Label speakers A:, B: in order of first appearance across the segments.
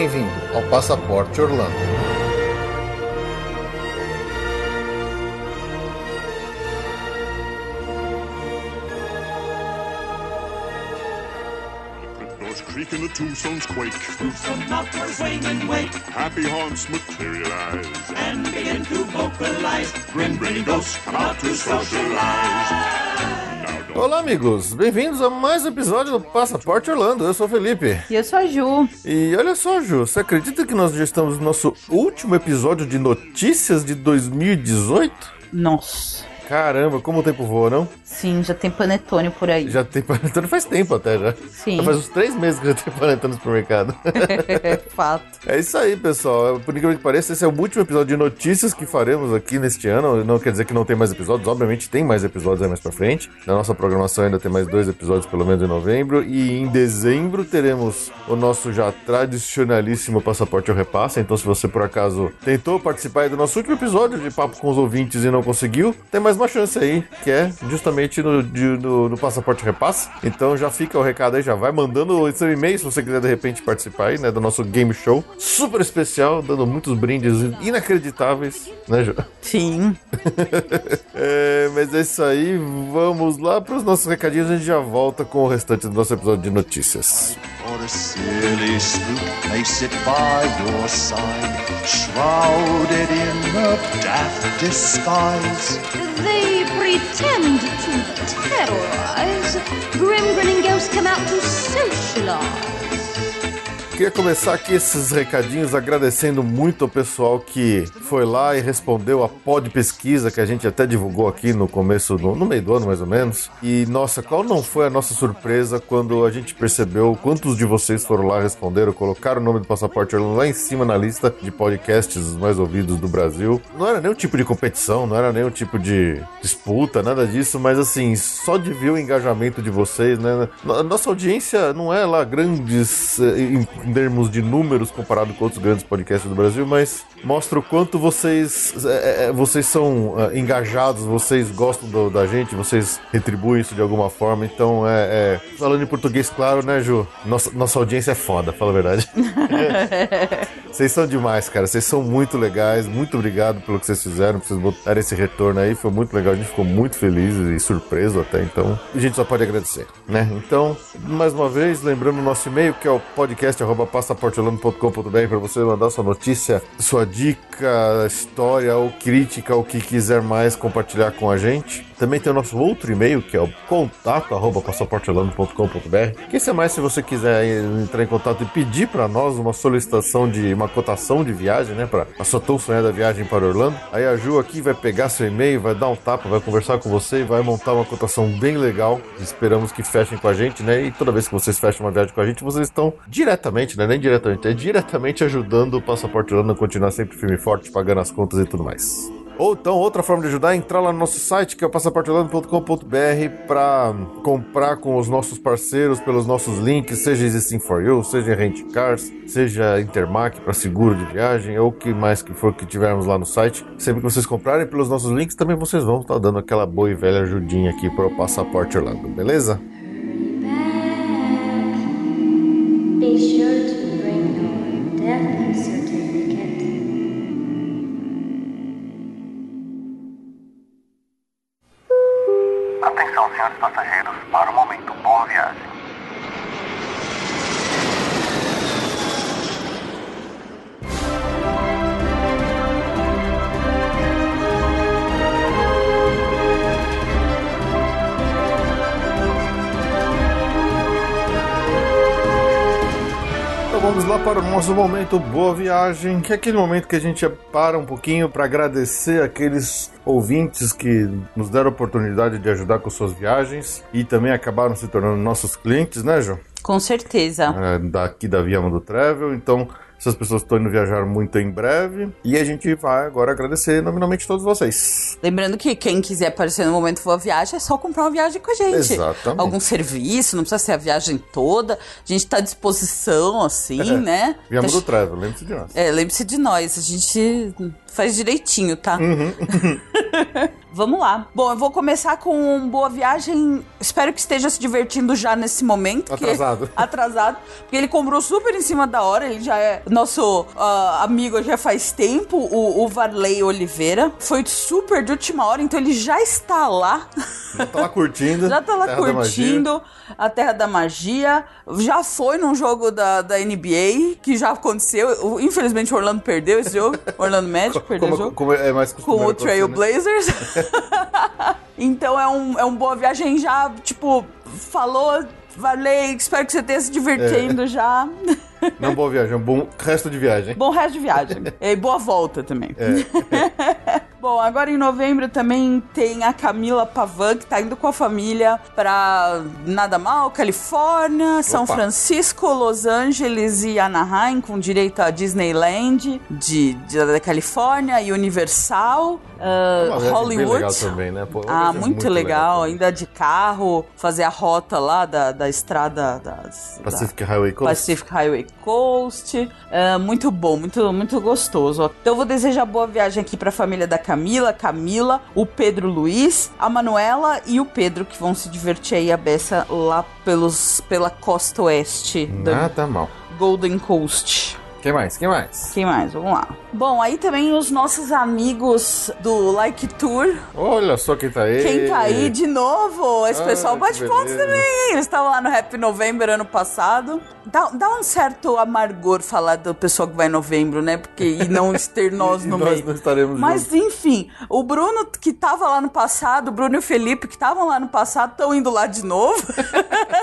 A: Bem-vindo ao Passaporte Orlando.
B: Doors creak and the tombstones quake.
C: Some mountains swing and wake
B: Happy haunts materialize.
C: and begin to vocalize. Grim grinning ghosts come out to socialize.
A: Olá, amigos. Bem-vindos a mais um episódio do Passaporte Orlando. Eu sou o Felipe.
D: E eu sou a Ju.
A: E olha só, Ju, você acredita que nós já estamos no nosso último episódio de notícias de 2018?
D: Nossa.
A: Caramba, como o tempo voa, não?
D: Sim, já tem panetone por aí.
A: Já tem panetone faz tempo até, já.
D: Sim.
A: Já faz uns três meses que já tem panetone no supermercado.
D: É fato.
A: É isso aí, pessoal. Por incrível que pareça, esse é o último episódio de notícias que faremos aqui neste ano. Não quer dizer que não tem mais episódios, obviamente tem mais episódios aí mais pra frente. Na nossa programação ainda tem mais dois episódios, pelo menos em novembro. E em dezembro teremos o nosso já tradicionalíssimo Passaporte ao Repassa. Então, se você por acaso tentou participar do nosso último episódio de Papo com os Ouvintes e não conseguiu, tem mais uma chance aí, que é justamente no, de- no, no Passaporte Repassa. Então já fica o recado aí, já vai mandando o seu e-mail se você quiser de repente participar aí, né, do nosso game show super especial, dando muitos brindes inacreditáveis, né, Ju?
D: Sim.
A: É, mas é isso aí, vamos lá para os nossos recadinhos e a gente já volta com o restante do nosso episódio de notícias.
E: Shrouded in a daft disguise.
F: They pretend to terrorize. Grim grinning ghosts come out to socialize.
A: Queria começar aqui esses recadinhos agradecendo muito ao pessoal que foi lá e respondeu a pod pesquisa que a gente até divulgou aqui no começo, no, no meio do ano mais ou menos. E nossa, qual não foi a nossa surpresa quando a gente percebeu quantos de vocês foram lá, responderam, colocaram o nome do Passaporte lá em cima na lista de podcasts mais ouvidos do Brasil. Não era nenhum tipo de competição, não era nenhum tipo de disputa, nada disso, mas assim, só de ver o engajamento de vocês, né? No- Nossa audiência não é lá grandes eh, termos de números comparado com outros grandes podcasts do Brasil, mas mostra o quanto vocês eh, eh, vocês são eh, engajados, vocês gostam do- da gente, vocês retribuem isso de alguma forma. Então, é, é- falando em português, claro, né, Ju? Nossa, nossa audiência é foda, fala a verdade. Vocês são demais, cara. Vocês são muito legais. Muito obrigado pelo que vocês fizeram, por vocês botarem esse retorno aí. Foi muito legal. A gente ficou muito feliz e surpreso até. Então, a gente só pode agradecer, né? Então, mais uma vez, lembrando o nosso e-mail, que é o podcast.passaporteolano.com.br para você mandar sua notícia, sua dica, história ou crítica, o que quiser mais compartilhar com a gente. Também tem o nosso outro e-mail, que é o contato@passaporteolano.com.br. Que esse é mais se você quiser entrar em contato e pedir para nós uma solicitação de uma cotação de viagem, né, para a sua tão sonhada viagem para Orlando. Aí a Ju aqui vai pegar seu e-mail, vai dar um tapa, vai conversar com você e vai montar uma cotação bem legal. Esperamos que fechem com a gente, né? E toda vez que vocês fecham uma viagem com a gente, vocês estão diretamente, né, nem diretamente, é diretamente ajudando o Passaporte Orlando a continuar sempre firme e forte, pagando as contas e tudo mais. Ou então, outra forma de ajudar é entrar lá no nosso site, que é o passaporteorlando.com.br, para comprar com os nossos parceiros pelos nossos links, seja Existing for You, seja Rent Cars, seja Intermac para seguro de viagem, ou o que mais que for que tivermos lá no site. Sempre que vocês comprarem pelos nossos links, também vocês vão estar dando aquela boa e velha ajudinha aqui para o Passaporte Orlando, beleza? Nosso momento Boa Viagem, que é aquele momento que a gente para um pouquinho para agradecer aqueles ouvintes que nos deram a oportunidade de ajudar com suas viagens e também acabaram se tornando nossos clientes, né, João?
D: Com certeza.
A: É, daqui da Via do Travel. Então, essas pessoas estão indo viajar muito em breve. E a gente vai agora agradecer nominalmente todos vocês.
D: Lembrando que quem quiser aparecer no momento for viagem, é só comprar uma viagem com a gente.
A: Exatamente.
D: Algum serviço, não precisa ser a viagem toda. A gente tá à disposição, assim, né?
A: Via
D: Tá
A: do Travel, lembre-se de nós.
D: É, lembre-se de nós, a gente faz direitinho, tá? Vamos lá. Bom, eu vou começar com boa viagem. Espero que esteja se divertindo já nesse momento. que-
A: Atrasado.
D: atrasado. Porque ele comprou super em cima da hora. Ele já é nosso ah, amigo já faz tempo, o, o Varley Oliveira. Foi super de última hora, então ele já está lá.
A: Já tá lá curtindo.
D: Já tá lá
A: Terra
D: curtindo a Terra da Magia. Já foi num jogo da, da NBA, que já aconteceu. O- Infelizmente o Orlando perdeu esse jogo. Orlando Magic perdeu o
A: Como,
D: jogo.
A: como é mais
D: Com o Trail? Blazers. então é um, é um boa viagem já, tipo, falou, valei, espero que você esteja se divertindo já.
A: Não boa viagem, é um bom resto de viagem.
D: Bom resto de viagem. E boa volta também.
A: É.
D: Bom, agora em novembro também tem a Camila Pavan, que tá indo com a família pra Nada Mal, Califórnia, São
A: Opa.
D: Francisco, Los Angeles e Anaheim, com direito a Disneyland de, de- da Califórnia e Universal,
A: Uma viagem
D: Hollywood.
A: Legal também, né? Pô,
D: Ah,
A: viagem
D: muito, legal.
A: também.
D: Ainda de carro, fazer a rota lá da, da estrada das, da-
A: Pacific Highway Coast.
D: Pacific Highway Coast. É, muito bom, muito, muito gostoso. Então eu vou desejar boa viagem aqui pra família da Camila, Camila, o Pedro Luiz, a Manuela e o Pedro, que vão se divertir aí a beça lá pelos, pela costa oeste da
A: Ah, tá mal.
D: Golden Coast.
A: Quem mais? Quem mais?
D: Quem mais? Vamos lá. Bom, aí também os nossos amigos do Like Tour.
A: Olha só quem tá aí.
D: Quem tá aí de novo? Esse
A: Ah,
D: pessoal bate pontos também? Eles estavam lá no Happy November ano passado. Dá, dá um certo amargor falar do pessoal que vai em novembro, né? Porque, e não ter nós no
A: nós
D: meio.
A: não estaremos
D: Mas
A: juntos.
D: enfim, o Bruno que tava lá no passado, o Bruno e o Felipe que estavam lá no passado, estão indo lá de novo.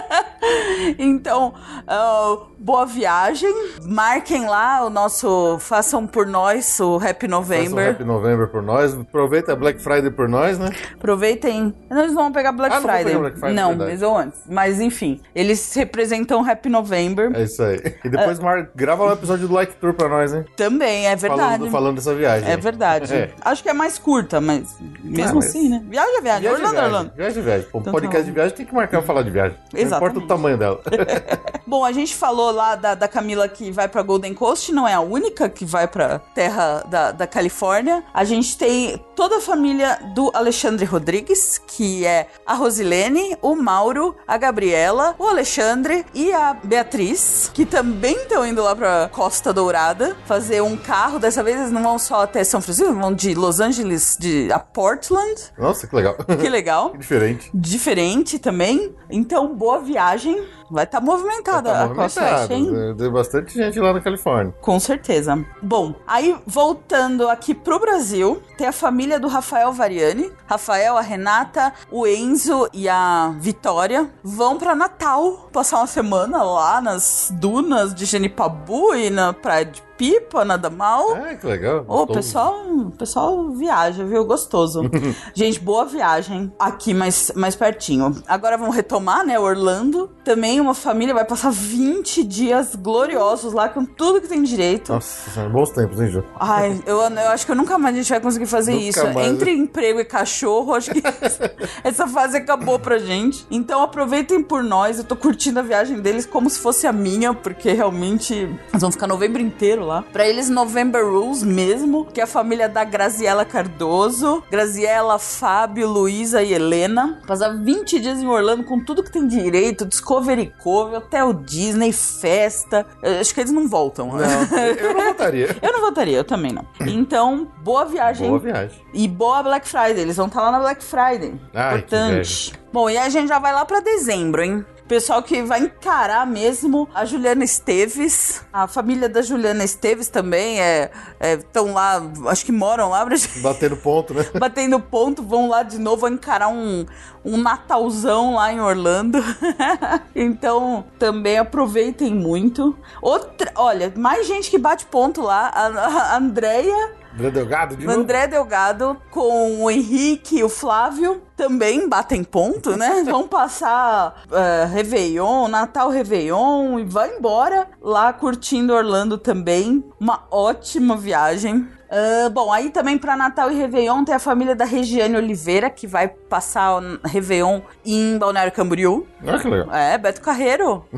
D: então, ah, boa viagem. Marquem lá o nosso. Façam por nós o Happy
A: Faça um
D: November.
A: Happy November por nós. Aproveita a Black Friday por nós, né?
D: Aproveitem. Nós não vamos pegar Black
A: Ah, não
D: Friday.
A: pegar Black Friday,
D: não, mas ou antes. Mas enfim, eles representam Happy November.
A: É isso aí. E depois Mar... grava um episódio do Like Tour pra nós, hein?
D: Também, é verdade.
A: Falando, falando dessa viagem.
D: É verdade.
A: É.
D: Acho que é mais curta, mas mesmo
A: Ah, mas-
D: assim, né? Viagem é viagem.
A: Viagem,
D: Orlando,
A: viagem,
D: Orlando.
A: viagem, viagem. Um
D: Então tá
A: podcast
D: bom.
A: de viagem tem que marcar pra falar de viagem. Não
D: Exatamente.
A: importa o tamanho dela.
D: Bom, a gente falou lá da, da Camila que vai pra Golden Coast, não é a única que vai pra terra da, da Califórnia. A gente tem toda a família do Alexandre Rodrigues, que é a Rosilene, o Mauro, a Gabriela, o Alexandre e a Beatriz, que também estão indo lá pra Costa Dourada fazer um carro. Dessa vez eles não vão só até São Francisco, vão de Los Angeles de, a Portland.
A: Nossa, que legal.
D: Que legal.
A: Que diferente.
D: Diferente também. Então, boa viagem. Vai estar movimentada
A: Tá
D: a Costa Oeste, hein?
A: Tem bastante gente lá na Califórnia.
D: Com certeza. Bom, aí voltando aqui pro Brasil, tem a família do Rafael Variani. Rafael, a Renata, o Enzo e a Vitória vão pra Natal passar uma semana lá nas dunas de Genipabu e na praia de Pipa, nada mal.
A: Ah, que legal.
D: Ô, pessoal, pessoal viaja, viu? Gostoso. Gente, boa viagem aqui mais, mais pertinho. Agora vamos retomar, né? Orlando. Também uma família vai passar 20 dias gloriosos lá com tudo que tem direito.
A: Nossa, bons tempos, hein, Ju?
D: Ai, eu, eu acho que nunca mais a gente vai conseguir fazer
A: Nunca
D: isso.
A: mais.
D: Entre emprego e cachorro, acho que essa fase acabou pra gente. Então aproveitem por nós. Eu tô curtindo a viagem deles como se fosse a minha, porque realmente eles vão ficar novembro inteiro lá. Pra eles, November Rules mesmo, que é a família da Graziela Cardoso. Graziela, Fábio, Luísa e Helena. Passar 20 dias em Orlando com tudo que tem direito: Discovery Cove, Hotel Disney, festa. Eu acho que eles não voltam.
A: Não, eu não votaria.
D: Eu não votaria, eu também não. Então, boa viagem.
A: Boa viagem.
D: E boa Black Friday. Eles vão estar lá na Black Friday.
A: Ai,
D: Importante. Bom, e aí a gente já vai lá pra dezembro, hein? Pessoal que vai encarar mesmo a Juliana Esteves. A família da Juliana Esteves também é estão lá, acho que moram lá
A: Batendo ponto, né?
D: batendo ponto, vão lá de novo encarar um, um Natalzão lá em Orlando. então, também aproveitem muito. Outra, olha, mais gente que bate ponto lá. A, a Andrea,
A: André Delgado de novo.
D: André Delgado com o Henrique e o Flávio também batem ponto, né? Vão passar eh, Réveillon, Natal Réveillon e vai embora lá curtindo Orlando também. Uma ótima viagem. Ah, bom, aí também para Natal e Réveillon tem a família da Regiane Oliveira, que vai passar o Réveillon em Balneário Camboriú.
A: Ah, que legal.
D: É, Beto Carreiro.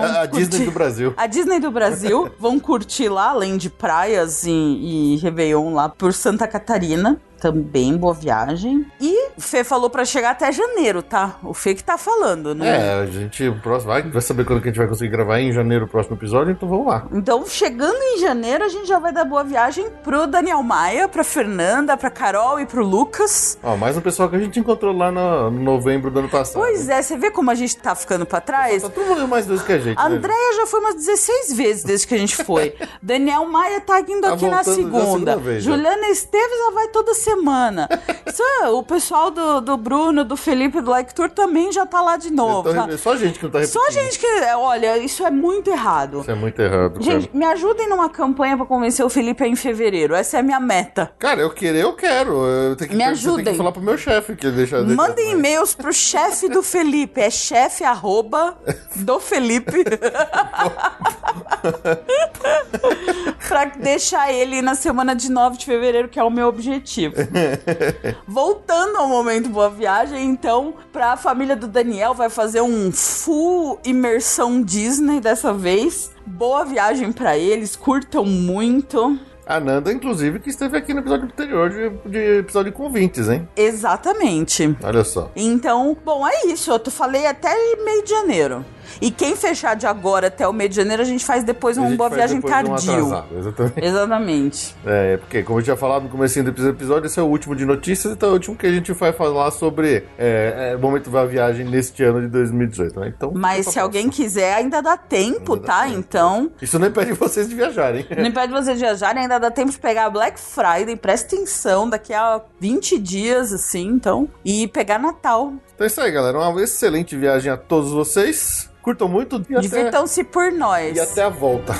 A: A, a Disney do Brasil.
D: a Disney do Brasil vão curtir lá, além de praias e, e Réveillon lá por Santa Catarina. Também boa viagem. E o Fê falou pra chegar até janeiro, tá? O Fê que tá falando, né?
A: É, a gente próximo, vai, vai saber quando que a gente vai conseguir gravar em janeiro o próximo episódio, então vamos lá.
D: Então, chegando em janeiro, a gente já vai dar boa viagem pro Daniel Maia, pra Fernanda, pra Carol e pro Lucas.
A: Ó, mais um pessoal que a gente encontrou lá no, no novembro do ano passado.
D: Pois é, você vê como a gente tá ficando pra trás?
A: Tá todo mundo mais dois que a gente.
D: A
A: né?
D: Andréia já foi umas 16 vezes desde que a gente foi. Daniel Maia tá indo
A: Tá
D: aqui na segunda.
A: segunda vez, já.
D: Juliana Esteves já vai toda semana. Isso, é, o pessoal do, do Bruno, do Felipe, do Like Tour também já tá lá de novo. Tá?
A: Só a gente que não tá repetindo.
D: Só a gente que. Olha, isso é muito errado.
A: Isso é muito errado,
D: Gente,
A: cara.
D: me ajudem numa campanha pra convencer o Felipe em fevereiro. Essa é a minha meta.
A: Cara, eu querer, eu quero. Eu tenho que,
D: Me
A: você tem
D: ajudem.
A: que falar pro meu chefe que ele deixa... deixa-
D: Mandem e-mails pro chefe do Felipe. É chefe arroba do Felipe. pra deixar ele na semana de 9 de fevereiro, que é o meu objetivo. Voltando ao momento Boa Viagem, então, pra família do Daniel, vai fazer um full imersão Disney dessa vez. Boa viagem pra eles, curtam muito.
A: A Nanda, inclusive, que esteve aqui no episódio anterior de, de episódio com ouvintes, hein?
D: Exatamente.
A: Olha só.
D: Então, bom, é isso. Eu falei até meio de janeiro. E quem fechar de agora até o meio de janeiro, a gente faz depois
A: A
D: um
A: gente
D: Boa Viagem
A: um
D: tardio.
A: atrasado, exatamente.
D: Exatamente.
A: É, porque, como eu tinha falado no começo do episódio, esse é o último de notícias, então é o último que a gente vai falar sobre é, é, o momento da viagem neste ano de 2018, né? Então,
D: Mas se alguém quiser, ainda dá tempo,
A: Ainda dá
D: tá?
A: tempo.
D: Então,
A: Isso não impede vocês de viajarem.
D: não impede vocês viajarem, ainda dá tempo de pegar a Black Friday, presta atenção, daqui a 20 dias, assim, então. E pegar Natal.
A: Então é isso aí, galera. Uma excelente viagem a todos vocês. Curtam muito e até,
D: Divirtam-se por nós.
A: e até a volta.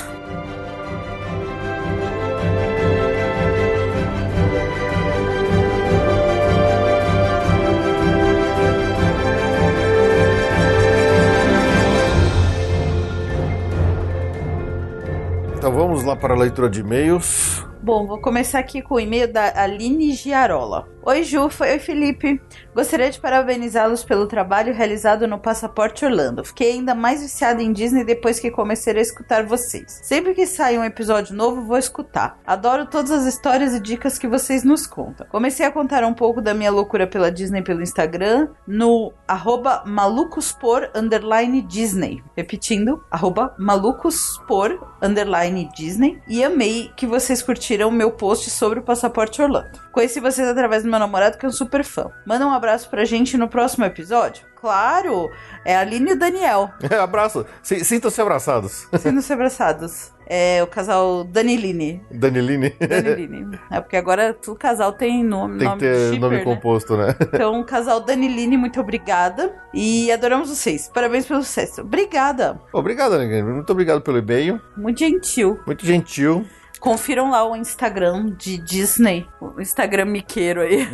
A: Então vamos lá para a leitura de e-mails.
D: Bom, vou começar aqui com o e-mail da Aline Giarola. Oi, Jufa. Oi, Felipe. Gostaria de parabenizá-los pelo trabalho realizado no Passaporte Orlando. Fiquei ainda mais viciada em Disney depois que comecei a escutar vocês. Sempre que sai um episódio novo, vou escutar. Adoro todas as histórias e dicas que vocês nos contam. Comecei a contar um pouco da minha loucura pela Disney pelo Instagram no arroba malucospor underline Disney. Repetindo, arroba malucospor underline Disney. E amei que vocês curtiram meu post sobre o Passaporte Orlando. Conheci vocês através do meu namorado, que é um super fã. Manda um abraço pra gente no próximo episódio? Claro! É a Aline e o Daniel,
A: Abraço. Si- Sintam-se abraçados.
D: sendo se abraçados. É o casal Daniline.
A: Daniline.
D: Daniline. É porque agora todo casal tem nome,
A: Tem que
D: nome
A: ter
D: de shipper,
A: nome
D: né?
A: composto, né?
D: Então, casal Daniline, muito obrigada. E adoramos vocês. Parabéns pelo sucesso. Obrigada.
A: Obrigado, Neguinho. Muito obrigado pelo e-mail.
D: Muito gentil.
A: Muito gentil.
D: Confiram lá o Instagram de Disney. O Instagram miqueiro aí.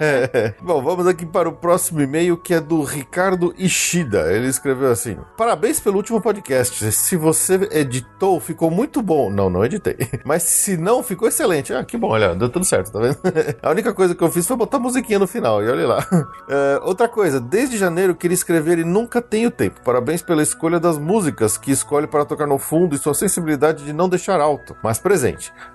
A: É. Bom, vamos aqui para o próximo e-mail que é do Ricardo Ishida. Ele escreveu assim: Parabéns pelo último podcast. Se você editou, ficou muito bom. Não, não editei. Mas se não, ficou excelente. Ah, que bom, olha, deu tudo certo, tá vendo? A única coisa que eu fiz foi botar musiquinha no final, e olha lá. É, outra coisa, desde janeiro queria escrever e nunca tenho tempo. Parabéns pela escolha das músicas que escolhe para tocar no fundo e sua sensibilidade de não deixar alto, mas presente.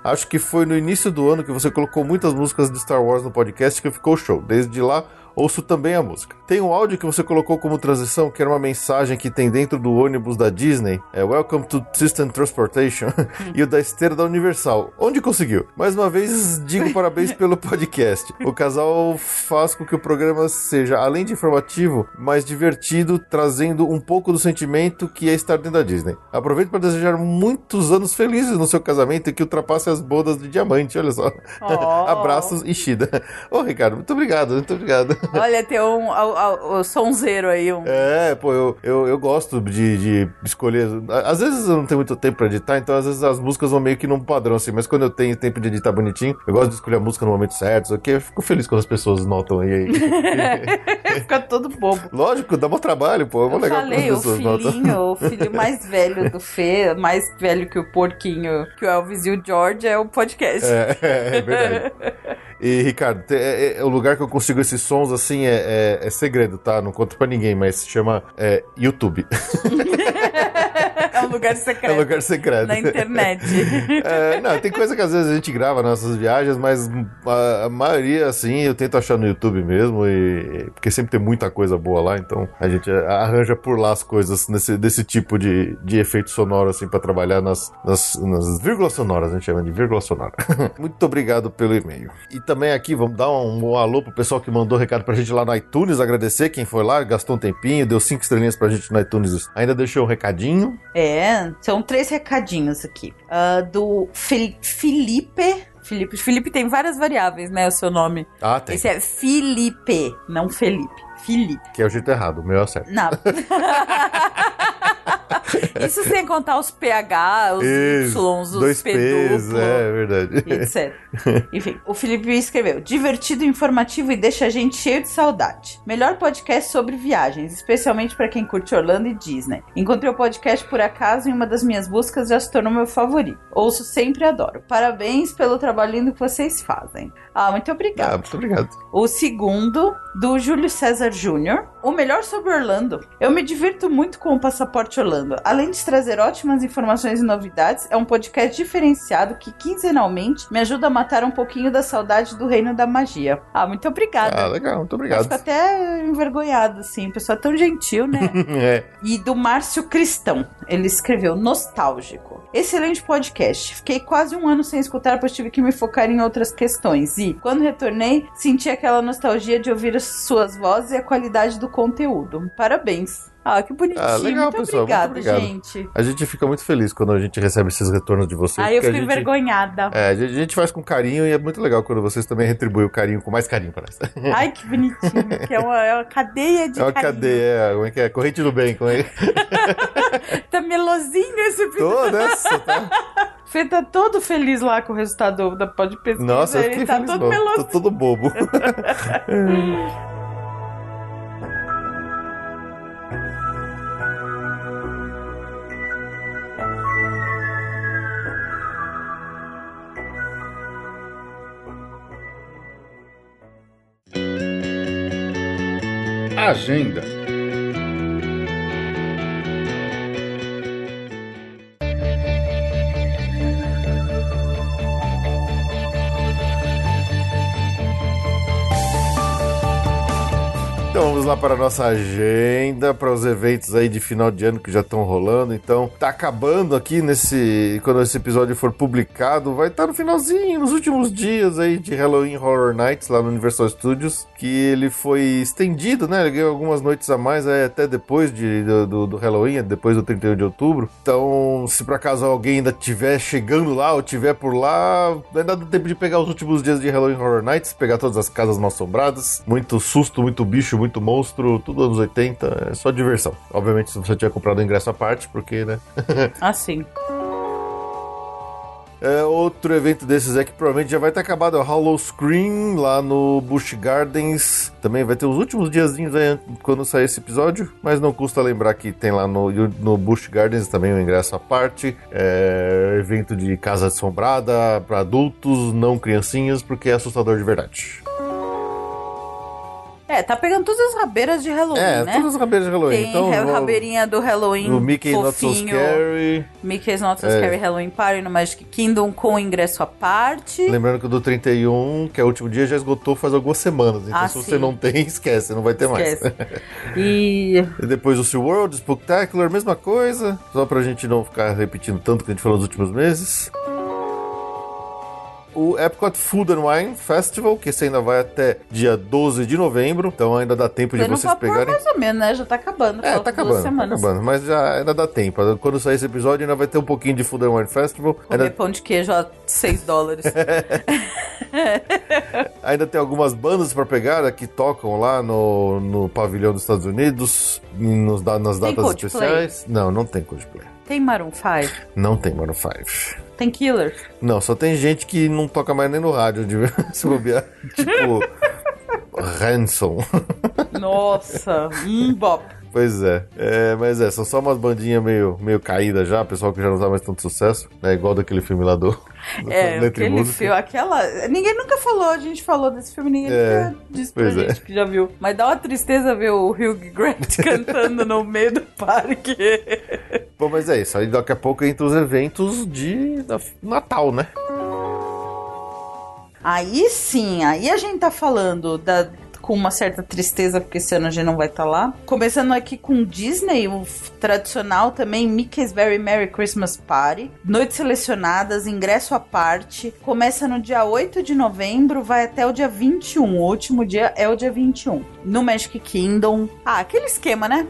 A: Acho que foi no início do ano que você colocou muitas músicas de Star Wars no podcast que ficou show. Desde lá, ouço também a música. Tem um áudio que você colocou como transição, que era uma mensagem que tem dentro do ônibus da Disney, é Welcome to System Transportation, e o da esteira da Universal. Onde conseguiu? Mais uma vez, digo parabéns pelo podcast. O casal faz com que o programa seja, além de informativo, mais divertido, trazendo um pouco do sentimento que é estar dentro da Disney. Aproveito para desejar muitos anos felizes no seu casamento e que ultrapasse as bodas de diamante, olha só.
D: Oh.
A: Abraços, Ishida. Ô, Ricardo, muito obrigado, muito obrigado.
D: Olha, tem um ao- o sonzeiro aí. Um...
A: É, pô, eu, eu, eu gosto de, de escolher. Às vezes eu não tenho muito tempo pra editar, então às vezes as músicas vão meio que num padrão, assim. Mas quando eu tenho tempo de editar bonitinho, eu gosto de escolher a música no momento certo, ok? Eu fico feliz quando as pessoas notam aí.
D: Fica todo bobo.
A: Lógico, dá mó trabalho, pô. É
D: Eu
A: legal
D: falei, o
A: pessoas notam.
D: filhinho, o filho mais velho do Fê, mais velho que o porquinho, que o Elvis e o George, é o podcast.
A: É, é, é verdade. E, Ricardo, é- é- o lugar que eu consigo esses sons, assim, é, é- é segredo, tá? Não conto pra ninguém, mas se chama é, YouTube.
D: É o lugar secreto.
A: É lugar secreto.
D: Na internet.
A: É, não, tem coisa que às vezes a gente grava nas nossas viagens, mas a, a maioria, assim, eu tento achar no YouTube mesmo, e porque sempre tem muita coisa boa lá, então a gente arranja por lá as coisas nesse, desse tipo de, de efeito sonoro, assim, pra trabalhar nas, nas, nas vírgulas sonoras, a gente chama de vírgula sonora. Muito obrigado pelo e-mail. E também aqui, vamos dar um, um alô pro pessoal que mandou recado pra gente lá no iTunes, agradecer quem foi lá, gastou um tempinho, deu cinco estrelinhas pra gente no iTunes, ainda deixou um recadinho.
D: É, são três recadinhos aqui. Ah, do Fi- Felipe. Felipe. Felipe tem várias variáveis, né? O seu nome.
A: Ah, tem.
D: Esse é Felipe, não Felipe. Felipe.
A: Que é o jeito errado, o meu é o certo.
D: Não. Isso sem contar os PH, os
A: Isso,
D: Y, os
A: dois
D: P
A: P's,
D: duplo,
A: é verdade.
D: etc. Enfim, o Felipe escreveu: divertido, informativo e deixa a gente cheio de saudade. Melhor podcast sobre viagens, especialmente para quem curte Orlando e Disney. Encontrei o podcast por acaso em uma das minhas buscas e já se tornou meu favorito. Ouço sempre e adoro. Parabéns pelo trabalho lindo que vocês fazem. Ah, muito
A: Ah,
D: obrigada.
A: muito obrigado.
D: O segundo, do Júlio César Júnior. O melhor sobre Orlando. Eu me divirto muito com o Passaporte Orlando. Além de trazer ótimas informações e novidades, é um podcast diferenciado que quinzenalmente me ajuda a matar um pouquinho da saudade do reino da magia. Ah, muito obrigada.
A: Ah, legal, muito
D: Eu
A: obrigado.
D: fico até envergonhado, assim. O pessoal é tão gentil, né?
A: É.
D: E do Márcio Cristão. Ele escreveu Nostálgico. Excelente podcast. Fiquei quase um ano sem escutar, pois tive que me focar em outras questões. E, quando retornei, senti aquela nostalgia de ouvir as suas vozes e a qualidade do conteúdo. Parabéns. Ah, que bonitinho.
A: Ah, legal,
D: muito
A: pessoal. Muito
D: obrigada,
A: obrigado.
D: gente.
A: A gente fica muito feliz quando a gente recebe esses retornos de vocês.
D: Ai, eu fico
A: gente,
D: envergonhada.
A: É, a gente, faz com carinho e é muito legal quando vocês também retribuem o carinho com mais carinho, parece.
D: Ai, que bonitinho. que é uma, é uma cadeia de
A: É uma
D: carinho.
A: cadeia, como é que é? Corrente do bem, como é?
D: Tá melosinho esse episódio.
A: Toda essa, tá?
D: Fê tá todo feliz lá com o resultado da pode pesquisa.
A: Nossa, eu
D: ele tá
A: feliz,
D: todo
A: não.
D: melosinho.
A: Tô todo bobo.
G: Agenda.
A: Lá para a nossa agenda, para os eventos aí de final de ano que já estão rolando. Então tá acabando aqui nesse. Quando esse episódio for publicado, vai estar no finalzinho, nos últimos dias aí de Halloween Horror Nights lá no Universal Studios. Que ele foi estendido, né? Ele ganhou algumas noites a mais até depois de, do, do- Halloween, depois do 31 de outubro. Então, se por acaso alguém ainda estiver chegando lá ou estiver por lá, ainda dá tempo de pegar os últimos dias de Halloween Horror Nights, pegar todas as casas mal assombradas. Muito susto, muito bicho, muito monstro, tudo anos 80, é só diversão. Obviamente, se você tiver comprado o ingresso à parte, porque, né?
D: Assim.
A: É, outro evento desses é que provavelmente já vai ter acabado, é o Hollow Screen lá no Busch Gardens. Também vai ter os últimos diazinhos aí quando sair esse episódio, mas não custa lembrar que tem lá no, no Busch Gardens também o ingresso à parte. É, evento de casa assombrada para adultos, não criancinhas, porque é assustador de verdade.
D: É, tá pegando todas as rabeiras de Halloween,
A: É,
D: né?
A: todas as rabeiras de Halloween.
D: Tem
A: então,
D: a rabeirinha do Halloween
A: o Mickey Not So. Scary.
D: Mickey's Not So
A: É.
D: Scary Halloween Party no Magic Kingdom com ingresso à parte.
A: Lembrando que o do 31, que é o último dia, já esgotou faz algumas semanas. Então,
D: Ah,
A: se
D: sim.
A: você não tem, esquece, não vai ter
D: Esquece.
A: mais.
D: E
A: E depois o SeaWorld, Spooktacular, mesma coisa. Só pra gente não ficar repetindo tanto que a gente falou nos últimos meses. O Epcot Food and Wine Festival, que esse ainda vai até dia 12 de novembro. Então ainda dá tempo de
D: Você
A: vocês pegarem.
D: mais ou menos, né? Já tá acabando.
A: É, tá acabando, tá acabando. Mas já ainda dá tempo. Quando sair esse episódio, ainda vai ter um pouquinho de Food and Wine Festival.
D: Comer
A: Ainda,
D: pão de queijo a 6 dólares.
A: ainda tem algumas bandas pra pegar que tocam lá no, no pavilhão dos Estados Unidos, nos, nas datas especiais. Não, não tem Coldplay.
D: Tem Maroon 5?
A: Não tem Maroon 5.
D: Tem Killers?
A: Não, só tem gente que não toca mais nem no rádio, de se bobear. tipo, Ransom.
D: Nossa, um bop.
A: pois é. é. Mas é, são só umas bandinhas meio, meio caídas já, pessoal que já não dá mais tanto sucesso, né? Igual daquele filme lá do.
D: É, aquele filme, aquela. Ninguém nunca falou, a gente falou desse filme, ninguém
A: É,
D: nunca disse pra
A: pois é.
D: gente que já viu. Mas dá uma tristeza ver o Hugh Grant cantando no meio do parque.
A: Bom, mas é isso. Aí daqui a pouco entra os eventos de Natal, né?
D: Aí sim, aí a gente tá falando da com uma certa tristeza, porque esse ano a gente não vai estar lá. Começando aqui com Disney, o tradicional também, Mickey's Very Merry Christmas Party. Noites selecionadas, ingresso à parte. Começa no dia 8 de novembro, vai até o dia 21. O último dia é o dia 21. No Magic Kingdom. Ah, aquele esquema, né?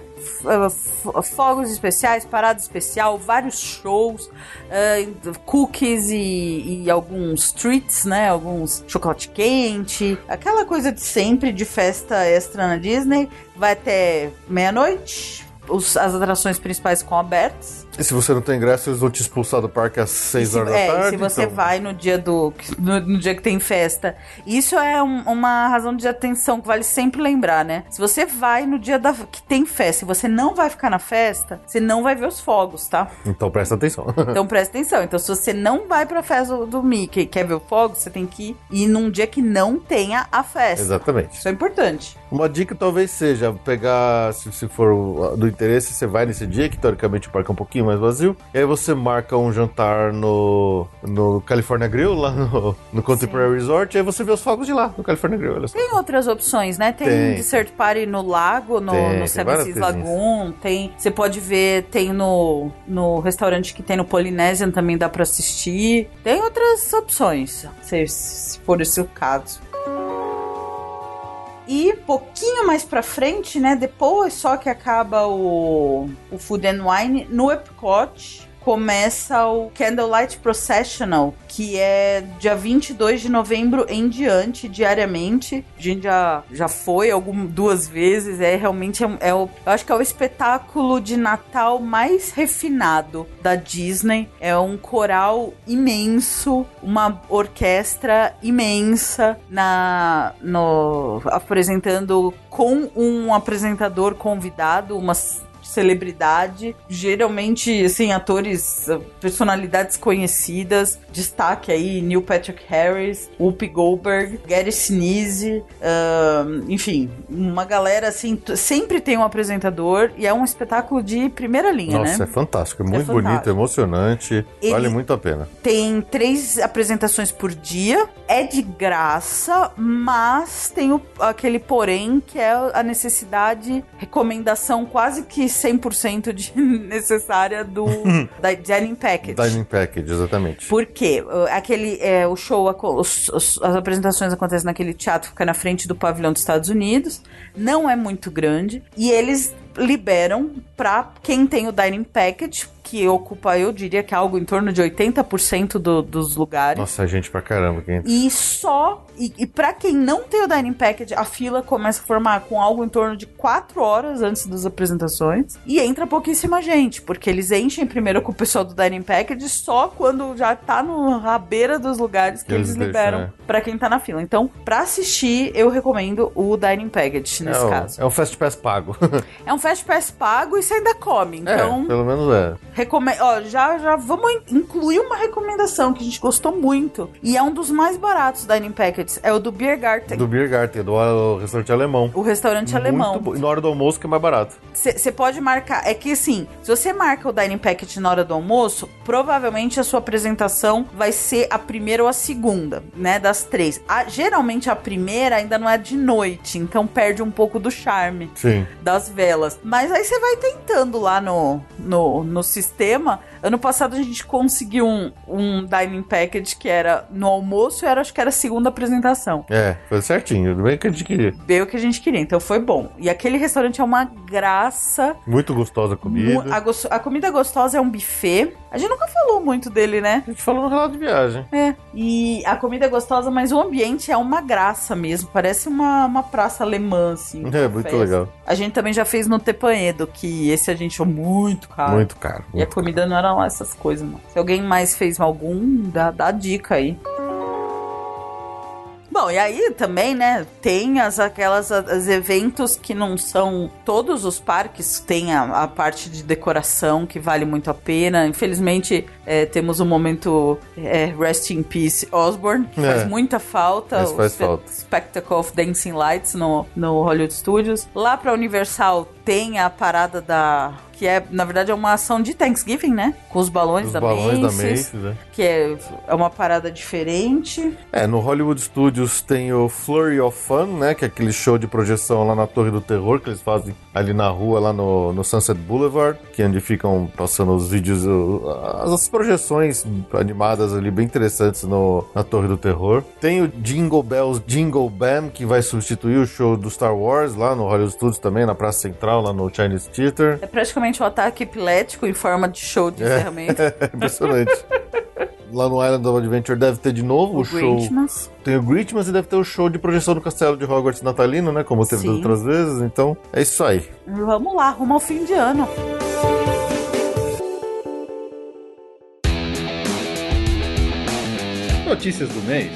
D: Fogos especiais, parada especial, vários shows, eh, cookies e, e alguns treats, né? Alguns chocolate quente, aquela coisa de sempre de festa extra na Disney. Vai até meia-noite. As atrações principais ficam abertas.
A: E se você não tem ingresso, eles vão te expulsar do parque às 6
D: se,
A: horas da
D: é, e
A: tarde.
D: se você
A: então-
D: vai no dia do no, no dia que tem festa, isso é um- uma razão de atenção que vale sempre lembrar, né? Se você vai no dia da, que tem festa e você não vai ficar na festa, você não vai ver os fogos, tá?
A: Então presta atenção.
D: Então presta atenção. Então se você não vai pra festa do, Mickey e quer ver o fogo, você tem que ir num dia que não tenha a festa.
A: Exatamente.
D: Isso é importante.
A: Uma dica talvez seja pegar, se, se for do interesse, você vai nesse dia, que teoricamente o parque é um pouquinho mais vazio, e aí você marca um jantar no, no California Grill, lá no, no Contemporary Resort, e aí você vê os fogos de lá, no California Grill. Olha só.
D: Tem outras opções, né? Tem,
A: Tem.
D: Dessert Party no lago, no,
A: Tem,
D: no Seven Seas. Lagoon, tem. Você pode ver, tem no, no restaurante que tem no Polynesian também dá pra assistir. Tem outras opções, se, se for esse o caso. E pouquinho mais pra frente, né? Depois só que acaba o, o Food and Wine, no Epcot começa o Candlelight Processional, que é dia 22 de novembro em diante, diariamente. A gente já, já foi algum, duas vezes, é realmente é, é o, eu acho que é o espetáculo de Natal mais refinado da Disney. É um coral imenso, uma orquestra imensa na no apresentando com um apresentador convidado, uma celebridade, geralmente assim atores, eh, personalidades conhecidas, destaque aí Neil Patrick Harris, Whoopi Goldberg, Gary Sinise, ahn, enfim, uma galera assim, sempre tem um apresentador e é um espetáculo de primeira linha,
A: Nossa,
D: né?
A: é fantástico, é muito
D: fantástico.
A: bonito, emocionante,
D: Ele-
A: vale muito a pena.
D: Tem três apresentações por dia, é de graça, mas tem o- aquele porém que é a necessidade, recomendação quase que 100% de necessária do da Dining Package.
A: Dining Package, exatamente.
D: Por quê? Aquele, é, o show, os- os- as apresentações acontecem naquele teatro, fica na frente do pavilhão dos Estados Unidos. Não é muito grande. E eles liberam pra quem tem o Dining Package, que ocupa, eu diria que é algo em torno de 80% do, dos lugares.
A: Nossa, gente pra caramba. Quem...
D: E só. E, e para quem não tem o Dining Package, a fila começa a formar com algo em torno de 4 horas antes das apresentações. E entra pouquíssima gente, porque eles enchem primeiro com o pessoal do Dining Package só quando já tá no, à beira dos lugares que
A: Eles
D: eles,
A: deixam,
D: liberam
A: é.
D: pra quem tá na fila. Então, pra assistir, eu recomendo o Dining Package nesse
A: é,
D: caso.
A: é um Fast Pass pago.
D: É um Fast Pass pago e você ainda come. Então,
A: é, pelo menos é.
D: Recome ó, já, já vamos in- incluir uma recomendação que a gente gostou muito. E é um dos mais baratos Dining Packets. É o do Beer Garten.
A: Do Beer Garten, do restaurante alemão.
D: O restaurante
A: Muito
D: alemão.
A: na hora do almoço que é mais barato.
D: Você pode marcar. É que assim, se você marca o Dining Packet na hora do almoço, provavelmente a sua apresentação vai ser a primeira ou a segunda, né? Das três. A- geralmente a primeira ainda não é de noite, então perde um pouco do charme
A: Sim.
D: das velas. Mas aí você vai tentando lá no, no, no sistema sistema Ano passado a gente conseguiu um, um dining package que era no almoço e era, acho que era a segunda apresentação.
A: É, foi certinho. Bem que a gente queria.
D: Veio o que a gente queria, então foi bom. E aquele restaurante é uma graça.
A: Muito gostosa a comida.
D: A, gos- a comida gostosa é um buffet. A gente nunca falou muito dele, né?
A: A gente falou no relato de viagem.
D: É. E a comida é gostosa, mas o ambiente é uma graça mesmo. Parece uma, uma praça alemã, assim.
A: É, muito
D: confesso.
A: legal.
D: A gente também já fez no Tepanedo, que esse a gente achou muito caro.
A: Muito caro.
D: E a comida não era lá essas coisas, não. Se alguém mais fez algum, dá, dá dica aí. Bom, e aí também, né, tem as aquelas as eventos que não são todos os parques tem a, a parte de decoração que vale muito a pena. Infelizmente, é, temos um momento é, Rest in Peace Osborne, que
A: É.
D: faz muita falta. O
A: faz falta.
D: Spectacle of Dancing Lights no, no Hollywood Studios. Lá pra Universal tem a parada da. Que é, na verdade, é uma ação de Thanksgiving, né? Com os balões,
A: Os
D: da,
A: balões da
D: Macy's,
A: Macy's, né?
D: Que é, é uma parada diferente.
A: É, no Hollywood Studios tem o Flurry of Fun, né? Que é aquele show de projeção lá na Torre do Terror que eles fazem ali na rua, lá no, no Sunset Boulevard, que é onde ficam passando os vídeos, as, projeções animadas ali bem interessantes no, na Torre do Terror. Tem o Jingle Bells Jingle Band, que vai substituir o show do Star Wars lá no Hollywood Studios também, na Praça Central, lá no Chinese Theater.
D: É praticamente um ataque epilético em forma de show de encerramento.
A: É impressionante. Lá no Island of Adventure deve ter de novo o,
D: O
A: show.
D: Grinchmas.
A: Tem o Grinchmas e deve ter o show de projeção do Castelo de Hogwarts natalino, né? Como teve
D: Sim.
A: das outras vezes. Então, é isso aí.
D: Vamos lá, rumo ao fim de ano.
G: Notícias do mês.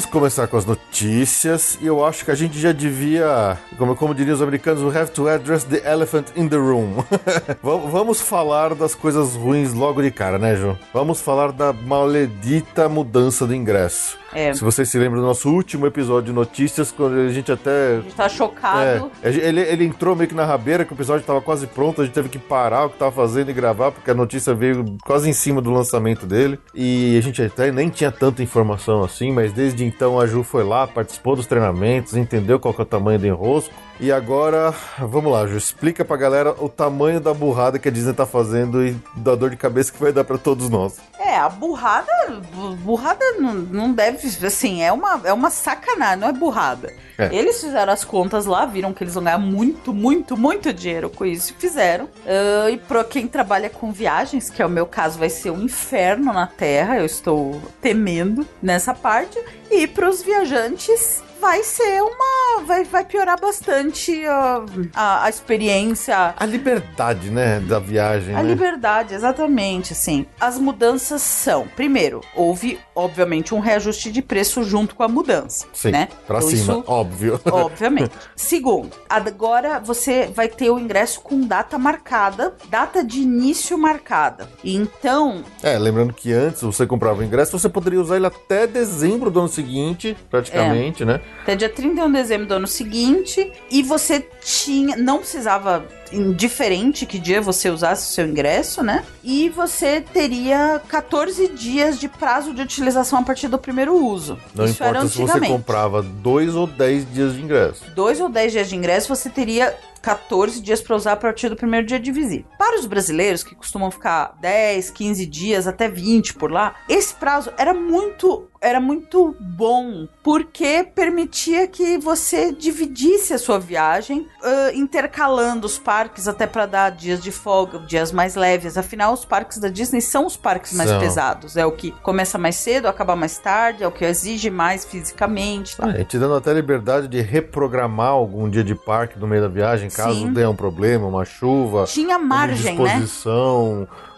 A: Vamos começar com as notícias. E eu acho que a gente já devia, como, como diriam os americanos, we have to address the elephant in the room. Vam- Vamos falar das coisas ruins logo de cara, né, João? Vamos falar da maledita mudança do ingresso.
D: É.
A: Se vocês se lembram do nosso último episódio de notícias, quando a gente até
D: A gente tá chocado.
A: É, ele, ele entrou meio que na rabeira, que o episódio estava quase pronto, a gente teve que parar o que tava fazendo e gravar, porque a notícia veio quase em cima do lançamento dele. E a gente até nem tinha tanta informação assim, mas desde então a Ju foi lá, participou dos treinamentos, entendeu qual que é o tamanho do enrosco. E agora, vamos lá, Ju, explica pra galera o tamanho da burrada que a Disney tá fazendo e da dor de cabeça que vai dar pra todos nós.
D: É, a burrada. bu- Burrada não, não deve. Assim, é uma, é uma sacanagem, não é burrada.
A: É.
D: Eles fizeram as contas lá, viram que eles vão ganhar muito, muito, muito dinheiro com isso e fizeram. Ah, e pra quem trabalha com viagens, que é o meu caso, vai ser um inferno na Terra, eu estou temendo nessa parte. E pros viajantes. Vai ser uma. Vai, vai piorar bastante a, a, a experiência,
A: A liberdade, né, da viagem,
D: a
A: né?
D: liberdade, exatamente, assim. As mudanças são, primeiro, houve, obviamente, um reajuste de preço junto com a mudança,
A: Sim,
D: né?
A: pra
D: Então,
A: cima,
D: isso-
A: óbvio.
D: Obviamente. Segundo, agora você vai ter o ingresso com data marcada, data de início marcada. Então,
A: É, lembrando que antes você comprava o ingresso, você poderia usar ele até dezembro do ano seguinte, praticamente, né?
D: Até dia 31 de dezembro do ano seguinte, e você tinha, não precisava indiferente que dia você usasse o seu ingresso, né? E você teria 14 dias de prazo de utilização a partir do primeiro uso.
A: Não
D: Isso era
A: importa se você comprava dois ou dez dias de ingresso.
D: dois ou dez dias de ingresso, você teria 14 dias para usar a partir do primeiro dia de visita. Para os brasileiros, que costumam ficar 10, 15 dias, até 20 por lá, esse prazo era muito. Era muito bom, porque permitia que você dividisse a sua viagem, ãh, intercalando os parques até para dar dias de folga, dias mais leves. Afinal, os parques da Disney são os parques mais
A: São.
D: pesados. É o que começa mais cedo, acaba mais tarde, é o que exige mais fisicamente. tá?
A: Ah, é, te dando até liberdade de reprogramar algum dia de parque no meio da viagem, caso
D: Sim.
A: dê um problema, uma chuva,
D: Tinha
A: uma
D: margem, né?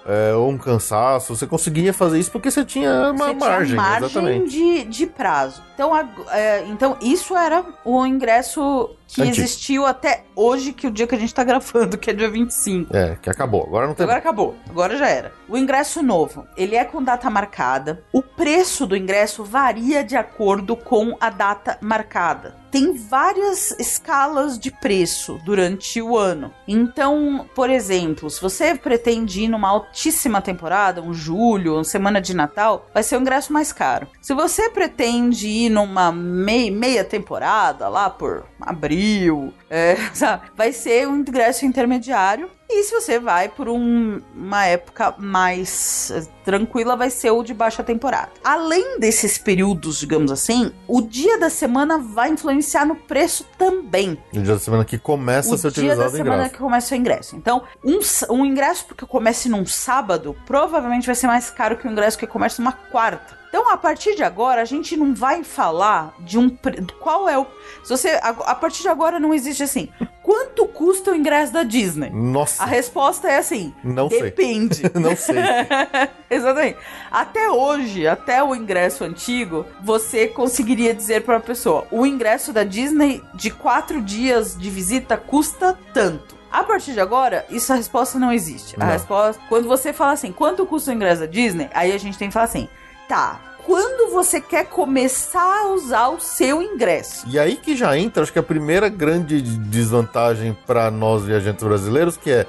A: é, ou um cansaço. Você conseguia fazer isso porque você tinha uma
D: Você
A: margem,
D: tinha margem
A: exatamente.
D: de, de prazo. Então, ag- é, então, isso era o ingresso que
A: Antigo.
D: existiu até hoje, que é o dia que a gente tá gravando, que é dia 25.
A: É, que acabou. Agora não tem
D: Agora acabou, agora já era. O ingresso novo, ele é com data marcada. O preço do ingresso varia de acordo com a data marcada. Tem várias escalas de preço durante o ano. Então, por exemplo, se você pretende ir numa altíssima temporada, um julho, uma semana de Natal, vai ser o ingresso mais caro. Se você pretende ir numa mei- meia temporada, lá por abril, é, sabe, vai ser um ingresso intermediário. E se você vai por um- uma época mais eh, tranquila, vai ser o de baixa temporada. Além desses períodos, digamos assim, o dia da semana vai influenciar no preço também.
A: O dia da semana que começa a ser
D: o dia da
A: utilizado o
D: semana
A: ingresso.
D: que começa o ingresso. Então, um, um ingresso que comece num sábado provavelmente vai ser mais caro que o ingresso que começa numa quarta. Então, a partir de agora, a gente não vai falar de um. pre- Qual é o. Se você. A, a partir de agora não existe assim. Quanto custa o ingresso da Disney?
A: Nossa,
D: A resposta é assim:
A: Não sei.
D: depende.
A: não sei.
D: Exatamente. Até hoje, até o ingresso antigo, você conseguiria dizer para a pessoa: o ingresso da Disney de quatro dias de visita custa tanto. A partir de agora, isso a resposta não existe. A
A: Não.
D: resposta, quando você fala assim, quanto custa o ingresso da Disney? Aí a gente tem que falar assim, tá. Quando você quer começar a usar o seu ingresso?
A: E aí que já entra, acho que a primeira grande desvantagem para nós viajantes brasileiros, que é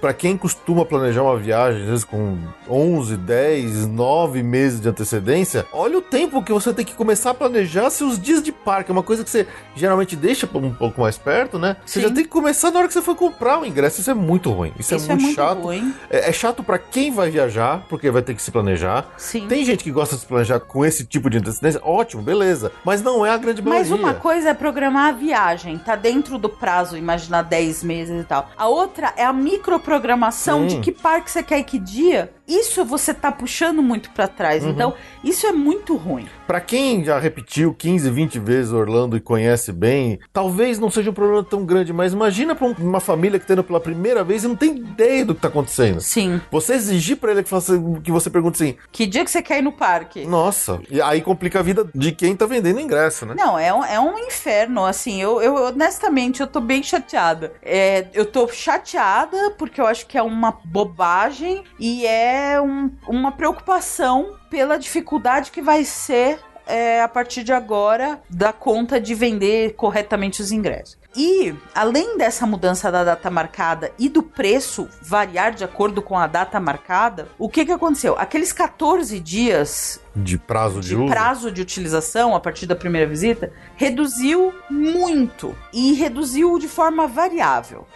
A: para quem costuma planejar uma viagem, às vezes com 11, 10, 9 meses de antecedência, olha o tempo que você tem que começar a planejar seus dias de parque. É uma coisa que você geralmente deixa um pouco mais perto, né? Você
D: Sim.
A: já tem que começar na hora que você for comprar o ingresso. Isso é muito ruim. Isso,
D: Isso
A: é
D: é
A: muito
D: muito
A: chato.
D: ruim.
A: É, é chato para quem vai viajar, porque vai ter que se planejar.
D: Sim.
A: Tem gente que gosta de se planejar com esse tipo de antecedência, ótimo, beleza. Mas não é a grande
D: Mas
A: maioria.
D: uma coisa é programar a viagem, tá dentro do prazo, imaginar 10 meses e tal. A outra é a microprogramação de que parque você quer ir que dia. Isso você tá puxando muito pra trás.
A: Uhum.
D: Então, isso é muito ruim.
A: Pra quem já repetiu 15, 20 vezes Orlando e conhece bem, talvez não seja um problema tão grande, mas imagina pra um- uma família que tá indo pela primeira vez e não tem ideia do que tá acontecendo.
D: Sim.
A: Você exigir pra ele que, faça, que você pergunte assim,
D: Que dia que você quer ir no parque?
A: nossa, e aí complica a vida de quem tá vendendo ingresso, né?
D: Não, é um, é um inferno, assim, eu, eu honestamente, eu tô bem chateada. É, eu tô chateada porque eu acho que é uma bobagem e é um- uma preocupação pela dificuldade que vai ser é, a partir de agora da conta de vender corretamente os ingressos. E, além dessa mudança da data marcada e do preço variar de acordo com a data marcada, o que que aconteceu? Aqueles 14 dias
A: De prazo de,
D: de
A: uso.
D: prazo de utilização a partir da primeira visita reduziu muito e reduziu de forma variável.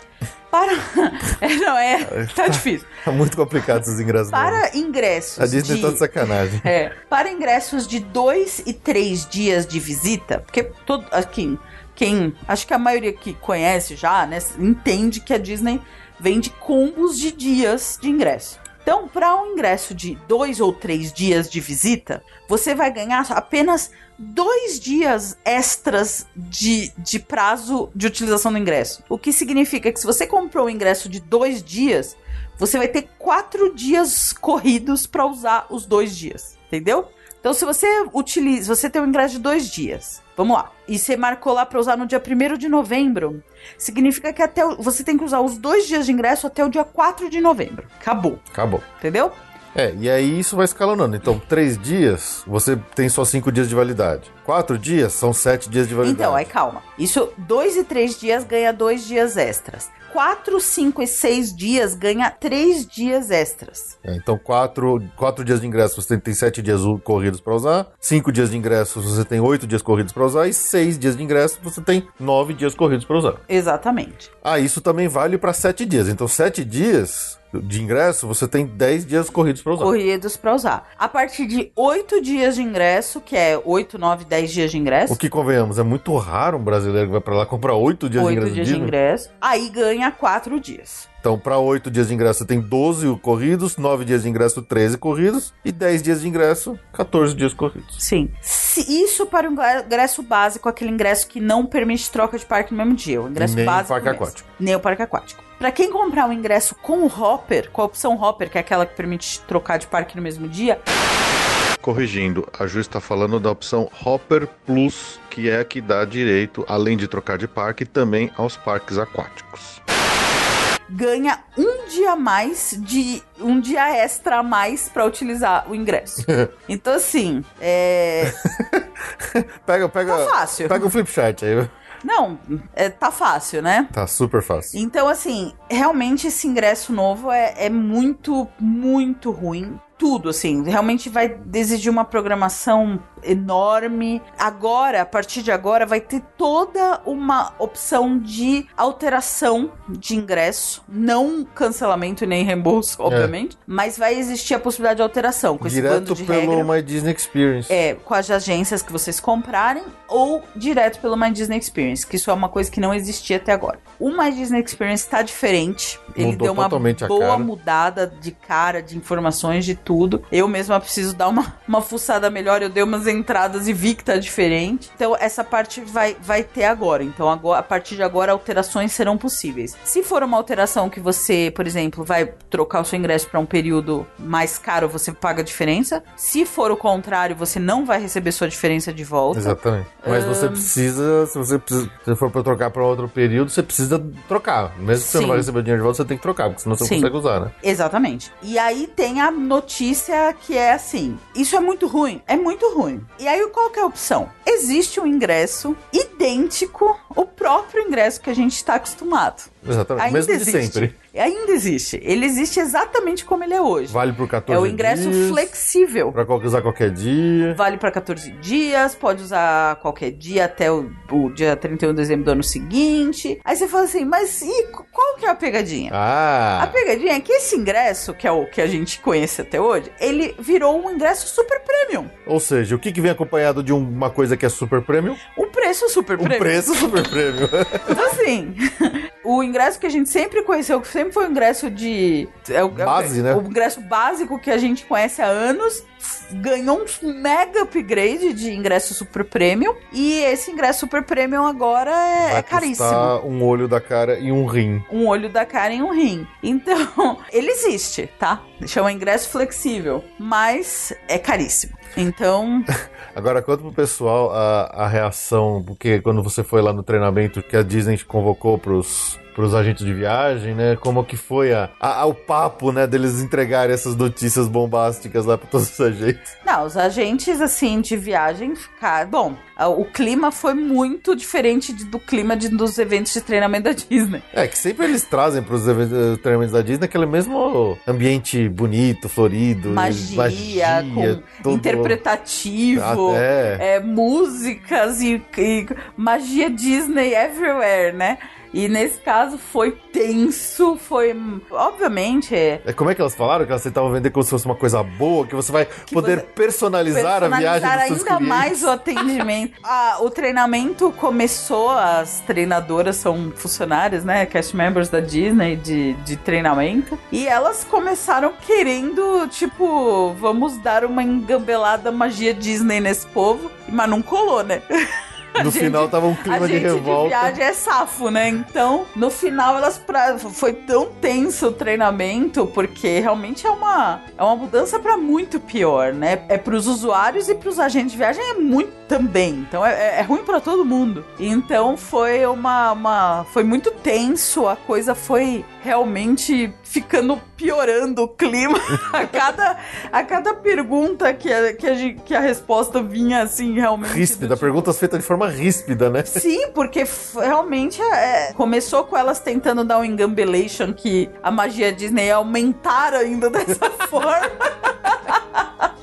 D: Para. É, não, é. Tá difícil.
A: Tá muito complicado esses ingressos.
D: Para ingressos.
A: A Disney
D: de...
A: tá de sacanagem.
D: É, para ingressos de dois e três dias de visita, porque todo aqui, quem, acho que a maioria que conhece já, né, entende que a Disney vende combos de dias de ingresso. Então, para um ingresso de dois ou três dias de visita, você vai ganhar apenas dois dias extras de, de prazo de utilização do ingresso. O que significa que se você comprou um ingresso de dois dias, você vai ter quatro dias corridos para usar os dois dias, entendeu? Então, se você utiliza, você tem um ingresso de dois dias, vamos lá, e você marcou lá para usar no dia 1 de novembro, significa que até o- você tem que usar os dois dias de ingresso até o dia 4 de novembro. Acabou,
A: Acabou.
D: entendeu?
A: É, e aí isso vai escalonando. Então, três dias, você tem só cinco dias de validade. Quatro dias, são sete dias de validade.
D: Então, aí calma. Isso, dois e três dias ganha dois dias extras. Quatro, cinco e seis dias ganha três dias extras.
A: É, então, quatro, quatro dias de ingresso, você tem, tem sete dias u- corridos para usar. Cinco dias de ingresso, você tem oito dias corridos para usar. E seis dias de ingresso, você tem nove dias corridos para usar.
D: Exatamente.
A: Ah, isso também vale para sete dias. Então, sete dias de ingresso, você tem dez dias corridos para usar.
D: Corridos pra usar. A partir de oito dias de ingresso, que é oito, nove, dez dias de ingresso.
A: O que convenhamos, é muito raro um brasileiro que vai para lá comprar oito dias de
D: Oito
A: ingresso.
D: dias de ingresso. Aí ganha quatro dias.
A: Então, para oito dias de ingresso, você tem 12 corridos, nove dias de ingresso, 13 corridos, e 10 dias de ingresso, 14 dias corridos.
D: Sim. Isso para o ingresso básico, aquele ingresso que não permite troca de parque no mesmo dia. O ingresso
A: Nem o
D: básico.
A: parque
D: mesmo.
A: aquático.
D: Nem o parque aquático. Para quem comprar o ingresso com o Hopper, com a opção Hopper, que é aquela que permite trocar de parque no mesmo dia,
A: Corrigindo, a Ju está falando da opção Hopper Plus, que é a que dá direito, além de trocar de parque, também aos parques aquáticos.
D: ganha um dia a mais de um dia extra a mais para utilizar o ingresso. então assim, é
A: Pega, pega,
D: Tá fácil.
A: pega o flip chart aí.
D: Não, é, tá fácil, né?
A: Tá super fácil.
D: Então, assim, realmente esse ingresso novo é, é muito, muito ruim. Tudo, assim, realmente vai exigir uma programação enorme. Agora, a partir de agora, vai ter toda uma opção de alteração de ingresso. Não cancelamento nem reembolso, obviamente. Mas vai existir a possibilidade de alteração com esse bando
A: É. Direto
D: de
A: pelo
D: regra.
A: My Disney Experience.
D: É, com as agências que vocês comprarem ou direto pelo My Disney Experience, que isso é uma coisa que não existia até agora. O My Disney Experience tá diferente. Ele
A: Mudou
D: deu uma boa mudada de cara, de informações, de tudo. Eu mesma preciso dar uma, uma fuçada melhor. Eu dei umas entradas e vi que tá diferente. Então essa parte vai, vai ter agora. Então agora, a partir de agora alterações serão possíveis. Se for uma alteração que você, por exemplo, vai trocar o seu ingresso para um período mais caro, você paga a diferença. Se for o contrário, você não vai receber sua diferença de volta.
A: Exatamente. Mas você precisa, se você precisa, se for pra trocar pra outro período, você precisa trocar. Mesmo que você não vai receber o dinheiro de volta, você tem que trocar, porque senão você
D: Sim.
A: não consegue usar, né?
D: Exatamente. E aí tem a notícia que é assim: isso é muito ruim? É muito ruim. E aí qual que é a opção? Existe um ingresso idêntico, o próprio ingresso que a gente está acostumado.
A: Exatamente.
D: Ainda
A: Mesmo
D: existe.
A: de sempre.
D: Ainda existe. Ele existe exatamente como ele é hoje.
A: Vale por 14
D: é o ingresso
A: dias,
D: flexível.
A: Pra qual- usar qualquer dia.
D: Vale para 14 dias, pode usar qualquer dia até o, o dia 31 de dezembro do ano seguinte. Aí você fala assim, mas e qual que é a pegadinha? A
A: Ah!
D: pegadinha é que esse ingresso, que é o que a gente conhece até hoje, ele virou um ingresso super premium.
A: Ou seja, o que, que vem acompanhado de uma coisa que é super premium?
D: Um preço super
A: Um
D: premium.
A: preço super premium.
D: Então, assim, o ingresso que a gente sempre conheceu, que sempre foi o ingresso de. É o, é o-
A: Base, né?
D: O ingresso básico que a gente conhece há anos. Ganhou um mega upgrade de ingresso super premium. E esse ingresso super premium agora é, é caríssimo.
A: um olho da cara e um rim.
D: um olho da cara em um rim. Então, ele existe, tá? Chama ingresso flexível, mas é caríssimo. Então,
A: Agora, conta pro pessoal a, a reação, porque quando você foi lá no treinamento que a Disney te convocou pros, pros agentes de viagem, né? Como que foi a, a- o papo, né? Deles entregarem essas notícias bombásticas lá pra todos os agentes.
D: não, os agentes assim de viagem ficaram. Bom, o clima foi muito diferente do clima de- dos eventos de treinamento da Disney.
A: É, que sempre eles trazem pros eventos, eh, treinamentos da Disney aquele mesmo ambiente bonito, florido.
D: Magia, com
A: todo-
D: interpretativo,
A: Até.
D: é, músicas e, e magia Disney everywhere, né? E nesse caso foi tenso, foi. Obviamente, é.
A: É, como é que elas falaram? Que elas tentavam vender como se fosse uma coisa boa, que você vai poder
D: você-
A: personalizar, a viagem dos seus
D: ainda
A: clientes.
D: mais o atendimento. Ah, o treinamento começou, as treinadoras são funcionárias, né? Cast members da Disney de, de treinamento. E elas começaram querendo, tipo, vamos dar uma engambelada magia Disney nesse povo. Mas não colou, né?
A: No
D: gente-
A: final tava um
D: A
A: clima de revolta.
D: viagem é safo, né? Então, no final, elas pra... foi tão tenso o treinamento, porque realmente é uma, é uma mudança pra muito pior, né? É pros usuários e pros agentes de viagem é muito também. Então, é, é- é ruim pra todo mundo. Então, foi uma, uma. Foi muito tenso, a coisa foi realmente ficando piorando o clima a cada, a cada pergunta que a, que, a, que a resposta vinha assim realmente
A: Ríspida,
D: tipo,
A: perguntas feitas de forma ríspida, né?
D: Sim, porque realmente é, começou com elas tentando dar um engambelation que a magia Disney ia aumentar ainda dessa forma.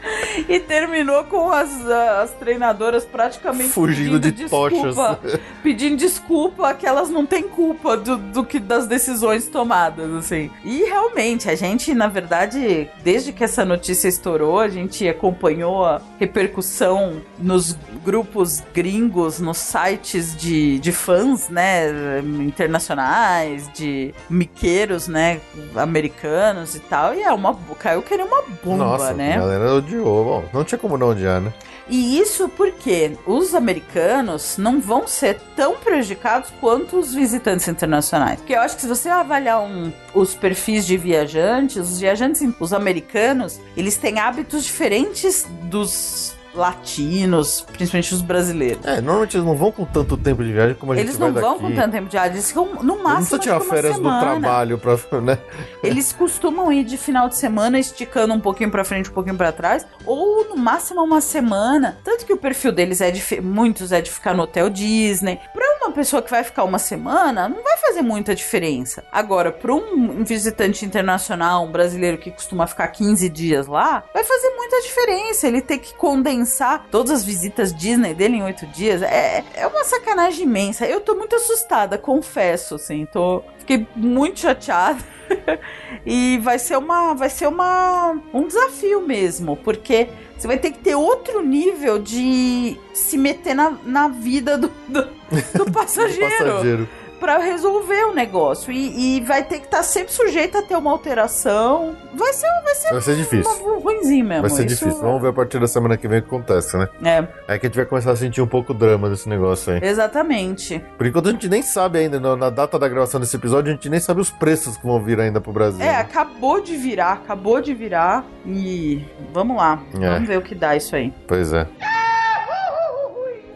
D: E terminou com as, as treinadoras praticamente
A: Fugindo de tochas.
D: desculpa, pedindo desculpa que elas não têm culpa do, do que das decisões tomadas, assim. E realmente, a gente, na verdade, desde que essa notícia estourou, a gente acompanhou a repercussão nos grupos gringos, nos sites de, de fãs, né, internacionais, de miqueiros, né, americanos e tal. E é uma caiu que nem uma bomba,
A: Nossa,
D: né?
A: a galera odiou. Bom, não tinha como não odiar, né?
D: E isso porque os americanos não vão ser tão prejudicados quanto os visitantes internacionais. Porque eu acho que se você avaliar um- os perfis de viajantes, os viajantes, os americanos, eles têm hábitos diferentes dos latinos, principalmente os brasileiros.
A: É, normalmente eles não vão com tanto tempo de viagem como a gente
D: Eles não vão
A: daqui.
D: com tanto tempo de viagem, eles ficam no
A: Eles não
D: máximo
A: tirar
D: uma
A: férias do
D: semana.
A: trabalho pra, né?
D: Eles costumam ir de final de semana esticando um pouquinho pra frente, um pouquinho pra trás, ou no máximo uma semana. Tanto que o perfil deles é de muitos é de ficar no hotel Disney. Pra uma pessoa que vai ficar uma semana, não vai fazer muita diferença. Agora, pra um visitante internacional, um brasileiro que costuma ficar 15 dias lá, vai fazer muita diferença. Ele ter que condensar todas as visitas Disney dele em 8 dias é, é uma sacanagem imensa. Eu tô muito assustada, confesso, assim. Tô, fiquei muito chateada. e vai ser uma vai ser uma um desafio mesmo, porque você vai ter que ter outro nível de se meter na, na vida do, do, do passageiro.
A: Passageiro.
D: Pra resolver o negócio. E, e vai ter que estar sempre sujeito a ter uma alteração. Vai ser, vai ser,
A: Vai ser difícil.
D: uma ruimzinho mesmo.
A: Vai ser
D: Isso-
A: difícil. Vamos ver a partir da semana que vem o que acontece, né?
D: É,
A: É que a gente vai começar a sentir um pouco o drama desse negócio aí.
D: exatamente.
A: Por enquanto a gente nem sabe ainda, na data da gravação desse episódio, a gente nem sabe os preços que vão vir ainda pro Brasil.
D: É,
A: né?
D: acabou de virar, acabou de virar. E vamos lá.
A: É.
D: Vamos ver o que dá isso aí.
A: Pois é.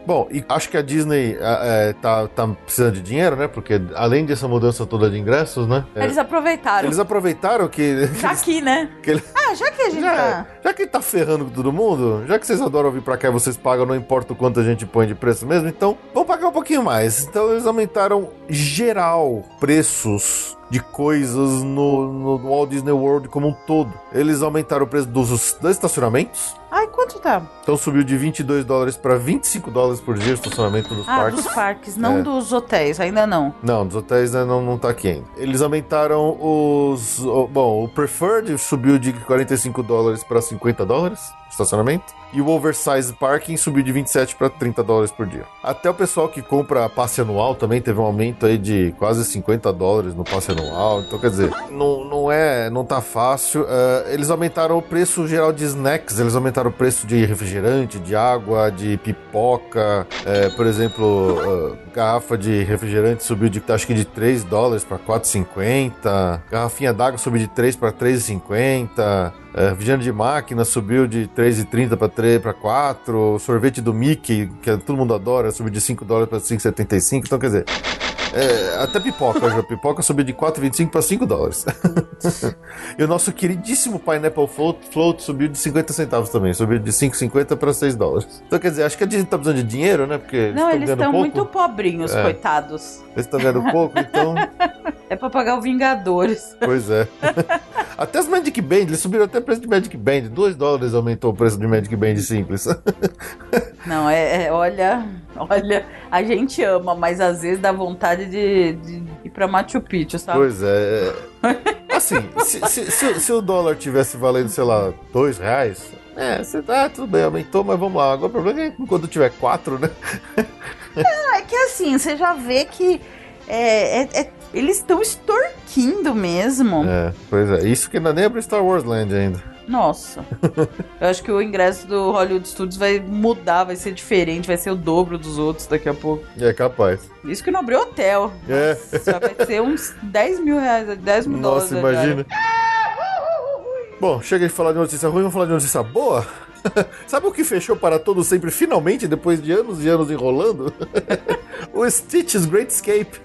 A: Bom, e acho que a Disney é, tá, tá precisando de dinheiro, né? Porque além dessa mudança toda de ingressos, né? é,
D: Eles aproveitaram.
A: eles aproveitaram que.
D: Já aqui, né?
A: que ele-
D: Ah, já que a gente
A: já,
D: tá.
A: já que tá ferrando com todo mundo, já que vocês adoram vir pra cá e vocês pagam, não importa o quanto a gente põe de preço mesmo, então vamos pagar um pouquinho mais. Então eles aumentaram geral preços de coisas no, no, Walt Disney World como um todo. Eles aumentaram o preço dos, dos estacionamentos.
D: Ai, quanto tá?
A: Então subiu de 22 dólares para 25 dólares por dia o estacionamento dos
D: Ah,
A: parques.
D: dos parques, não
A: É.
D: dos hotéis, ainda não.
A: Não, dos hotéis né, não, não tá aqui ainda. Eles aumentaram os. o- Bom, o Preferred subiu de 45 dólares para 50 dólares estacionamento. E o Oversize Parking subiu de 27 para 30 dólares por dia. Até o pessoal que compra passe anual também teve um aumento aí de quase 50 dólares no passe anual. Então, quer dizer, não, não é. Não tá fácil. Ah, eles aumentaram o preço geral de snacks, eles aumentaram o preço de refrigerante, de água, de pipoca. É, por exemplo, ah, garrafa de refrigerante subiu de acho que de 3 dólares para 4,50. Garrafinha d'água subiu de 3 para 3,50. É, refrigerante de máquina subiu de 3,30 para 3 para 4. Sorvete do Mickey, que todo mundo adora, subiu de 5 dólares para 5,75. Então, quer dizer, é, até pipoca, já. Pipoca subiu de 4,25 para 5 dólares. e o nosso queridíssimo Pineapple Float, Float subiu de 50 centavos também, subiu de 5,50 para 6 dólares. Então, quer dizer, acho que a Disney tá precisando de dinheiro, né? Porque
D: Não, eles estão muito pobrinhos,
A: É.
D: coitados.
A: Eles estão ganhando pouco, então.
D: É pra pagar o Vingadores.
A: Pois é. até as Magic Band, eles subiram até o preço de Magic Band. 2 dólares aumentou o preço de Magic Band simples.
D: Não, é, é- olha, olha, a gente ama, mas às vezes dá vontade de, de ir pra Machu Picchu, sabe?
A: pois é. Assim, se, se- se- se o dólar tivesse valendo, sei lá, 2 reais. É, você tá, tudo bem, aumentou, mas vamos lá. Agora o problema é que quando tiver 4, né?
D: É que assim, você já vê que é, é- é- eles estão extorquindo mesmo.
A: É, pois é. Isso que ainda nem pro Star Wars Land ainda.
D: Nossa. Eu acho que o ingresso do Hollywood Studios vai mudar, vai ser diferente, vai ser o dobro dos outros daqui a pouco.
A: É capaz.
D: Isso que não abriu hotel.
A: É.
D: Nossa, vai ser uns 10 mil reais, 10 mil
A: Nossa,
D: dólares.
A: imagina. Bom, chega de falar de notícia ruim, vamos falar de notícia boa? Sabe o que fechou para todo sempre, finalmente, depois de anos e anos enrolando? o Stitch's Great Escape.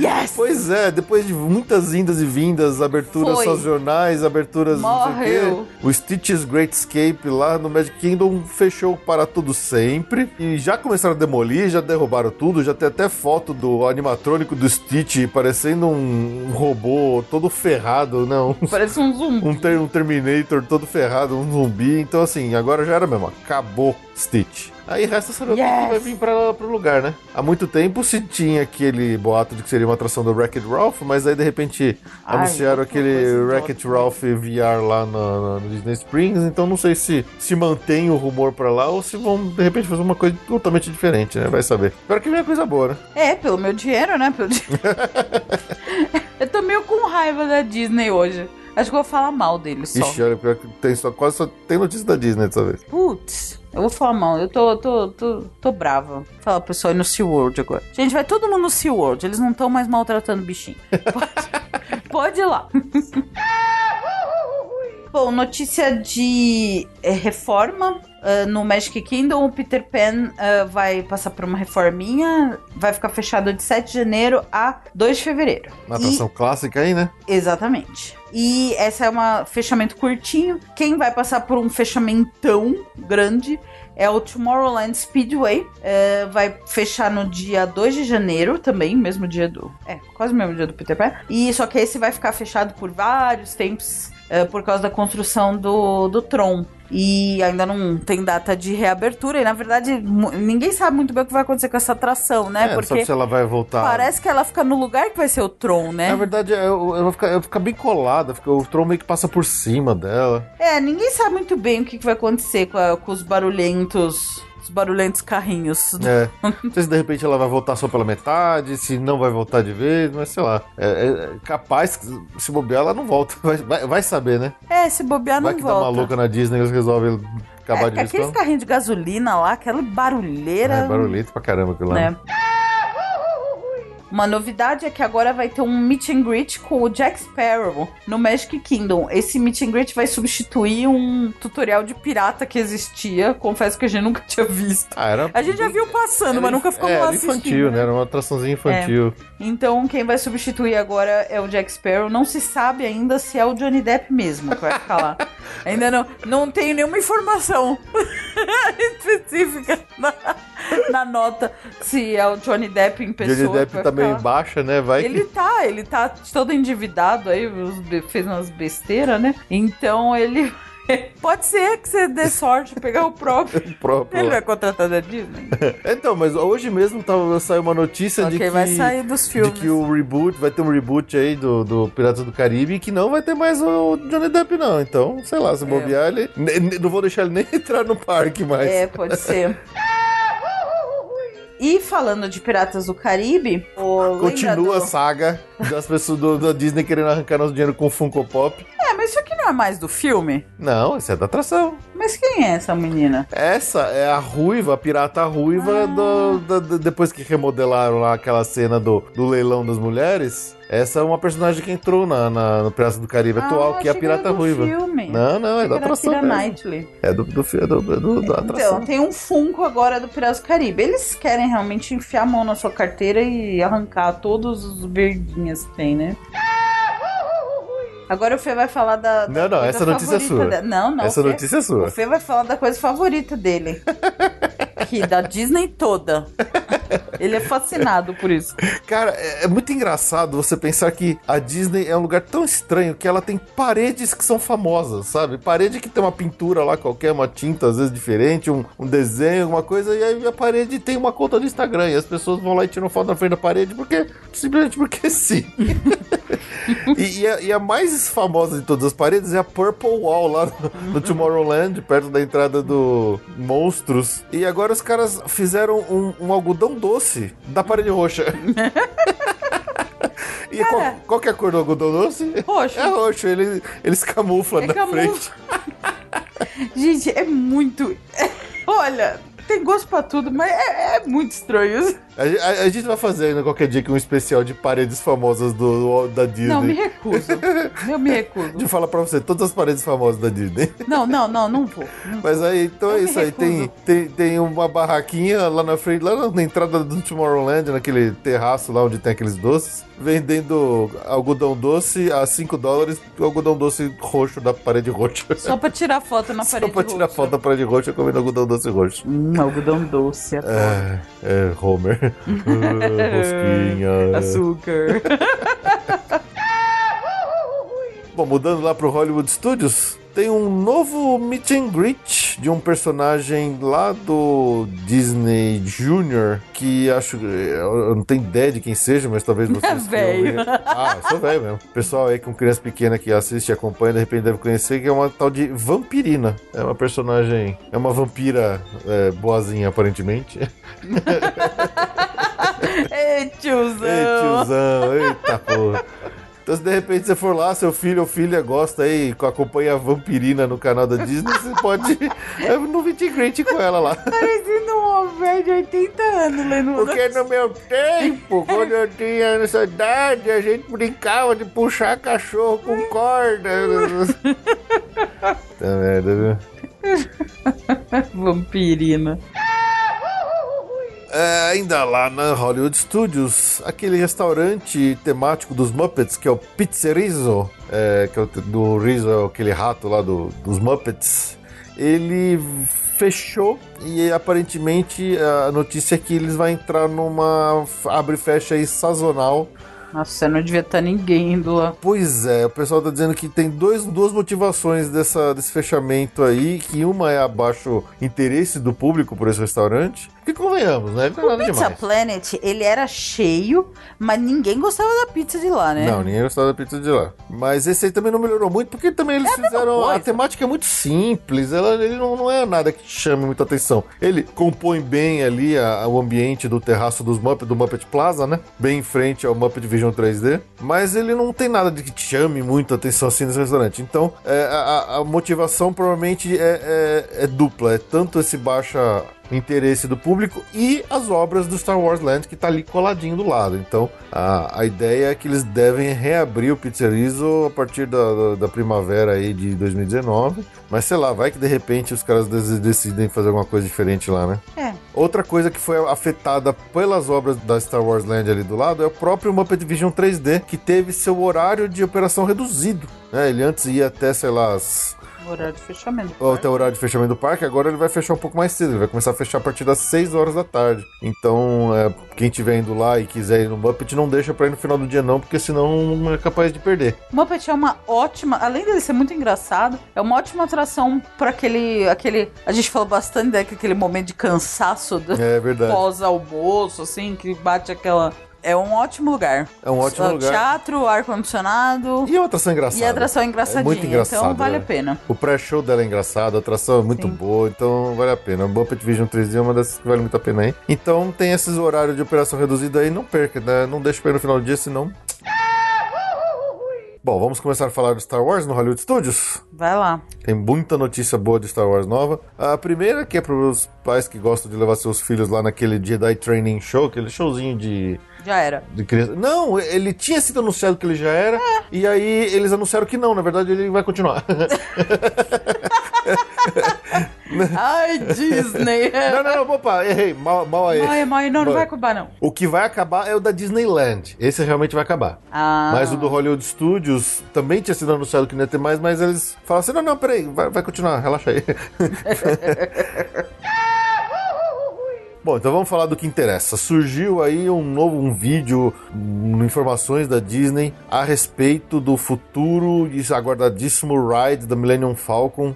D: Yes!
A: Pois é, depois de muitas indas e vindas, aberturas
D: Foi.
A: sazonais, aberturas não sei o
D: Morreu.
A: quê, o Stitch's Great Escape lá no Magic Kingdom fechou para tudo sempre. E já começaram a demolir, já derrubaram tudo, já tem até foto do animatrônico do Stitch parecendo um, um robô todo ferrado, não.
D: Parece um zumbi.
A: Um, ter- um Terminator todo ferrado, um zumbi. Então, assim, agora já era mesmo. Acabou Stitch. Aí resta saber o que
D: Yes.
A: vai vir pra, pro lugar, né? Há muito tempo se tinha aquele boato de que seria uma atração do Wreck-It Ralph, mas aí de repente
D: Ai,
A: anunciaram aquele Wreck-It. Ralph VR lá no, no Disney Springs, então não sei se se mantém o rumor pra lá ou se vão de repente fazer uma coisa totalmente diferente, né? Vai saber. Espero que venha coisa boa, né?
D: É, pelo meu dinheiro, né? Pelo di- eu tô meio com raiva da Disney hoje. Acho que eu vou falar mal deles só.
A: Ixi, olha, pior que tem só, quase só tem notícia da Disney dessa vez.
D: Putz, eu vou falar mal. Eu tô, tô, tô, tô brava. Vou falar pro pessoal ir no SeaWorld agora. Gente, vai todo mundo no SeaWorld. Eles não estão mais maltratando bichinho. Pode, pode ir lá. Bom, notícia de eh, reforma. Ah, no Magic Kingdom, o Peter Pan ah, vai passar por uma reforminha. Vai ficar fechado de 7 de janeiro a 2 de fevereiro.
A: Uma
D: E-
A: atração clássica aí, né?
D: Exatamente. E essa é um fechamento curtinho. Quem vai passar por um fechamentão grande é o Tomorrowland Speedway. É, vai fechar no dia 2 de janeiro também, mesmo dia do. É, quase o mesmo dia do Peter Pan. E só que esse vai ficar fechado por vários tempos é, por causa da construção do, do Tron. E ainda não tem data de reabertura. E na verdade, ninguém sabe muito bem o que vai acontecer com essa atração, né?
A: É, não sabe se ela vai voltar.
D: Parece que ela fica no lugar que vai ser o Tron, né?
A: Na verdade, eu, eu vou ficar, eu vou ficar bem colada, o Tron meio que passa por cima dela.
D: É, ninguém sabe muito bem o que que vai acontecer com, a- com os barulhentos Os barulhentos carrinhos.
A: É. Não sei se de repente ela vai voltar só pela metade, se não vai voltar de vez, mas sei lá. É, é capaz que se bobear, ela não volta. Vai, vai, vai saber, né?
D: É, se bobear
A: Vai
D: não
A: que dá
D: volta.
A: uma louca na Disney e eles resolvem acabar
D: É,
A: de vez
D: aqueles carrinhos de gasolina lá, aquela barulheira.
A: É barulhento pra caramba aquilo lá.
D: né? Uma novidade é que agora vai ter um meet and greet com o Jack Sparrow no Magic Kingdom. Esse meet and greet vai substituir um tutorial de pirata que existia. Confesso que a gente nunca tinha visto.
A: Ah, era.
D: A gente já viu passando, mas nunca ficou
A: é,
D: lá
A: era infantil, né? Era uma atraçãozinha infantil.
D: Então, quem vai substituir agora é o Jack Sparrow. Não se sabe ainda se é o Johnny Depp mesmo que vai ficar lá. ainda não, não tenho nenhuma informação específica na, na nota se é o Johnny Depp em pessoa.
A: Johnny Depp
D: que lá.
A: baixa, né? Vai
D: Ele tá, ele tá todo endividado aí, fez umas besteiras, né? Então ele. Pode ser que você dê sorte de pegar o próprio.
A: que próprio.
D: Ele vai contratar da Disney?
A: Então, mas hoje mesmo tava, saiu uma notícia de
D: Ok,
A: que.
D: vai sair dos
A: De
D: filmes.
A: que o reboot, vai ter um reboot aí do, do Piratas do Caribe e que não vai ter mais o Johnny Depp, não. Então, sei lá, se bobear, ele. ne- ne- Não vou deixar ele nem entrar no parque mais.
D: É, pode ser. E falando de Piratas do Caribe, o
A: Continua a saga das pessoas do, da Disney querendo arrancar nosso dinheiro com Funko Pop.
D: É, mas isso aqui não é mais do filme?
A: Não, isso é da atração.
D: Mas quem é essa menina?
A: Essa é a ruiva, a pirata ruiva, do, da- da- depois que remodelaram lá aquela cena do, do leilão das mulheres. Essa é uma personagem que entrou na, na- no Piratas do Caribe atual,
D: Ah,
A: que é a Pirata
D: do
A: Ruiva.
D: filme.
A: Não, não, é da atração.
D: Knightley.
A: É do, do, fi- do, do- da atração.
D: Então, tem um Funko agora do Piratas do Caribe. Eles querem realmente enfiar a mão na sua carteira e arrancar todos os verdinhas que tem, né? Agora o Fê vai falar da. da
A: Não, não,
D: coisa
A: essa notícia é sua.
D: de- Não, não.
A: Essa
D: Fê-
A: notícia é sua.
D: O Fê vai falar da coisa favorita dele. que da Disney toda. Ele é fascinado por isso.
A: Cara, é, é muito engraçado você pensar que a Disney é um lugar tão estranho que ela tem paredes que são famosas, sabe? Parede que tem uma pintura lá qualquer, uma tinta às vezes diferente, um, um desenho, alguma coisa, e aí a parede tem uma conta do Instagram e as pessoas vão lá e tiram foto na frente da parede porque simplesmente porque sim. e, e a, e a mais famosa de todas as paredes é a Purple Wall lá no, no Tomorrowland, perto da entrada do Monstros. E agora os caras fizeram um, um algodão doce da parede roxa. E qual, qual que é a cor do algodão doce?
D: Roxo.
A: É roxo, ele, eles camuflam
D: É
A: na
D: camufla.
A: frente.
D: Gente, é muito. Olha, tem gosto pra tudo, mas é, é muito estranho.
A: A, a- a gente vai fazer ainda qualquer dia um especial de paredes famosas do, da Disney.
D: Não, me recuso. Eu me recuso.
A: De falar pra você, todas as paredes famosas da Disney.
D: Não, não, não, não vou.
A: Mas aí, então
D: Eu
A: é isso aí. Tem, tem, tem uma barraquinha lá na frente, lá na entrada do Tomorrowland, naquele terraço lá onde tem aqueles doces, vendendo algodão doce a 5 dólares, o algodão doce roxo da parede roxa.
D: Só pra tirar foto na
A: Só
D: parede
A: pra tirar
D: roxa.
A: foto da parede roxa comendo algodão doce roxo.
D: Hum, algodão doce, adoro.
A: É, é, Homer. Ah, Rosquinha.
D: Açúcar.
A: Bom, mudando lá pro Hollywood Studios, tem um novo meet and greet de um personagem lá do Disney Junior, que acho. Eu não tenho ideia de quem seja, mas talvez vocês. que
D: Velho.
A: Ah, eu sou velho mesmo. Pessoal aí com criança pequena que assiste e acompanha, de repente deve conhecer, que é uma tal de Vampirina. É uma personagem. É uma vampira é, boazinha, aparentemente.
D: Ei, tiozão.
A: Ei, tiozão, eita porra. Então, se de repente você for lá, seu filho ou filha gosta aí, acompanha a Vampirina no canal da Disney, você pode é, no greet com ela lá.
D: Parecendo um homem de 80 anos lendo
A: Porque no meu tempo, quando eu tinha essa idade, a gente brincava de puxar cachorro com corda. Tá merda, viu?
D: vampirina.
A: É, ainda lá na Hollywood Studios, aquele restaurante temático dos Muppets, que é o Pizzerizo, é, que é o, do Rizzo, é aquele rato lá do, dos Muppets, ele fechou e aparentemente a notícia é que eles vão entrar numa abre e fecha aí sazonal
D: Nossa, não devia estar ninguém indo lá.
A: Pois é, o pessoal tá dizendo que tem dois, duas motivações dessa, desse fechamento aí, que uma é abaixo interesse do público por esse restaurante. Porque convenhamos, né? Não é nada
D: Pizza
A: demais.
D: Planet, ele era cheio, mas ninguém gostava da pizza de lá, né?
A: Não, ninguém gostava da pizza de lá. Mas esse aí também não melhorou muito, porque também eles fizeram. A
D: coisa.
A: temática é muito simples, ela, ele não, não é nada que chame muita atenção. Ele compõe bem ali a- o ambiente do terraço dos Muppet, do Muppet Plaza, né? Bem em frente ao Muppet Vision 3D. Mas ele não tem nada de que te chame muita atenção assim nesse restaurante. Então, é, a, a- a motivação provavelmente é, é- é dupla. É tanto esse baixa interesse do público e as obras do Star Wars Land que tá ali coladinho do lado. Então a, a ideia é que eles devem reabrir o Pizzerizo a partir da, da, da primavera aí de 2019. Mas sei lá, vai que de repente os caras decidem fazer alguma coisa diferente lá, né?
D: É.
A: Outra coisa que foi afetada pelas obras da Star Wars Land ali do lado é o próprio Muppet Vision 3D, que teve seu horário de operação reduzido. né? Ele antes ia até, sei lá, as
D: Horário de fechamento.
A: ou até o horário de fechamento do parque, agora ele vai fechar um pouco mais cedo, ele vai começar a fechar a partir das 6 horas da tarde. Então, é, quem estiver indo lá e quiser ir no Muppet, não deixa pra ir no final do dia não, porque senão é capaz de perder.
D: Muppet é uma ótima, além dele ser muito engraçado, é uma ótima atração pra aquele, aquele, a gente falou bastante né, que aquele momento de cansaço do
A: É
D: pós-almoço, assim, que bate aquela, é um ótimo lugar.
A: É um ótimo
D: Uh,
A: lugar.
D: Teatro, ar condicionado
A: E é uma atração engraçada.
D: e a atração
A: É
D: engraçadinha,
A: muito engraçado.
D: então vale
A: né?
D: a pena.
A: O pré-show dela é engraçado, a atração é muito
D: Sim.
A: boa, então vale a pena. O Muppet Vision 3D é uma dessas que vale muito a pena aí. Então tem esses horários de operação reduzida aí, não perca, né? Não deixe pra ir no final do dia, senão. Bom, vamos começar a falar do Star Wars no Hollywood Studios.
D: Vai lá.
A: Tem muita notícia boa de Star Wars nova. A primeira que é para os pais que gostam de levar seus filhos lá naquele Jedi Training Show, aquele showzinho de,
D: Já era.
A: de criança. Não, ele tinha sido anunciado que ele já era, e aí eles anunciaram que não, na verdade ele vai continuar.
D: Ai, Disney.
A: não, não, não, opa, errei, mal, mal aí.
D: Ai, mãe, não, não
A: Vai.
D: vai acabar, não.
A: O que vai acabar é o da Disneyland. Esse realmente vai acabar.
D: Ah.
A: Mas o do Hollywood Studios também tinha sido anunciado que não ia ter mais, mas eles falaram assim: não, não, peraí, vai, vai continuar, relaxa aí. Bom, então vamos falar do que interessa. Surgiu aí um novo um vídeo, um, informações da Disney a respeito do futuro e aguardadíssimo ride da Millennium Falcon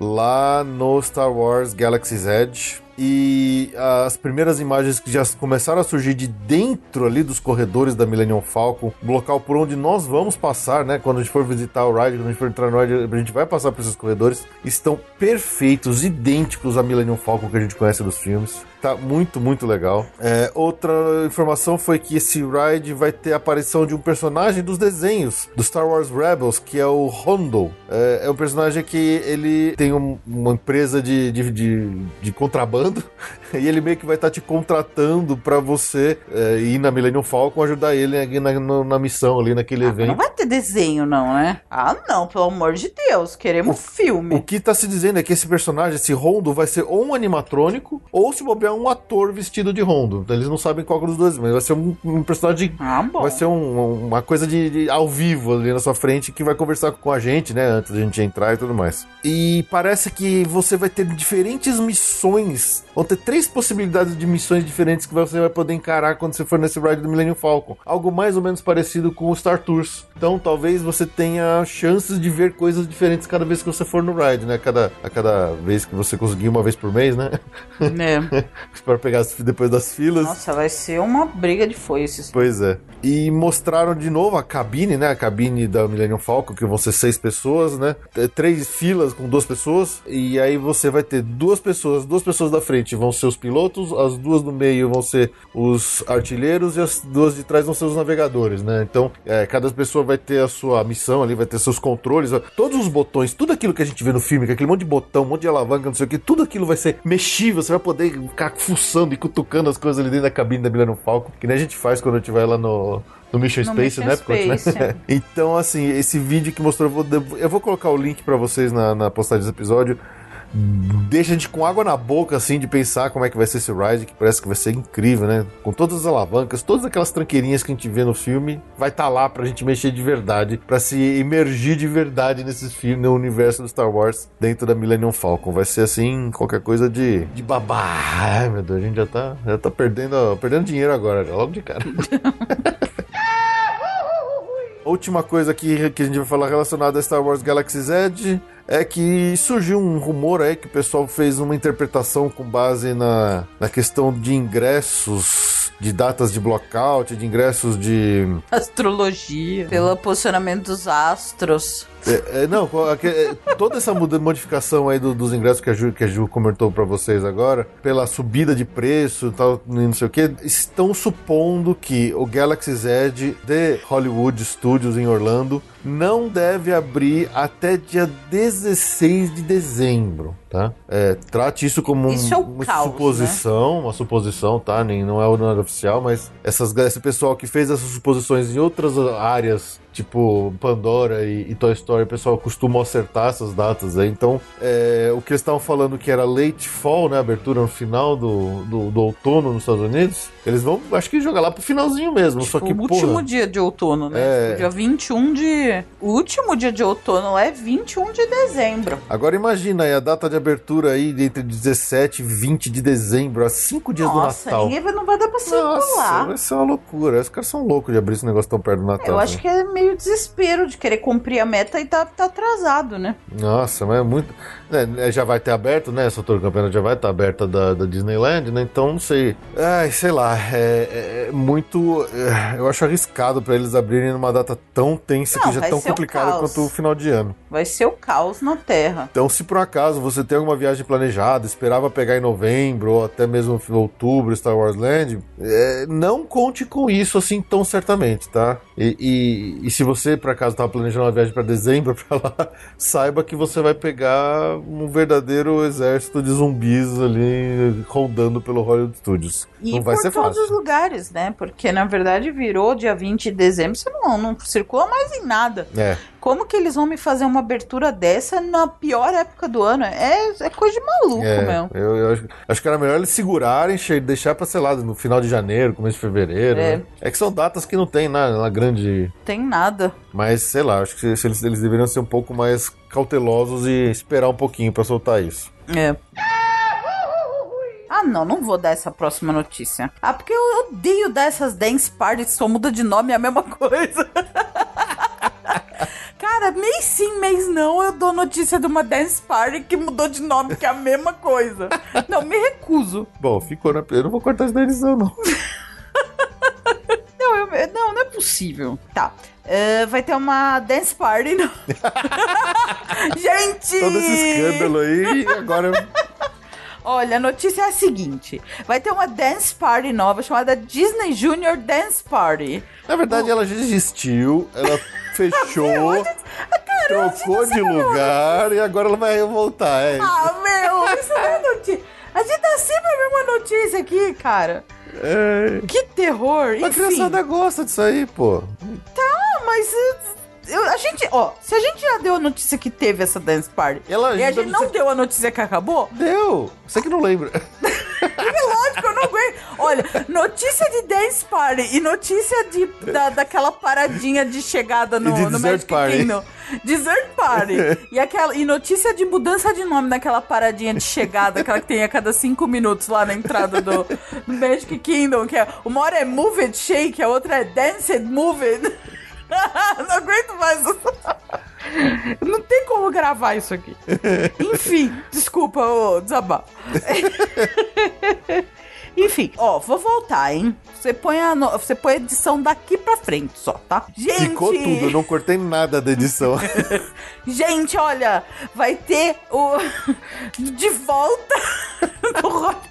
A: lá no Star Wars Galaxy's Edge. E as primeiras imagens que já começaram a surgir de dentro ali dos corredores da Millennium Falcon, o local por onde nós vamos passar, né? Quando a gente for visitar o ride, quando a gente for entrar no ride, a gente vai passar por esses corredores, estão perfeitos, idênticos à Millennium Falcon que a gente conhece dos filmes. Tá muito, muito legal. É, outra informação foi que esse ride vai ter a aparição de um personagem dos desenhos do Star Wars Rebels, que é o Hondo. É, é um personagem que ele tem um- uma empresa de, de, de, de contrabando e ele meio que vai estar te contratando pra você é, ir na Millennium Falcon ajudar ele na, na, na missão ali naquele
D: Não
A: evento.
D: vai ter desenho, não, né? Ah, não, pelo amor de Deus. Queremos filme.
A: O que tá se dizendo é que esse personagem, esse Rondo, vai ser ou um animatrônico ou se bobear um ator vestido de Rondo. Então, eles não sabem qual dos dois, mas vai ser um, um personagem.
D: Ah, bom.
A: Vai ser um- uma coisa de, de- ao vivo ali na sua frente que vai conversar com a gente, né? Antes da gente entrar e tudo mais. E parece que você vai ter diferentes missões. Vão ter três possibilidades de missões diferentes que você vai poder encarar quando você for nesse ride do Millennium Falcon. Algo mais ou menos parecido com o Star Tours. Então talvez você tenha chances de ver coisas diferentes cada vez que você for no ride, né? Cada, a cada vez que você conseguir, uma vez por mês, né?
D: É.
A: Para pegar depois das filas.
D: Nossa, vai ser uma briga de foices.
A: Pois é. E mostraram de novo a cabine, né? A cabine da Millennium Falcon, que vão ser seis pessoas, né? T- Três filas com duas pessoas. E aí você vai ter duas pessoas. Duas pessoas da frente vão ser os pilotos, as duas do meio vão ser os artilheiros e as duas de trás vão ser os navegadores, né? Então, é, cada pessoa vai ter a sua missão ali, vai ter seus controles. Todos os botões, tudo aquilo que a gente vê no filme, que é aquele monte de botão, um monte de alavanca, não sei o que, tudo aquilo vai ser mexível. Você vai poder ficar fuçando e cutucando as coisas ali dentro da cabine da Millennium Falcon, que nem a gente faz quando a gente vai lá no, no Mission
D: No
A: Space,
D: Mission
A: né? Epcot, né?
D: Space.
A: então, assim, esse vídeo que mostrou, eu vou, eu vou colocar o link pra vocês na, na postagem desse episódio. Deixa a gente com água na boca, assim, de pensar como é que vai ser esse ride, que parece que vai ser incrível, né? Com todas as alavancas, todas aquelas tranqueirinhas que a gente vê no filme, vai estar lá pra gente mexer de verdade, pra se imergir de verdade nesses filmes, no universo do Star Wars, dentro da Millennium Falcon. Vai ser, assim, qualquer coisa de, de babá. Ai, meu Deus, a gente já tá, já tá perdendo, perdendo dinheiro agora, já, logo de cara. última coisa aqui que a gente vai falar relacionada a Star Wars Galaxy's Edge é que surgiu um rumor aí que o pessoal fez uma interpretação com base na, na questão de ingressos, de datas de blockout, de ingressos de.
D: Astrologia, pelo posicionamento dos astros.
A: É, é, não, aque- é, toda essa muda- modificação aí do- dos ingressos que a, Ju, que a Ju comentou pra vocês agora, pela subida de preço e tal, e não sei o que, estão supondo que o Galaxy's Edge de Hollywood Studios em Orlando não deve abrir até dia 16 de dezembro, tá? É, trate isso como um-
D: Isso é o
A: uma
D: caos,
A: suposição, uma suposição, tá? Nem, não é nada oficial, mas essas, esse pessoal que fez essas suposições em outras áreas tipo Pandora e, e Toy Story, o pessoal costuma acertar essas datas aí. Então, é, o que eles estavam falando que era late fall, né? Abertura no final do, do, do outono nos Estados Unidos, eles vão, acho que jogar lá pro finalzinho mesmo. só que,
D: o último
A: porra,
D: dia de outono, né?
A: É.
D: Tipo, dia 21 de. O último dia de outono lá é 21 de dezembro.
A: Agora imagina aí a data de abertura aí entre 17 e 20 de dezembro, a cinco dias
D: Nossa,
A: do Natal.
D: vai, não vai dar pra circular.
A: Nossa, vai ser uma loucura. Os caras são loucos de abrir esse negócio tão perto do Natal.
D: Eu acho
A: né?
D: que é meio desespero de querer cumprir a meta e tá, tá atrasado, né?
A: Nossa, mas é muito. né, já vai ter aberto, né? Essa altura do campeonato já vai estar aberta da, da Disneyland, né? Então não sei. Ai, sei lá. É, é muito. é, eu acho arriscado pra eles abrirem numa data tão tensa
D: Não,
A: que já é tão complicada quanto o final de ano.
D: Vai ser o caos na Terra.
A: Então, se por acaso você tem alguma viagem planejada, esperava pegar em novembro ou até mesmo outubro Star Wars Land, é, não conte com isso assim tão certamente, tá? E, e- e se você por acaso estava planejando uma viagem para dezembro para lá, saiba que você vai pegar um verdadeiro exército de zumbis ali rondando pelo Hollywood Studios.
D: E
A: não vai
D: por
A: ser
D: todos
A: fácil.
D: os lugares, né? Porque na verdade virou dia 20 de dezembro, você não, não circula mais em nada.
A: É.
D: Como que eles vão me fazer uma abertura dessa na pior época do ano? É, é coisa de maluco,
A: É,
D: meu.
A: eu, eu acho, acho que era melhor eles segurarem, deixar pra, sei lá, no final de janeiro, começo de fevereiro.
D: É.
A: né? é que são datas que não tem na, na grande.
D: Tem nada.
A: Mas, sei lá, acho que eles, eles deveriam ser um pouco mais cautelosos e esperar um pouquinho pra soltar isso.
D: É. Ah, não, não vou dar essa próxima notícia. Ah, porque eu odeio dar essas dance parties, só muda de nome, é a mesma coisa. Cara, mês sim, mês não, eu dou notícia de uma dance party que mudou de nome, que é a mesma coisa. Não, me recuso.
A: Bom, ficou na. Eu não vou cortar isso da edição, não.
D: Não, eu- não, não é possível. Tá. eh, vai ter uma dance party. Não. Gente!
A: Todo esse escândalo aí, agora.
D: Olha, a notícia é a seguinte: vai ter uma dance party nova chamada Disney Junior Dance Party.
A: Na verdade, ela já existiu, ela fechou, trocou de lugar e agora ela vai voltar. É.
D: Ah, meu, isso não é notícia. A gente tá sempre a mesma notícia aqui, cara.
A: É.
D: Que terror.
A: A
D: Enfim,
A: criançada gosta disso aí, pô.
D: ah, mas eu- a gente, ó, se a gente já deu a notícia que teve essa dance party
A: Ela-
D: e a
A: gente
D: não deu a notícia que acabou,
A: Deu! Você que não lembra.
D: lógico, eu não aguento. Olha, notícia de dance party e notícia de, da, daquela paradinha de chegada no,
A: E de
D: no
A: dessert
D: Magic
A: party.
D: Kingdom. Dessert party. e, aquela, e notícia de mudança de nome naquela paradinha de chegada, aquela que tem a cada cinco minutos lá na entrada do, do Magic Kingdom, que é uma hora é Move It Shake, a outra é Dance It Move It. não aguento mais. Não tem como gravar isso aqui. Enfim, desculpa o desabafo. Enfim, ó, vou voltar, hein? Você põe a, no- você põe a edição daqui pra frente só, tá? Gente!
A: Ficou tudo, eu não cortei nada da edição.
D: Gente, olha, vai ter o. De volta no Hollywood.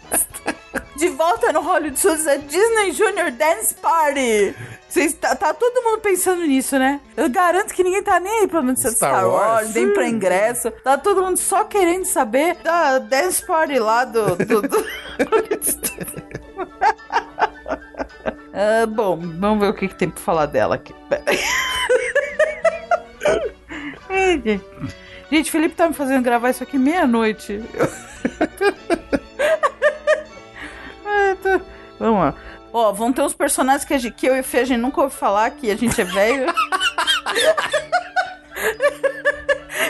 D: De volta no Hollywood Studios a Disney Junior Dance Party. Vocês, tá, tá todo mundo pensando nisso, né? Eu garanto que ninguém tá nem aí pra notícia de
A: Star
D: Star Wars,
A: Wars,
D: nem pra ingresso. Tá todo mundo só querendo saber da Dance Party lá do. do, do... Ah, bom, vamos ver o que, que tem pra falar dela aqui. Gente. Felipe tá me fazendo gravar isso aqui meia-noite. Tô- Vamos lá. Ó, vão ter uns personagens que, a gente- que eu e o Fê a gente nunca ouviu falar, que a gente é velho.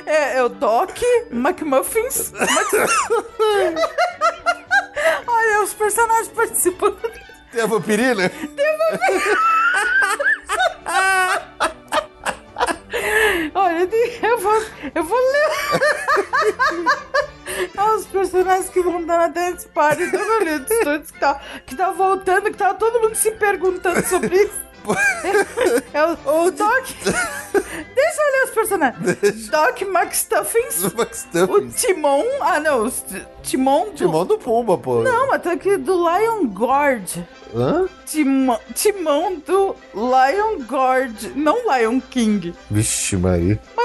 D: é, é o Doc, McMuffins. Olha, os personagens participando.
A: Tem a vampirina? Olha, eu vou, eu vou ler.
D: é os personagens que vão dar na dance party do Lourdes, que tá, que tá voltando, que tá todo mundo se perguntando sobre isso. É o, Doc. Deixa eu olhar os personagens. Doc McStuffins. O Timon. Ah, não. o Timon do.
A: Timão do Pumba, pô.
D: Não, mas tá aqui do Lion Guard.
A: Hã?
D: Timão, timão do Lion Guard. Não Lion King.
A: Vixe, Maria.
D: Mas.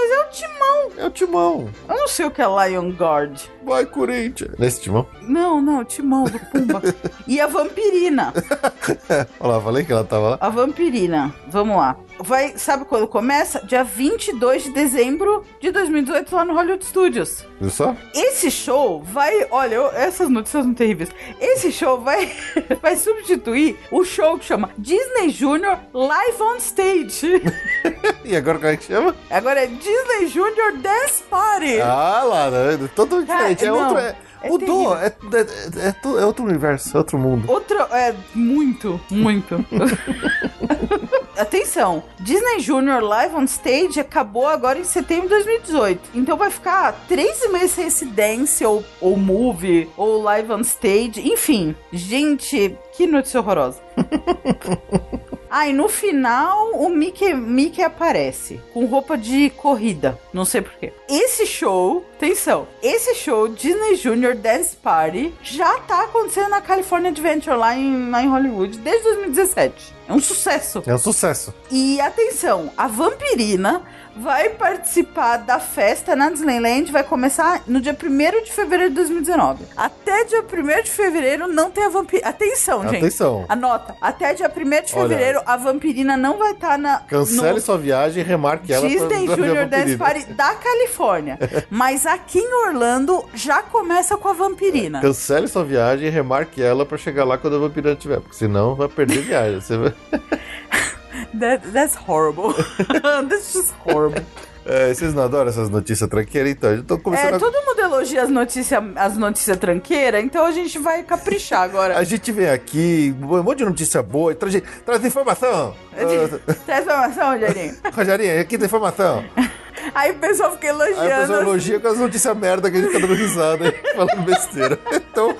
D: É o Timão. Eu não sei o que é Lion Guard.
A: Vai, Corinthians. Nesse Timão?
D: Não, não, o Timão do Pumba. e a Vampirina.
A: Olha lá, falei que ela tava lá.
D: A Vampirina. Vamos lá. Vai, sabe quando começa? Dia 22 de dezembro de 2018 lá no Hollywood Studios.
A: Viu só?
D: Esse show vai, olha, eu- essas notícias são terríveis. Esse show vai, vai substituir o show que chama Disney Junior Live on Stage.
A: E agora como é que chama?
D: Agora é Disney Junior Dance Party.
A: Ah lá, né? Todo diferente. É outro. É,
D: é
A: mudou. É, é, é, é outro universo, é outro mundo.
D: Outro, é, muito, muito. Atenção, Disney Junior Live on Stage acabou agora em setembro de 2018. Então vai ficar três meses sem esse dance, ou, ou movie, ou live on stage, enfim. Gente, que notícia horrorosa. Ah, e no final o Mickey, Mickey aparece com roupa de corrida. Não sei porquê. Esse show, atenção, esse show Disney Junior Dance Party já tá acontecendo na California Adventure lá em, lá em Hollywood desde 2017. É um sucesso.
A: É um sucesso.
D: E atenção, a Vampirina vai participar da festa na Disneyland, vai começar no dia 1 de fevereiro de 2019. Até dia 1 de fevereiro não tem a Vampirina. Atenção, gente.
A: Atenção.
D: Anota. Até dia 1 de
A: Olha.
D: fevereiro a Vampirina não vai estar na
A: Cancele
D: no
A: sua viagem e remarque ela
D: Disney
A: pra- pra
D: Junior Dance. Party da Califórnia. Mas aqui em Orlando já começa com a Vampirina.
A: Cancele sua viagem e remarque ela pra chegar lá quando a vampirina estiver. Porque senão vai perder viagem. Você vai...
D: That- that's horrible. that's just horrible.
A: É, vocês não adoram essas notícias tranqueiras? Então, eu tô começando
D: É,
A: a...
D: todo mundo elogia as notícias as notícias tranqueiras, então a gente vai caprichar agora.
A: A gente vem aqui, um monte de notícia boa, traz, traz informação.
D: Traz informação, Rogerinho.
A: Rogerinho, aqui tem informação.
D: Aí o pessoal fica
A: Aí a pessoa
D: elogiando.
A: elogia com as notícias merda que a gente fica dando risada, falando besteira. Então,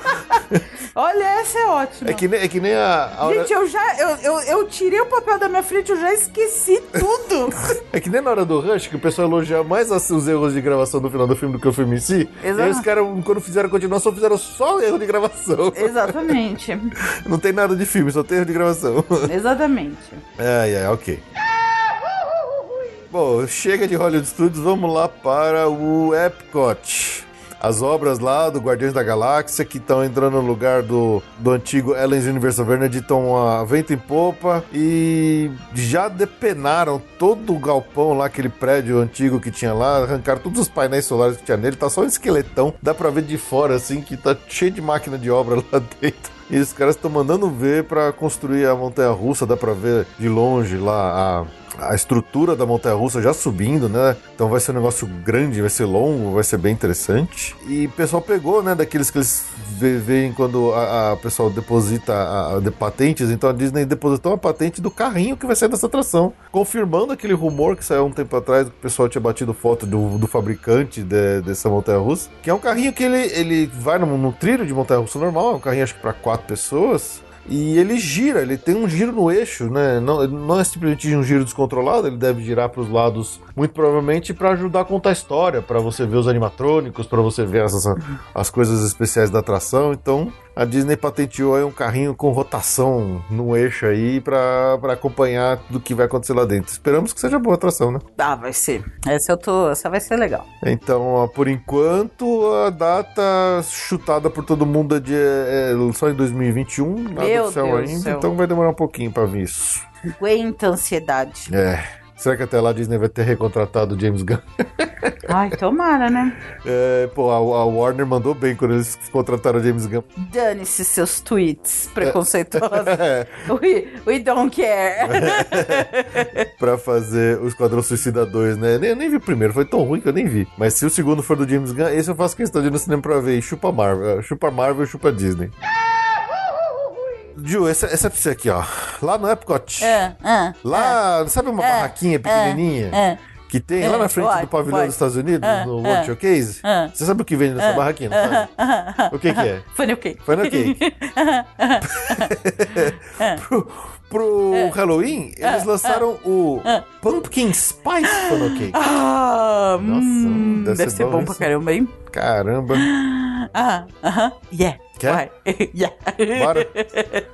D: Olha, essa é ótima.
A: é que nem, é que nem a, a hora,
D: Gente, eu já. Eu, eu, eu tirei o papel da minha frente, eu já esqueci tudo.
A: é que nem na hora do Rush, que o pessoal elogia mais os erros de gravação do final do filme do que o filme em si.
D: Exato.
A: E aí os caras, quando fizeram a continuação, fizeram só erro de gravação.
D: Exatamente.
A: Não tem nada de filme, só tem erro de gravação.
D: Exatamente.
A: Ai, ai, ok. Bom, chega de Hollywood Studios, vamos lá para o Epcot. As obras lá do Guardiões da Galáxia que estão entrando no lugar do, do antigo Ellen's Universe of Energy estão a vento em popa e já depenaram todo o galpão lá, aquele prédio antigo que tinha lá, arrancaram todos os painéis solares que tinha nele, tá só um esqueletão, dá pra ver de fora assim que tá cheio de máquina de obra lá dentro. E os caras estão mandando ver pra construir a montanha russa, dá pra ver de longe lá a, a estrutura da montanha russa já subindo, né? Então vai ser um negócio grande, vai ser longo, vai ser bem interessante. E o pessoal pegou, né, daqueles que eles veem quando a, a pessoal deposita a, a- de patentes, então a Disney depositou uma patente do carrinho que vai sair dessa atração, confirmando aquele rumor que saiu um tempo atrás, que o pessoal tinha batido foto do, do fabricante de- dessa montanha russa, que é um carrinho que ele, ele vai no, no trilho de montanha russa normal, é um carrinho acho que para quatro pessoas. E ele gira, ele tem um giro no eixo, né? Não, não é simplesmente um giro descontrolado, ele deve girar para os lados, muito provavelmente para ajudar a contar a história, para você ver os animatrônicos, para você ver essas, as coisas especiais da atração. Então, a Disney patenteou um carrinho com rotação no eixo aí para acompanhar do que vai acontecer lá dentro. Esperamos que seja boa atração, né?
D: Ah, vai ser. Essa eu tô. Essa vai ser legal.
A: Então, por enquanto, a data chutada por todo mundo é, de, é só em 2021, nada
D: Meu
A: oficial
D: Deus
A: ainda,
D: céu.
A: então vai demorar um pouquinho pra vir isso.
D: Aguenta a ansiedade.
A: É. Será que até lá a Disney vai ter recontratado o James Gunn?
D: Ai, tomara, né?
A: É, pô, a, a Warner mandou bem quando eles contrataram o James Gunn.
D: Dane-se seus tweets preconceituosos.
A: É,
D: we, we don't care.
A: pra fazer o Esquadrão Suicida 2, né? Eu nem vi o primeiro, foi tão ruim que eu nem vi. Mas se o segundo for do James Gunn, esse eu faço questão de ir no cinema pra ver. E chupa Marvel, chupa Marvel e chupa Disney. Ju, essa, essa é pra você aqui, ó. Lá no Epcot.
D: É, é,
A: Lá, sabe uma
D: é,
A: barraquinha pequenininha?
D: é.
A: Que que tem
D: É,
A: lá na frente
D: vai,
A: do pavilhão
D: vai.
A: dos Estados Unidos, no World Showcase. Você sabe o que vende nessa barraquinha, não sabe? O que que é?
D: Funnel cake.
A: Funnel cake. pro pro Halloween, eles lançaram o Pumpkin Spice Funnel Cake.
D: Ah,
A: Nossa,
D: hum,
A: deve
D: deve,
A: ser
D: ser
A: bom
D: bom
A: isso.
D: pra caramba, hein?
A: Caramba.
D: Ah, aham, yeah.
A: Quer?
D: Yeah.
A: Bora.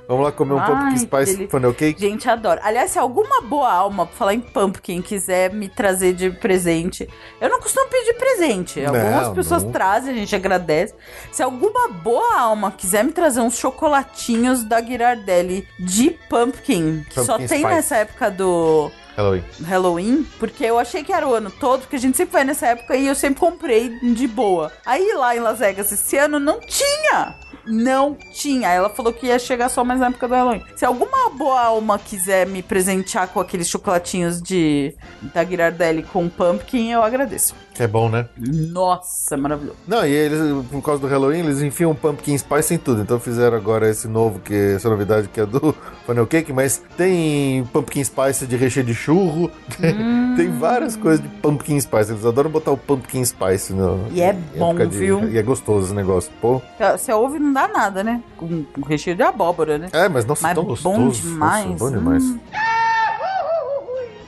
A: Vamos lá comer um
D: Ai,
A: Pumpkin Spice
D: delícia.
A: Funnel Cake.
D: Gente, adoro. Aliás, se alguma boa alma, pra falar em pumpkin, quiser me trazer de presente. Eu não costumo pedir presente. Algumas
A: Não,
D: pessoas
A: não.
D: trazem, a gente agradece. Se alguma boa alma quiser me trazer uns chocolatinhos da Girardelli de pumpkin, que só
A: Pumpkin
D: tem
A: Spice.
D: nessa época do
A: Halloween.
D: Halloween, porque eu achei que era o ano todo, porque a gente sempre vai nessa época e eu sempre comprei de boa. Aí lá em Las Vegas esse ano não tinha. Não tinha. Ela falou que ia chegar só mais na época do Halloween. Se alguma boa alma quiser me presentear com aqueles chocolatinhos de da Girardelli com pumpkin, eu agradeço.
A: Que é bom, né?
D: Nossa, maravilhoso.
A: Não, e eles, por causa do Halloween, eles enfiam um Pumpkin Spice em tudo. Então fizeram agora esse novo, que essa novidade que é do Funnel Cake, mas tem Pumpkin Spice de recheio de churro.
D: Hum.
A: tem várias coisas de Pumpkin Spice. Eles adoram botar o Pumpkin Spice no.
D: E é bom,
A: de-
D: viu?
A: E é gostoso esse negócio. Pô.
D: Você ouve não dá nada, né? Com, com recheio de abóbora, né?
A: É, mas nossa,
D: Mas
A: tão
D: bom
A: gostoso.
D: demais.
A: Nossa, bom demais.
D: Hum.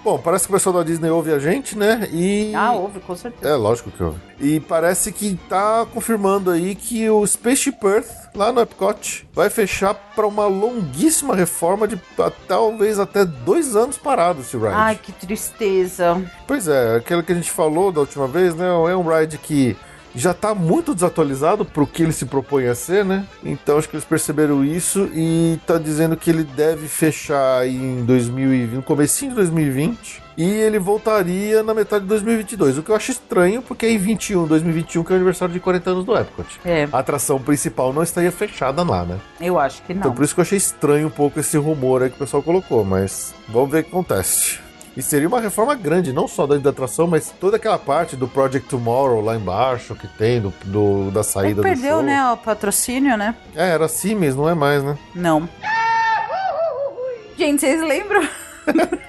A: Bom, parece que o pessoal da Disney ouve a gente, né? E.
D: Ah, ouve, com certeza.
A: É, lógico que ouve. E parece que tá confirmando aí que o Spaceship Earth, lá no Epcot, vai fechar para uma longuíssima reforma de talvez até dois anos parado esse ride.
D: Ai, que tristeza.
A: Pois é, aquilo que a gente falou da última vez, né? É um ride que já tá muito desatualizado pro que ele se propõe a ser, né? Então acho que eles perceberam isso e tá dizendo que ele deve fechar em 2020, no comecinho de 2020. E ele voltaria na metade de 2022, o que eu acho estranho, porque é em 21, 2021, que é o aniversário de 40 anos do Epcot.
D: É,
A: A atração principal não estaria fechada lá, né?
D: eu acho que
A: Então
D: não.
A: por isso que eu achei estranho um pouco esse rumor aí que o pessoal colocou, mas vamos ver o que acontece. E seria uma reforma grande, não só da, da atração, mas toda aquela parte do Project Tomorrow lá embaixo que tem, do, do- da saída do
D: perdeu,
A: show.
D: né, o patrocínio, né?
A: É, era assim mesmo, não é mais, né?
D: Não. Gente, vocês lembram?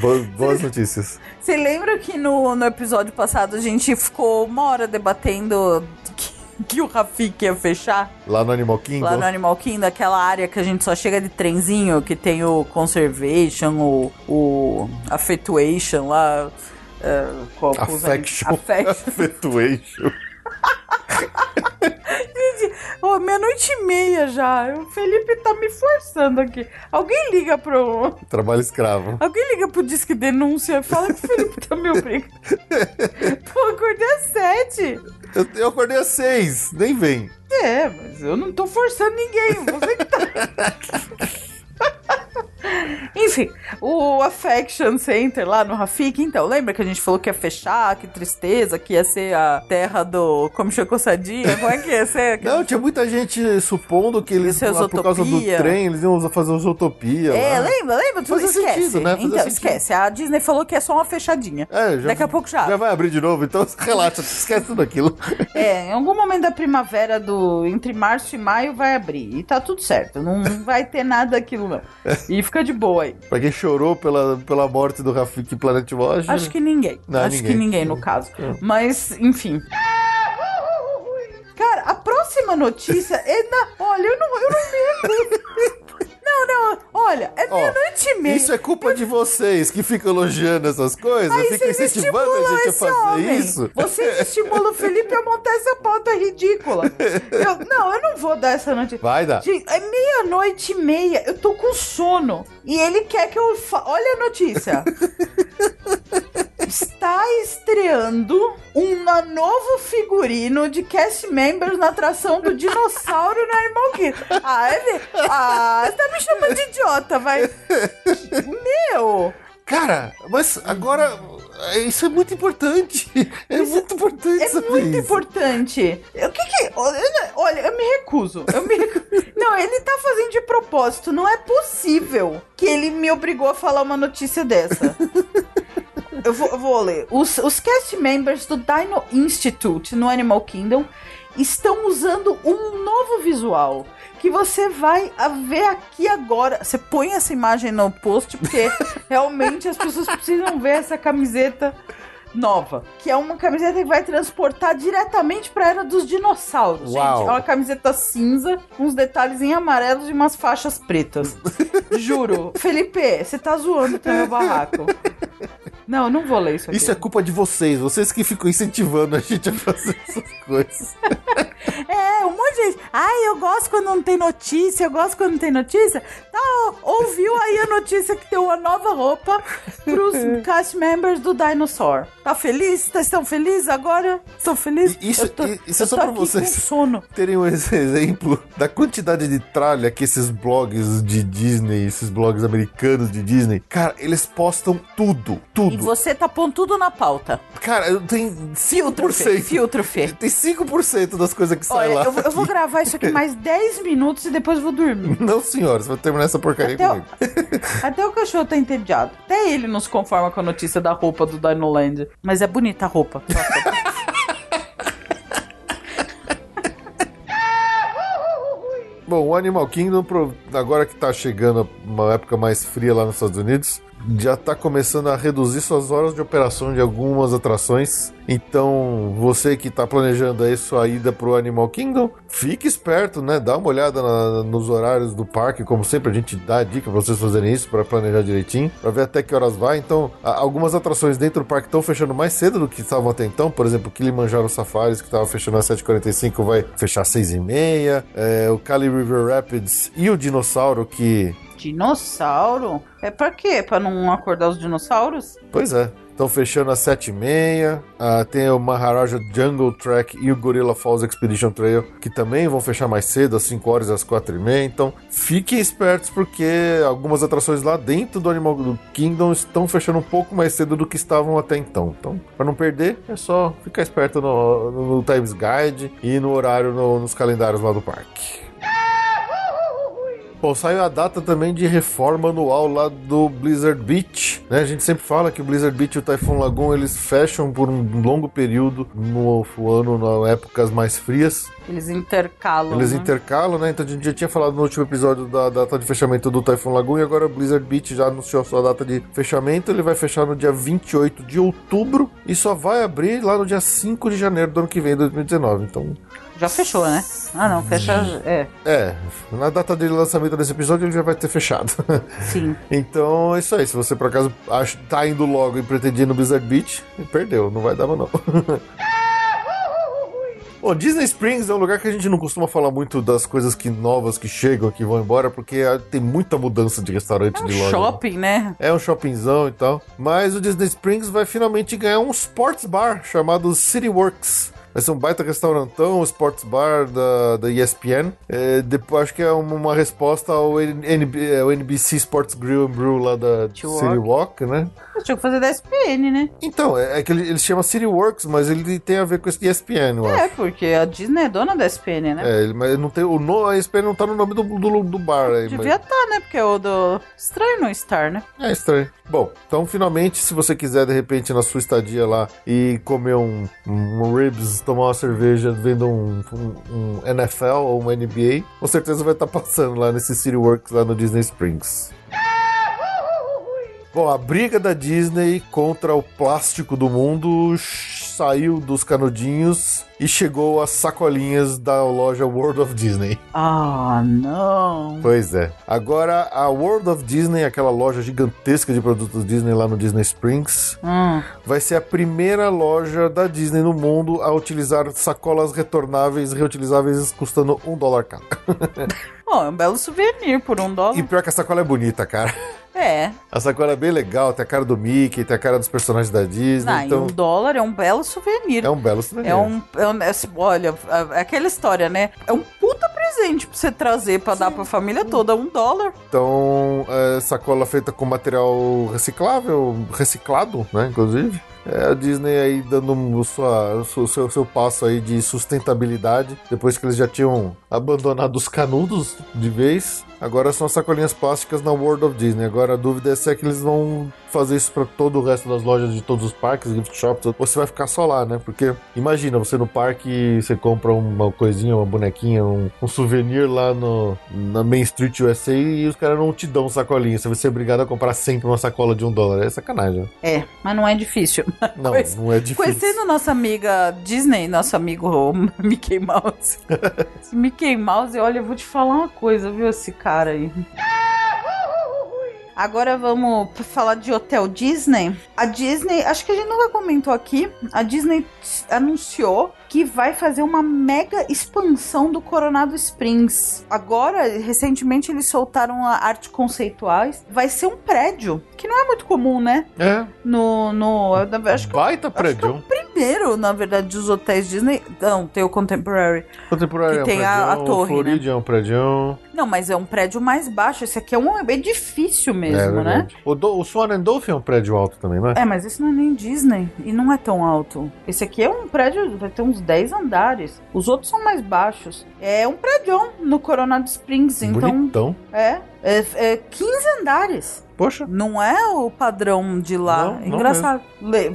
A: Bo- boas notícias.
D: Vocês lembram que no, no episódio passado a gente ficou uma hora debatendo que, o Rafik ia fechar
A: Lá no Animal Kingdom.
D: lá no Animal Kingdom, aquela área que a gente só chega de trenzinho, que tem o Conservation, o, o Affectuation lá. é, qual-
A: Affection.
D: Affection.
A: Affectuation.
D: Ô, meia-noite e meia já. O Felipe tá me forçando aqui. Alguém liga pro.
A: Trabalho escravo.
D: Alguém liga pro Disque Denúncia e fala que o Felipe tá me obrigando. Pô, acordei às sete.
A: Eu, eu acordei às seis, nem vem.
D: É, mas eu não tô forçando ninguém. Você que tá. Enfim, o Affection Center lá no Rafik, então, lembra que a gente falou que ia fechar, que tristeza, que ia ser a terra do Come Chocosadinha? Como é que ia ser?
A: Não, tinha muita gente supondo que eles, lá, por causa do trem, eles iam fazer os Utopia.
D: É,
A: lá.
D: lembra, lembra? Tu
A: Fazia
D: esquece.
A: sentido, né? Fazia
D: Então,
A: sentido.
D: esquece. A Disney falou que é só uma fechadinha.
A: É, já,
D: Daqui a pouco já.
A: Já vai abrir de novo, então relaxa, esquece tudo aquilo.
D: É, em algum momento da primavera do entre março e maio vai abrir. E tá tudo certo. Não vai ter nada daquilo, não. E fica de boa aí.
A: pra quem chorou pela, pela morte do Rafik Planet Watch.
D: Acho que ninguém.
A: Não,
D: Acho
A: ninguém.
D: que ninguém, no caso. Mas, enfim. Cara, a próxima notícia é na. Olha, eu não, eu não recuso. Não, não, olha, é meia-noite e meia.
A: Isso é culpa de vocês que ficam elogiando essas coisas,
D: Aí
A: ficam incentivando a gente a
D: esse
A: fazer
D: homem.
A: isso.
D: Vocês estimulam o Felipe a montar essa pauta ridícula. Eu- não, eu não vou dar essa notícia.
A: Vai dar.
D: Gente, é meia-noite e meia, eu tô com sono. E ele quer que eu. Fa... Olha a notícia. Está estreando um novo figurino de cast members na atração do dinossauro no Animal Kingdom. Ah, é ver- Ah, você tá me chamando de idiota, vai. Meu!
A: Cara, mas agora isso é muito importante. É muito importante
D: É muito
A: isso.
D: importante. O que que. Olha, olha, eu me recuso. Eu me recuso. Não, ele tá fazendo de propósito. Não é possível que ele me obrigou a falar uma notícia dessa. Eu vou, eu vou ler. Os, os cast members do Dino Institute no Animal Kingdom estão usando um novo visual que você vai ver aqui agora. Você põe essa imagem no post porque realmente as pessoas precisam ver essa camiseta nova, que é uma camiseta que vai transportar diretamente pra era dos dinossauros.
A: Uau.
D: Gente, é uma camiseta cinza, com uns detalhes em amarelos e umas faixas pretas. Juro. Felipe, você tá zoando o meu barraco. Não, não vou ler isso aqui.
A: Isso é culpa de vocês, vocês que ficam incentivando a gente a fazer essas coisas.
D: É, um monte de gente. Ai, eu gosto quando não tem notícia, eu gosto quando não tem notícia. Tá, ouviu aí a notícia que tem uma nova roupa pros cast members do Dinosaur. Tá feliz? Vocês estão felizes agora? Estão felizes?
A: E- isso-
D: tô-
A: e- isso é só pra vocês.
D: Sono.
A: Terem um ex- exemplo da quantidade de tralha que esses blogs de Disney, esses blogs americanos de Disney, cara, eles postam tudo,
D: E
A: tudo.
D: você tá pondo tudo na pauta.
A: Cara, eu tenho
D: Filtro, Fê.
A: 5%.
D: Filtro, Fê.
A: Tem 5% das coisas que saem lá.
D: eu, vou- eu vou gravar isso aqui mais 10 minutos e depois eu vou dormir.
A: Não, senhora, você vai terminar essa porcaria
D: Até o,
A: comigo.
D: até o cachorro tá entediado. Até ele não se conforma com a notícia da roupa do Dino Land. Mas é bonita a roupa.
A: Bom, o Animal Kingdom, pro- agora que tá chegando uma época mais fria lá nos Estados Unidos, já tá começando a reduzir suas horas de operação de algumas atrações. Então, você que tá planejando aí sua ida pro Animal Kingdom, fique esperto, né? Dá uma olhada na- nos horários do parque, como sempre a gente dá a dica pra vocês fazerem isso, para planejar direitinho, pra ver até que horas vai. Então, algumas atrações dentro do parque estão fechando mais cedo do que estavam até então. Por exemplo, o Kilimanjaro Safaris, que tava fechando às 7h45, vai fechar às 6h30. É, o Cali River Rapids e o Dinossauro, que
D: Dinossauro? É pra quê? Pra não acordar os dinossauros?
A: Pois é. Estão fechando às 7h30. Ah, tem o Maharaja Jungle Track e o Gorilla Falls Expedition Trail, que também vão fechar mais cedo, às 5 horas às 4h30. Então, fiquem espertos, porque algumas atrações lá dentro do Animal Kingdom estão fechando um pouco mais cedo do que estavam até então. Então, para não perder, é só ficar esperto no, no, no Times Guide e no horário no- nos calendários lá do parque. Bom, saiu a data também de reforma anual lá do Blizzard Beach, né? A gente sempre fala que o Blizzard Beach e o Typhoon Lagoon eles fecham por um longo período no ano, nas épocas mais frias.
D: Eles intercalam.
A: Eles
D: né?
A: intercalam, né? Então a gente já tinha falado no último episódio da data de fechamento do Typhoon Lagoon e agora o Blizzard Beach já anunciou a sua data de fechamento. Ele vai fechar no dia 28 de outubro e só vai abrir lá no dia 5 de janeiro do ano que vem, 2019. Então,
D: Já fechou, né? Ah, não, fecha. É,
A: é, na data de lançamento desse episódio ele já vai ter fechado.
D: sim.
A: Então é isso aí. Se você por acaso acha, tá indo logo e pretendia ir no Blizzard Beach, perdeu, não vai dar não. Bom, Disney Springs é um lugar que a gente não costuma falar muito das coisas que novas que chegam, que vão embora, porque ah, tem muita mudança de restaurante de loja.
D: Shopping, né?
A: É um shoppingzão e tal. Mas o Disney Springs vai finalmente ganhar um sports bar chamado City Works. Vai ser um baita restaurantão, sports bar da, da ESPN. É, depois, acho que é uma, uma resposta ao, NB, ao NBC Sports Grill and Brew lá da
D: City
A: City Walk, né?
D: Tinha que fazer da SPN, né?
A: Então, é, é que ele, ele chama City Works, mas ele tem a ver com esse ESPN, eu acho.
D: É, porque a Disney é dona da SPN, né?
A: É, ele- mas não tem, o no, a ESPN não tá no nome do, do, do bar aí. mas-
D: Devia estar, né? Porque é o do. Estranho não estar, né?
A: É estranho. Bom, então finalmente, se você quiser, de repente, na sua estadia lá e comer um, um ribs, tomar uma cerveja vendo um, um- um NFL ou um NBA, com certeza vai estar passando lá nesse City Works lá no Disney Springs. Bom, a briga da Disney contra o plástico do mundo saiu dos canudinhos e chegou às sacolinhas da loja World of Disney.
D: Ah, não.
A: Pois é. Agora, a World of Disney, aquela loja gigantesca de produtos Disney lá no Disney Springs,
D: Hum.
A: vai ser a primeira loja da Disney no mundo a utilizar sacolas retornáveis, reutilizáveis, custando um dólar cada.
D: Bom, é um belo souvenir por um dólar.
A: E pior que a sacola é bonita, cara.
D: É.
A: A sacola é bem legal, tem a cara do Mickey, tem a cara dos personagens da Disney,
D: e
A: então
D: um dólar é um belo souvenir.
A: é um belo souvenir.
D: É um, é um- é assim, olha, é aquela história, né? É um puta presente pra você trazer pra dar pra família toda, um dólar.
A: Então, é, sacola feita com material reciclável, reciclado, né, inclusive. É a Disney aí dando o sua, o seu, seu, seu passo aí de sustentabilidade, depois que eles já tinham abandonado os canudos de vez. Agora são as sacolinhas plásticas na World of Disney. Agora a dúvida é se é que eles vão fazer isso para todo o resto das lojas de todos os parques, gift shops, você vai ficar só lá, né? Porque imagina, você no parque, você compra uma coisinha, uma bonequinha, um, um souvenir lá no, na Main Street USA e os caras não te dão sacolinha. Você vai ser obrigado a comprar sempre uma sacola de um dólar. É sacanagem. né?
D: É, mas não é difícil.
A: Não,
D: Conhece-
A: não é difícil.
D: Conhecendo nossa amiga Disney, nosso amigo Mickey Mouse. Esse Mickey Mouse, olha, eu vou te falar uma coisa, viu, esse cara aí. Agora vamos falar de Hotel Disney. A Disney, acho que a gente nunca comentou aqui, a Disney anunciou que vai fazer uma mega expansão do Coronado Springs. Agora, recentemente, eles soltaram a arte conceituais. Vai ser um prédio, que não é muito comum, né?
A: É,
D: No. no acho que
A: baita
D: Acho que é
A: prédio.
D: o primeiro, na verdade, dos hotéis Disney. Não, tem o Contemporary.
A: Contemporâneo
D: que
A: é um
D: tem a- a
A: prédio,
D: torre, né?
A: Floridian é um prédio.
D: Não, mas é um prédio mais baixo. Esse aqui é um edifício
A: é
D: mesmo, né?
A: verdade. O, do, o Swan and Dolphin é um prédio alto também, não é?
D: É, mas esse não é nem Disney. E não é tão alto. Esse aqui é um prédio, vai ter uns 10 andares. Os outros são mais baixos. É um prédio no Coronado Springs. Então,
A: Bonitão.
D: é, é, é 15 andares.
A: Poxa.
D: Não é o padrão de lá.
A: Não,
D: Engraçado.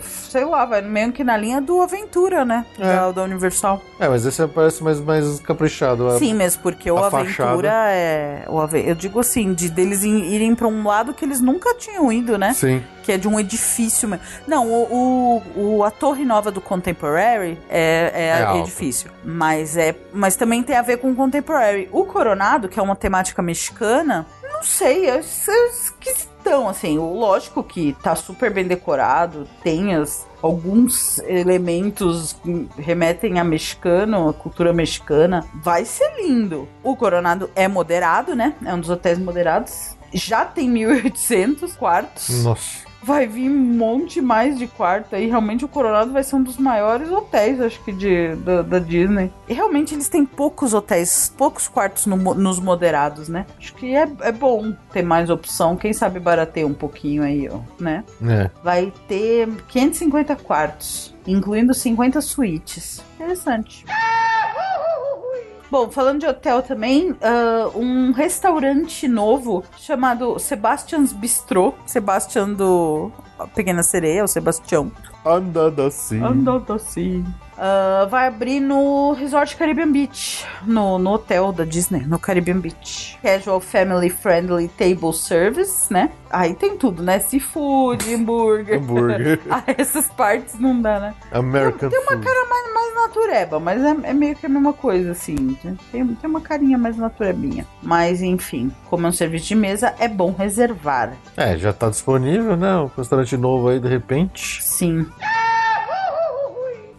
D: Sei lá, vai meio que na linha do Aventura, né?
A: É.
D: Da, da Universal.
A: É, mas esse parece mais, mais caprichado. a-
D: Sim, mesmo porque o Aventura é. O Ave- Eu digo assim, de deles irem pra um lado que eles nunca tinham ido, né?
A: Sim.
D: Que é de um edifício. Não, o, o- a torre nova do Contemporary é, é,
A: É
D: edifício. Mas, é, mas também tem a ver com o Contemporary. O Coronado, que é uma temática mexicana, não sei, é, é esquisitão, assim. Lógico que tá super bem decorado, tem as, alguns elementos que remetem a mexicano, a cultura mexicana. Vai ser lindo. O Coronado é moderado, né? É um dos hotéis moderados. Já tem 1.800 quartos.
A: Nossa.
D: Vai vir um monte mais de quarto aí. Realmente o Coronado vai ser um dos maiores hotéis, acho que, de, da, da Disney. E realmente eles têm poucos hotéis, poucos quartos no nos moderados, né? Acho que é, é bom ter mais opção. Quem sabe barateia um pouquinho aí, ó, né?
A: É.
D: Vai ter 550 quartos, incluindo 50 suítes. Interessante. Bom, falando de hotel também, ah, um restaurante novo chamado Sebastian's Bistrô. Sebastian do Pequena Sereia, o Sebastião.
A: Andando assim.
D: Andando assim. Ah, vai abrir no Resort Caribbean Beach, no, no hotel da Disney, no Caribbean Beach. Casual Family Friendly Table Service, né? Aí tem tudo, né? Seafood, hambúrguer.
A: Hambúrguer.
D: ah, essas partes não dá, né?
A: American
D: Tem uma
A: food.
D: cara mais, mais natureba, mas é, é meio que a mesma coisa, assim. Tem, tem uma carinha mais naturebinha. Mas, enfim, como é um serviço de mesa, é bom reservar.
A: É, já tá disponível, né? Um restaurante novo aí, de repente.
D: Sim.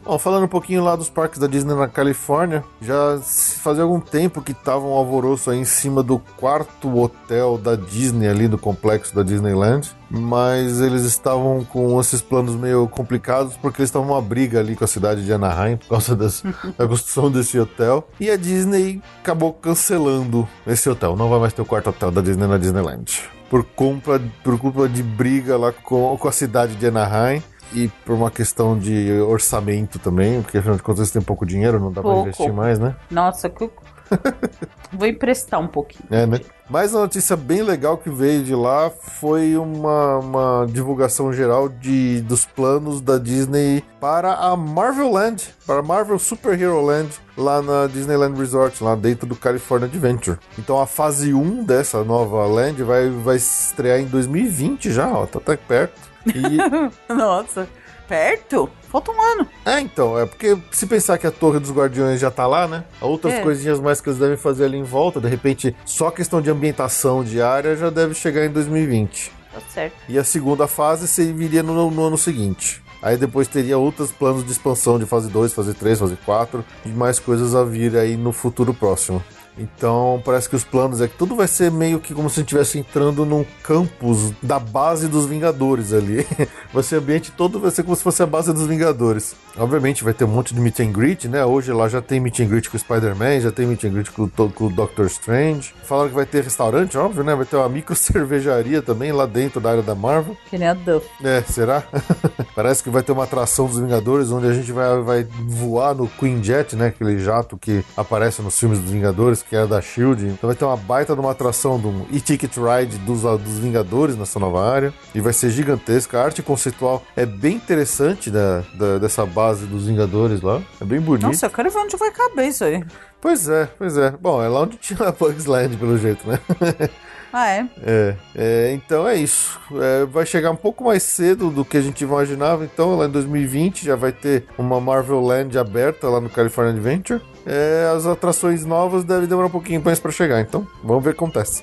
A: Bom, falando um pouquinho lá dos parques da Disney na Califórnia, já fazia algum tempo que tava um alvoroço aí em cima do quarto hotel da Disney ali do complexo da Disneyland, mas eles estavam com esses planos meio complicados porque eles estavam uma briga ali com a cidade de Anaheim por causa das- da construção desse hotel e a Disney acabou cancelando esse hotel. Não vai mais ter o quarto hotel da Disney na Disneyland. Por culpa, por culpa de briga lá com, com a cidade de Anaheim e por uma questão de orçamento também, porque afinal de contas eles têm pouco dinheiro, não dá pra
D: Pouco.
A: investir mais, né?
D: Nossa, que... vou emprestar um pouquinho.
A: É, né? Mas a notícia bem legal que veio de lá foi uma, uma divulgação geral de, dos planos da Disney para a Marvel Land, para a Marvel Super Hero Land, lá na Disneyland Resort, lá dentro do California Adventure. Então a fase 1 dessa nova land vai, vai estrear em 2020 já, ó, tá até perto. E
D: Nossa, perto? Falta um ano.
A: É, então, é porque se pensar que a Torre dos Guardiões já tá lá, né? Outras
D: É.
A: coisinhas mais que eles devem fazer ali em volta, de repente, só questão de ambientação diária já deve chegar em 2020.
D: Tá certo.
A: E a segunda fase se viria no, no ano seguinte. Aí depois teria outros planos de expansão de fase 2, fase 3, fase 4 e mais coisas a vir aí no futuro próximo. Então parece que os planos é que tudo vai ser meio que como se a gente estivesse entrando num campus da base dos Vingadores ali. Vai ser o ambiente todo, vai ser como se fosse a base dos Vingadores. Obviamente vai ter um monte de meet and greet, né? Hoje lá já tem meet and greet com o Spider-Man, já tem meet and greet com, com o Doctor Strange. Falaram que vai ter restaurante, óbvio, né? Vai ter uma micro cervejaria também lá dentro da área da Marvel.
D: Que nem a Duff.
A: É, será? Parece que vai ter uma atração dos Vingadores onde a gente vai, vai voar no Queen Jet, né? Aquele jato que aparece nos filmes dos Vingadores, que é da Shield. Então vai ter uma baita de uma atração do e-ticket ride dos, dos Vingadores nessa nova área. E vai ser gigantesca. A arte conceitual é bem interessante da, da- dessa base base dos Vingadores lá. É bem bonito.
D: Nossa, eu quero ver onde vai caber isso aí.
A: Pois é, pois é. Bom, é lá onde tinha a Bugs Land, pelo jeito, né?
D: Ah, é?
A: É, é, então é isso. É, vai chegar um pouco mais cedo do que a gente imaginava. Então, lá em 2020 já vai ter uma Marvel Land aberta lá no California Adventure. É, as atrações novas devem demorar um pouquinho mais para chegar. Então, vamos ver o que acontece.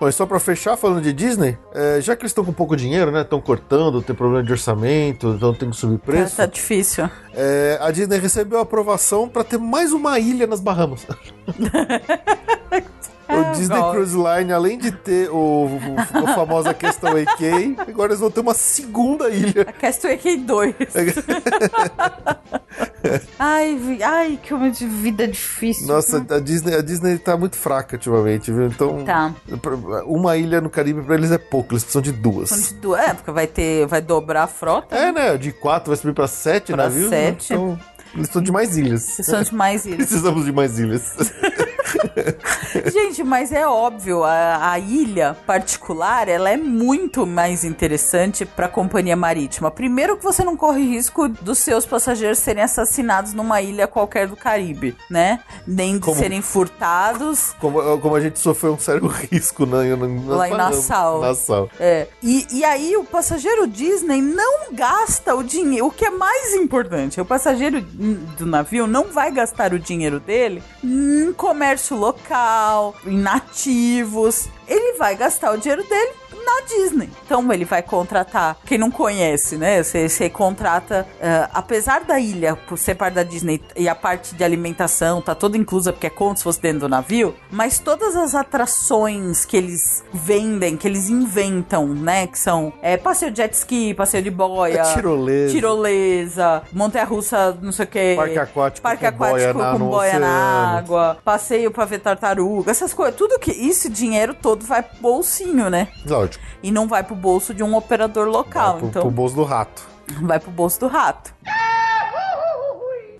A: Bom, e só pra fechar, falando de Disney, é, já que eles estão com pouco dinheiro, né? Estão cortando, tem problema de orçamento, então tem que subir
D: Tá,
A: preço.
D: tá difícil.
A: É, a Disney recebeu aprovação para ter mais uma ilha nas Bahamas. o Disney
D: gosto.
A: Cruise Line, além de ter o, o- a famosa Castaway Cay, agora eles vão ter uma segunda ilha.
D: A Castaway Key 2. ai, vi- ai, que de vida difícil.
A: Nossa, a Disney, a Disney tá muito fraca ultimamente, viu? Então,
D: Tá.
A: uma ilha no Caribe pra eles é pouco, eles precisam de duas.
D: Continua- É, porque vai ter, vai dobrar a frota.
A: É, né? De quatro vai subir pra sete
D: Pra
A: navios. né?
D: sete.
A: Então, eles precisam de mais ilhas.
D: Precisam de mais ilhas.
A: Precisamos de mais ilhas.
D: Gente, mas é óbvio, a, a ilha particular, ela é muito mais interessante para a companhia marítima. Primeiro que você não corre risco dos seus passageiros serem assassinados numa ilha qualquer do Caribe, né? Nem de
A: Como-
D: serem furtados.
A: Como, como a gente sofreu um sério risco na, na, nas
D: Lá em. Nassau.
A: Nassau.
D: É, e, e aí o passageiro Disney não gasta o dinheiro, o que é mais importante, o passageiro do navio não vai gastar o dinheiro dele em comércio local, em nativos, ele vai gastar o dinheiro dele na Disney. Então ele vai contratar, quem não conhece, né? Você, você contrata, eh, apesar da ilha por ser parte da Disney e a parte de alimentação tá toda inclusa porque é como se fosse dentro do navio, mas todas as atrações que eles vendem, que eles inventam, né? Que são é, passeio de jet ski, passeio de boia,
A: É tirolesa.
D: tirolesa, montanha-russa, não sei o que,
A: Parque aquático
D: parque
A: com boia
D: aquático
A: na-
D: com
A: no
D: boia na água, passeio pra ver tartaruga, essas coisas, tudo que esse dinheiro todo vai pro bolsinho, né?
A: Lógico.
D: E não vai pro bolso de um operador local,
A: Vai pro,
D: então
A: pro bolso do rato.
D: vai pro bolso do rato.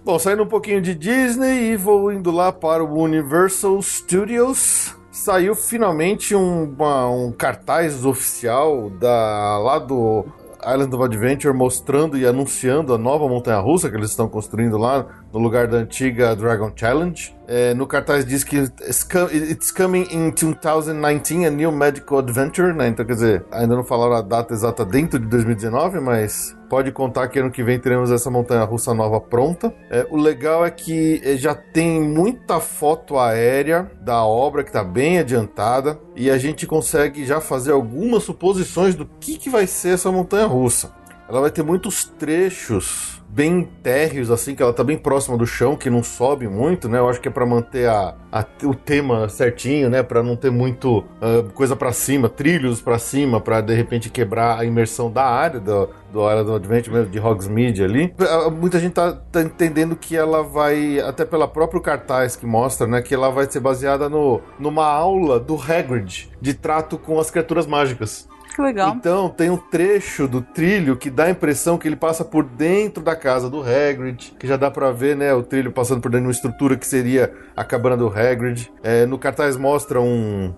A: Bom, saindo um pouquinho de Disney e vou indo lá para o Universal Studios. Saiu finalmente um, uma- um cartaz oficial da, lá do Island of Adventure mostrando e anunciando a nova montanha russa que eles estão construindo lá no lugar da antiga Dragon Challenge. É, no cartaz diz que it's co- it's coming in 2019, a new medical adventure, né? Então, quer dizer, ainda não falaram a data exata dentro de 2019, mas pode contar que ano que vem teremos essa montanha russa nova pronta. É, o legal é que eh, já tem muita foto aérea da obra que está bem adiantada e a gente consegue já fazer algumas suposições do que, que vai ser essa montanha russa. Ela vai ter muitos trechos bem térreos, assim, que ela tá bem próxima do chão, que não sobe muito, né? Eu acho que é pra manter a, a- o tema certinho, né? Pra não ter muito ah, coisa pra cima, trilhos pra cima, pra de repente quebrar a imersão da área do, do área do Adventure, mesmo, de Hogsmeade ali. Ah, Muita gente tá, tá entendendo que ela vai, até pela próprio cartaz que mostra, né? Que ela vai ser baseada no, numa aula do Hagrid de trato com as criaturas mágicas.
D: Legal.
A: Então, tem um trecho do trilho que dá a impressão que ele passa por dentro da casa do Hagrid, que já dá pra ver, né, o trilho passando por dentro de uma estrutura que seria a cabana do Hagrid. É, no cartaz mostra um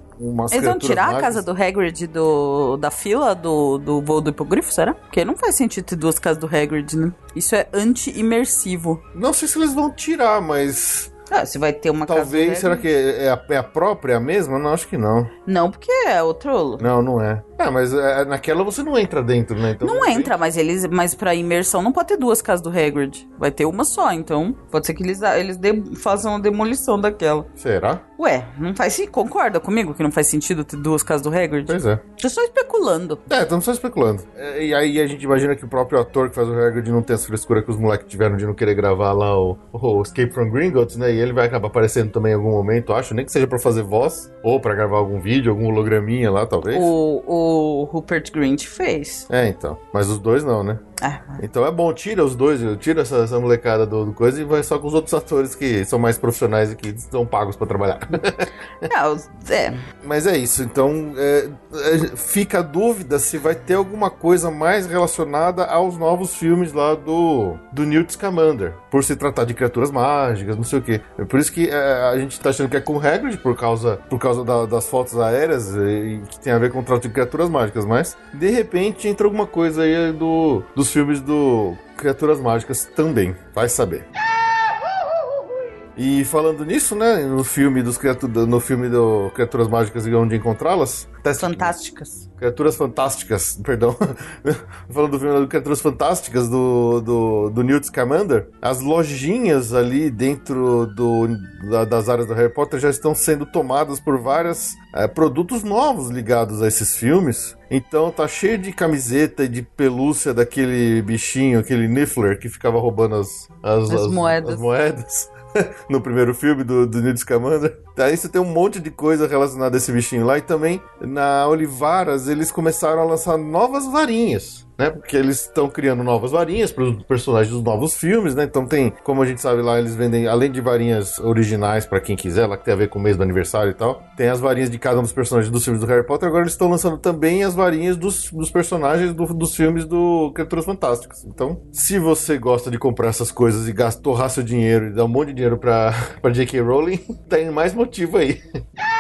D: Eles vão tirar a casa do Hagrid do, da fila do, do voo do hipogrifo, será? Porque não faz sentido ter duas casas do Hagrid, né? Isso é anti-imersivo.
A: Não sei se eles vão tirar, mas
D: Ah, se vai ter uma casa
A: talvez, será
D: Hagrid.
A: que é a, é a própria, é a mesma? Não, acho que não.
D: Não, porque é outro...
A: Não, não é. É, mas é, naquela você não entra dentro, né? Então,
D: Não entra, mas eles, mas pra imersão não pode ter duas casas do Hagrid. Vai ter uma só, então pode ser que eles, eles de- façam a demolição daquela.
A: Será?
D: Ué, não faz sentido. Concorda comigo que não faz sentido ter duas casas do Hagrid?
A: Pois é.
D: Tô só especulando.
A: É, estamos só especulando. É, e aí a gente imagina que o próprio ator que faz o Hagrid não tem essa frescura que os moleques tiveram de não querer gravar lá o, o Escape from Gringotts, né? E ele vai acabar aparecendo também em algum momento, acho. Nem que seja pra fazer voz, ou pra gravar algum vídeo, algum holograminha lá, talvez.
D: O, o Rupert Grint fez.
A: É, então. Mas os dois não, né?
D: Ah,
A: Então é bom, tira os dois, tira essa, essa molecada do, do coisa e vai só com os outros atores que são mais profissionais e que são pagos pra trabalhar.
D: não, é.
A: Mas é isso, então é, é, fica a dúvida se vai ter alguma coisa mais relacionada aos novos filmes lá do, do Newt Scamander, por se tratar de criaturas mágicas, não sei o que. É por isso que é, a gente tá achando que é com o Hagrid, por causa, por causa da- das fotos aéreas e, que tem a ver com o trato de criaturas mágicas, mas de repente entra alguma coisa aí do, dos filmes do Criaturas Mágicas também. Vai saber. E falando nisso, né, no filme dos criaturas, no filme do Criaturas Mágicas e onde encontrá-las,
D: Fantásticas.
A: Criaturas Fantásticas, perdão. Falando do filme do Criaturas Fantásticas do, do, do Newt Scamander, as lojinhas ali dentro do, da- das áreas do Harry Potter já estão sendo tomadas por vários produtos novos ligados a esses filmes. Então tá cheio de camiseta e de pelúcia daquele bichinho, aquele Niffler que ficava roubando as, as,
D: As moedas.
A: as moedas. no primeiro filme do, do Newt Scamander. Daí você tem um monte de coisa relacionada a esse bichinho lá. E também na Olivaras eles começaram a lançar novas varinhas. Né? Porque eles estão criando novas varinhas para os personagens dos novos filmes, né? Então tem, como a gente sabe lá, eles vendem, além de varinhas originais para quem quiser, lá que tem a ver com o mês do aniversário e tal, tem as varinhas de cada um dos personagens dos filmes do Harry Potter. Agora eles estão lançando também as varinhas dos, dos personagens do- dos filmes do Criaturas Fantásticas. Então, se você gosta de comprar essas coisas e gastar, seu dinheiro e dar um monte de dinheiro para J.K. Rowling, tem mais motivo aí.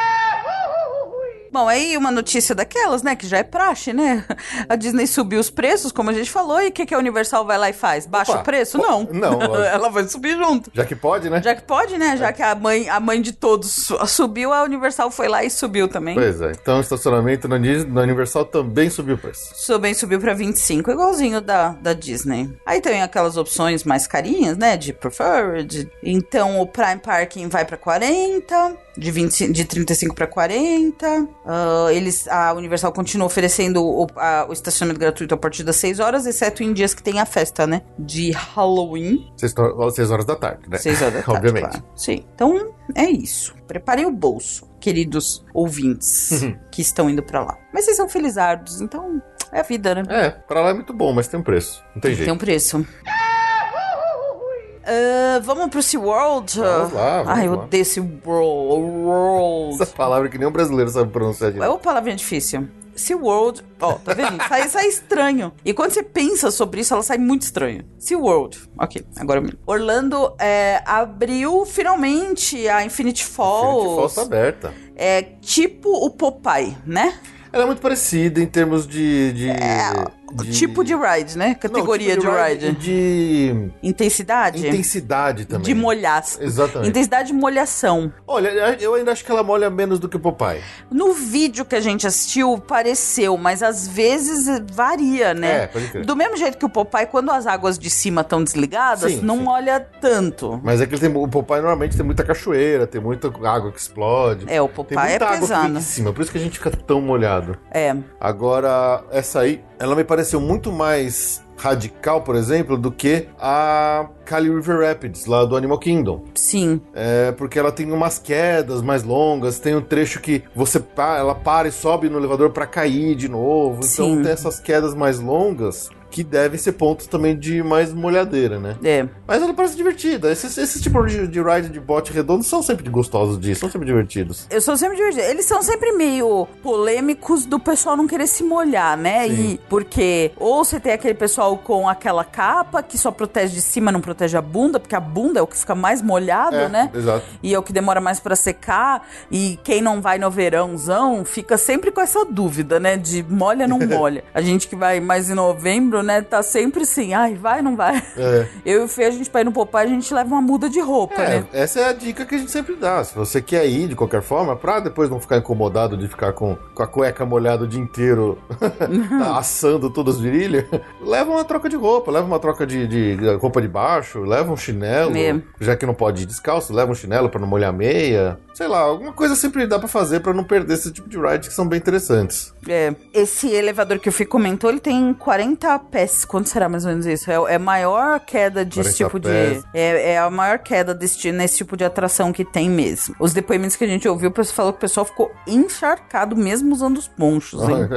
D: Bom, aí uma notícia daquelas, né? Que já é praxe, né? A Disney subiu os preços, como a gente falou, e o que, que a Universal vai lá e faz? Baixa
A: Opa,
D: o preço?
A: po-
D: Não.
A: não.
D: Ela vai subir junto.
A: Já que pode, né?
D: Já que pode, né? Já que a mãe, a mãe de todos su- subiu, a Universal foi lá e subiu também.
A: Pois é. Então o estacionamento na Universal também subiu o preço.
D: Também subiu pra 25, igualzinho da, da Disney. Aí tem aquelas opções mais carinhas, né? De Preferred. Então o Prime Parking vai pra 40, de, 20, de 35 pra 40. Ah, eles, a Universal continua oferecendo o, a- o estacionamento gratuito a partir das 6 horas, exceto em dias que tem a festa, né? De Halloween.
A: Seis, to- seis horas da tarde, né?
D: 6 horas da tarde,
A: Obviamente.
D: claro. Sim. Então, é isso. Preparem o bolso, queridos ouvintes que estão indo pra lá. Mas vocês são felizardos, então é a vida, né?
A: É, pra lá é muito bom, mas tem um preço. Não tem jeito.
D: Tem um preço. Ah, vamos pro SeaWorld?
A: Vamos lá, vamos
D: Ai, eu odeio SeaWorld. World.
A: Essa palavra que nem um brasileiro sabe pronunciar
D: É
A: direito.
D: uma palavrinha difícil. SeaWorld, ó, tá vendo? sai, sai estranho. E quando você pensa sobre isso, ela sai muito estranho. SeaWorld, ok, agora. Orlando é, abriu finalmente a Infinity Falls.
A: Infinity Falls tá aberta.
D: É tipo o Popeye, né?
A: Ela é muito parecida em termos de. de,
D: O tipo de ride, né?
A: Não,
D: Categoria
A: tipo
D: de ride.
A: e De
D: Intensidade?
A: intensidade também.
D: De molhar.
A: Exatamente.
D: Intensidade de molhação.
A: Olha, eu ainda acho que ela molha menos do que o Popeye.
D: No vídeo que a gente assistiu, pareceu, mas às vezes varia, né?
A: É, pode crer.
D: Do mesmo jeito que o Popeye, quando as águas de cima estão desligadas,
A: Sim,
D: não
A: sim.
D: molha tanto.
A: Mas é que tem, o Popeye normalmente tem muita cachoeira, tem muita água que explode.
D: É, o Popeye
A: muita
D: é
A: água que
D: pesado.
A: de cima, por isso que a gente fica tão molhado.
D: É.
A: Agora, essa aí, ela me pareceu muito mais radical, por exemplo, do que a Kali River Rapids, lá do Animal Kingdom.
D: Sim.
A: É, porque ela tem umas quedas mais longas, tem um trecho que você ela para e sobe no elevador pra cair de novo. Então
D: Sim.
A: tem essas quedas mais longas que devem ser pontos também de mais molhadeira, né?
D: É.
A: Mas ela parece divertida. Esses, esses tipos de, de ride de bote redondo são sempre gostosos disso, são sempre divertidos.
D: Eu sou sempre divertida. Eles são sempre meio polêmicos do pessoal não querer se molhar, né?
A: Sim.
D: E porque ou você tem aquele pessoal com aquela capa que só protege de cima, não protege a bunda, porque a bunda é o que fica mais molhado,
A: É,
D: né?
A: exato.
D: E é o que demora mais pra secar. E quem não vai no verãozão fica sempre com essa dúvida, né? De molha, não molha. A gente que vai mais em novembro, né? Tá sempre assim, ai, vai, não vai.
A: É.
D: Eu e o Fê, a gente pra ir no Popeye, a gente leva uma muda de roupa,
A: É,
D: né?
A: essa é a dica que a gente sempre dá. Se você quer ir de qualquer forma, pra depois não ficar incomodado de ficar com, com a cueca molhada o dia inteiro assando todas as virilhas, leva uma troca de roupa, leva uma troca de, de roupa de baixo, leva um chinelo,
D: É.
A: já que não pode ir descalço, leva um chinelo pra não molhar a meia. Sei lá, alguma coisa sempre dá pra fazer pra não perder esse tipo de ride que são bem interessantes.
D: É, esse elevador que o Fih comentou, ele tem 40 pés. Quanto será mais ou menos isso? É, é a maior queda desse
A: 40
D: tipo
A: pés.
D: de. É, é a maior queda desse, nesse tipo de atração que tem mesmo. Os depoimentos que a gente ouviu, o pessoal falou que o pessoal ficou encharcado mesmo usando os ponchos, hein?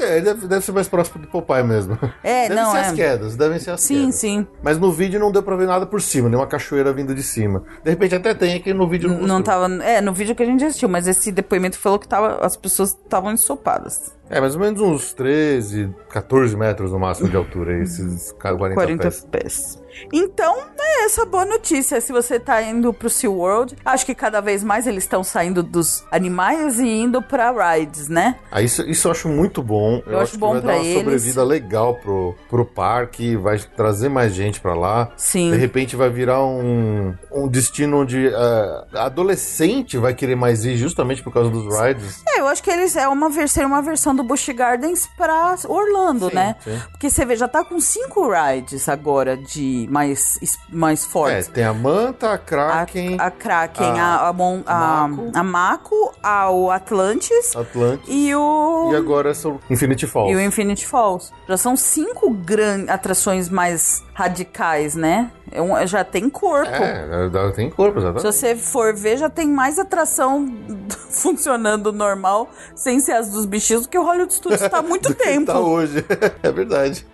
A: É, é, deve, deve ser mais próximo do Popeye mesmo.
D: É,
A: Devem
D: não,
A: ser
D: é.
A: as quedas, devem ser as
D: Sim,
A: quedas.
D: sim.
A: Mas no vídeo não deu pra ver nada por cima, nenhuma cachoeira vindo de cima. De repente até tem aqui no vídeo.
D: Não
A: mostrou.
D: tava. É, no vídeo que a gente assistiu, mas esse depoimento falou que tava, as pessoas estavam ensopadas.
A: É, mais ou menos uns 13, 14 metros no máximo de altura, esses 40,
D: 40
A: pés.
D: pés. Então, é essa boa notícia. Se você tá indo pro SeaWorld, acho que cada vez mais eles estão saindo dos animais e indo pra rides, né?
A: Ah, isso, isso eu acho muito bom. Eu,
D: acho
A: acho,
D: bom
A: que vai dar uma
D: eles.
A: sobrevida legal pro, pro parque, vai trazer mais gente pra lá.
D: Sim.
A: De repente vai virar um, um destino onde ah, adolescente vai querer mais ir justamente por causa dos rides.
D: É, eu acho que eles é uma, vers- seria uma versão do Busch Gardens pra Orlando,
A: Sim,
D: né?
A: sim.
D: Porque você vê, já tá com cinco rides agora de mais, mais
A: É,
D: fortes.
A: tem a Manta, a
D: A,
A: Kraken,
D: a Kraken,
A: a-
D: a, a, Mon- a,
A: Mako.
D: a Mako, a, o Atlantis
A: Atlantis
D: e o.
A: e agora são Infinity Falls.
D: E o Infinity Falls. Já são cinco grandes atrações mais radicais, né? É um- já tem corpo.
A: É, tem corpo,
D: Se
A: exatamente.
D: você for ver, já tem mais atração funcionando normal, sem ser as dos bichinhos, do que o Hollywood Studios tá há muito tempo.
A: Tá hoje. é verdade.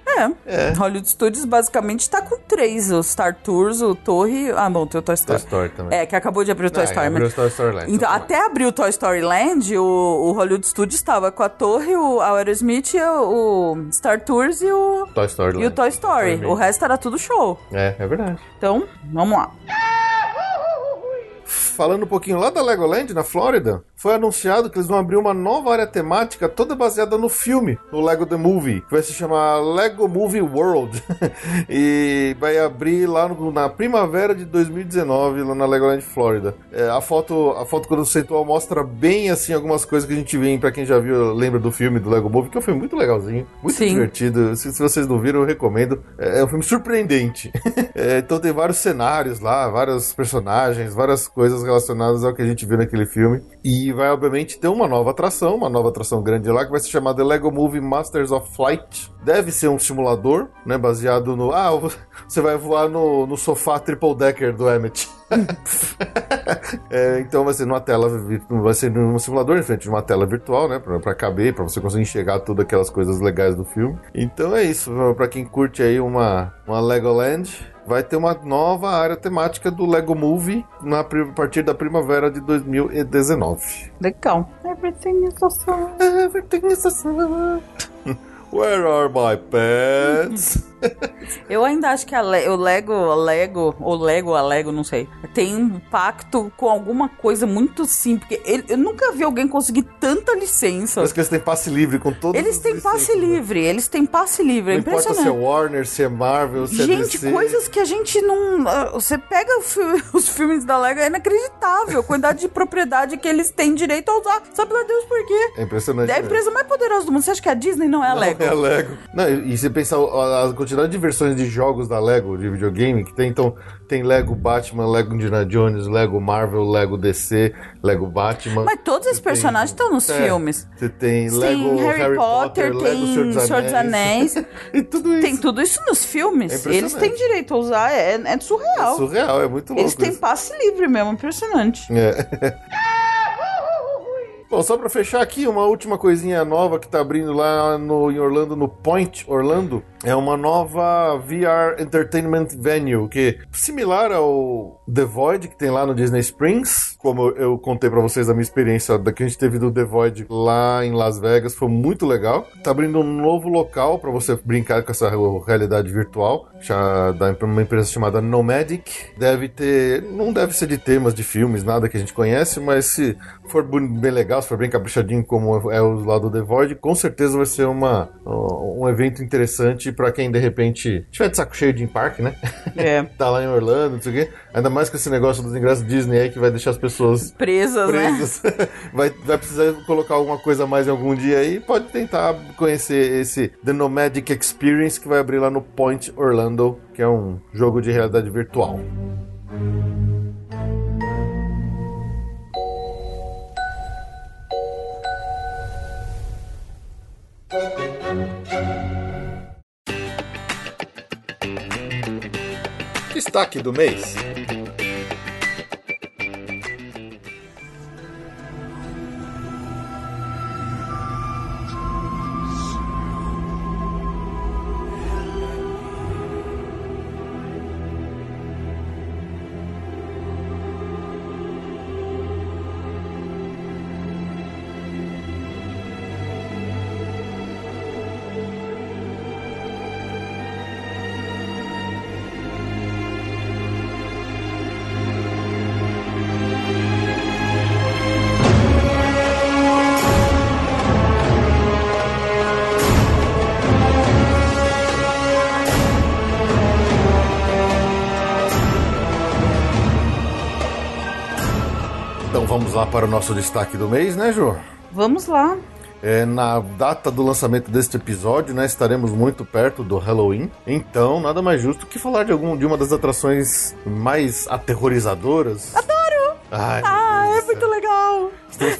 D: É. Hollywood Studios basicamente tá com três: o Star Tours, o Torre. Ah, bom, tem o Toy
A: Toy
D: Story.
A: Story também.
D: É, que acabou de abrir o Toy
A: Ah,
D: Story.
A: abriu o Toy Story Land.
D: Então,
A: Tá
D: até abrir o Toy Story Land, o, o Hollywood Studios estava com a torre, o Aerosmith, o, o Star Tours e o,
A: Toy Story
D: e o
A: Land.
D: Toy Story. O resto era tudo show.
A: É, é verdade.
D: Então, vamos lá.
A: Falando um pouquinho lá da Legoland, na Flórida, foi anunciado que eles vão abrir uma nova área temática toda baseada no filme, no Lego The Movie, que vai se chamar Lego Movie World. e vai abrir lá no- na primavera de 2019, lá na Legoland, Flórida. É, a foto, a foto conceitual mostra bem assim algumas coisas que a gente vê, pra quem já viu, lembra do filme do Lego Movie, que é um filme muito legalzinho, muito
D: Sim.
A: divertido. Se, se vocês não viram, eu recomendo. É, é um filme surpreendente. É, então tem vários cenários lá, vários personagens, várias coisas relacionadas ao que a gente viu naquele filme. E vai, obviamente, ter uma nova atração, uma nova atração grande lá, que vai se chamar The Lego Movie Masters of Flight. Deve ser um simulador, né? Baseado no. Ah, você vai voar no, no sofá triple decker do Emmet. É, então vai ser numa tela, vai ser num simulador em frente de uma tela virtual, né? Pra caber, pra você conseguir enxergar todas aquelas coisas legais do filme. Então é isso, pra quem curte aí uma, uma Legoland, vai ter uma nova área temática do Lego Movie na, a partir da primavera de 2019.
D: Legal. Everything is awesome.
A: Everything is awesome. Where are my pets?
D: Eu ainda acho que Le- o Lego, a Lego, ou Lego, a Lego, não sei, tem um pacto com alguma coisa muito simples. Porque ele- eu nunca vi alguém conseguir tanta licença.
A: Parece que eles têm passe livre com todos
D: Eles têm
A: licenças,
D: passe
A: né?
D: livre, eles têm passe livre, é
A: Não importa se é. Warner, se é Marvel, se é
D: Gente, coisas que a gente não. ah, Você pega os filmes da Lego, é inacreditável a quantidade de propriedade que eles têm direito a usar. Sabe lá Deus por quê?
A: É impressionante.
D: É a
A: né?
D: empresa mais poderosa do mundo. Você acha que a Disney não é a
A: Não,
D: Lego?
A: É a Lego. Não, e, e você pensar a, a quantidade de versões de jogos da Lego, de videogame, que tem, então, tem Lego Batman, Lego Indiana Jones, Lego Marvel, Lego DC, Lego Batman.
D: Mas todos esses personagens estão nos
A: É,
D: filmes.
A: Você tem
D: Tem
A: Lego
D: Harry, Potter,
A: Lego
D: tem Senhor dos Anéis.
A: e tudo isso.
D: Tem tudo isso nos
A: É
D: filmes.
A: impressionante.
D: Eles têm direito a usar, é, é surreal.
A: É surreal, é muito louco.
D: Eles têm
A: isso.
D: passe livre mesmo, impressionante.
A: É. Bom, só pra fechar aqui, uma última coisinha nova que tá abrindo lá no, em Orlando, no Point Orlando, é uma nova VR Entertainment Venue, que similar ao The Void, que tem lá no Disney Springs, como eu contei pra vocês a minha experiência da que a gente teve do The Void lá em Las Vegas, foi muito legal. Tá abrindo um novo local pra você brincar com essa realidade virtual, já da uma empresa chamada Nomadic. Deve ter, não deve ser de temas de filmes, nada que a gente conhece, mas se for bem legal, se for bem caprichadinho como é o lado do The Void, com certeza vai ser uma, um evento interessante pra quem de repente tiver de saco cheio de parque, né?
D: É.
A: tá lá em Orlando, não sei o quê. Ainda mais com esse negócio dos ingressos Disney aí que vai deixar as pessoas
D: Presas, né?
A: presas. vai, vai precisar colocar alguma coisa a mais em algum dia aí. Pode tentar conhecer esse The Nomadic Experience que vai abrir lá no Point Orlando, que é um jogo de realidade virtual. Destaque do mês. Lá para o nosso destaque do mês, né, Ju?
D: Vamos lá.
A: É, na data do lançamento deste episódio, né, estaremos muito perto do Halloween. Então, nada mais justo que falar de algum de uma das atrações mais aterrorizadoras.
D: Adoro!
A: Ai,
D: Ah, é muito legal.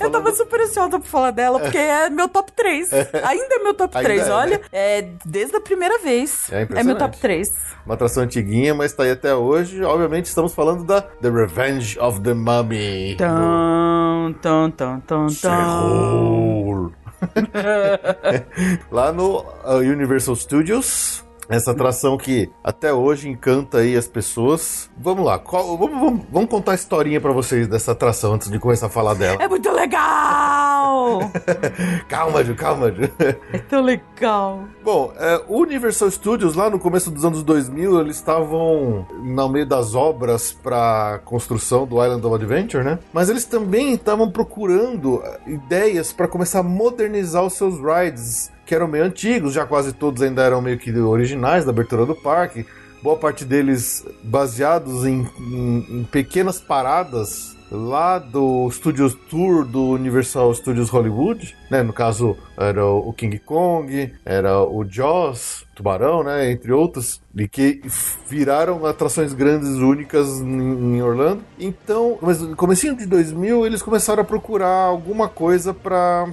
D: Eu tava super ansiosa pra falar dela, porque é meu top 3. Ainda é meu top
A: Ainda
D: 3,
A: é,
D: olha.
A: né?
D: É desde a primeira vez.
A: É
D: É, meu top 3.
A: Uma atração antiguinha, mas tá aí até hoje. Obviamente, estamos falando da The Revenge of the Mummy.
D: Tum, tum, tum, tum.
A: Terror. Lá no uh, Universal Studios. Essa atração que até hoje encanta aí as pessoas. Vamos lá, qual- vamos, vamos- vamos contar a historinha pra vocês dessa atração antes de começar a falar dela.
D: É muito legal!
A: Calma, Ju, calma, Ju.
D: é tão legal.
A: Bom, é, o Universal Studios, lá no começo dos anos 2000, eles estavam no meio das obras para construção do Island of Adventure, né? Mas eles também estavam procurando eh, ideias para começar a modernizar os seus rides, que eram meio antigos, já quase todos ainda eram meio que originais da abertura do parque. Boa parte deles baseados em, em- em pequenas paradas lá do Studios Tour do Universal Studios Hollywood, né? No caso, era o King Kong, era o Jaws, Tubarão, né? Entre outros, e que viraram atrações grandes, únicas em Orlando. Então, no comecinho de 2000, eles começaram a procurar alguma coisa para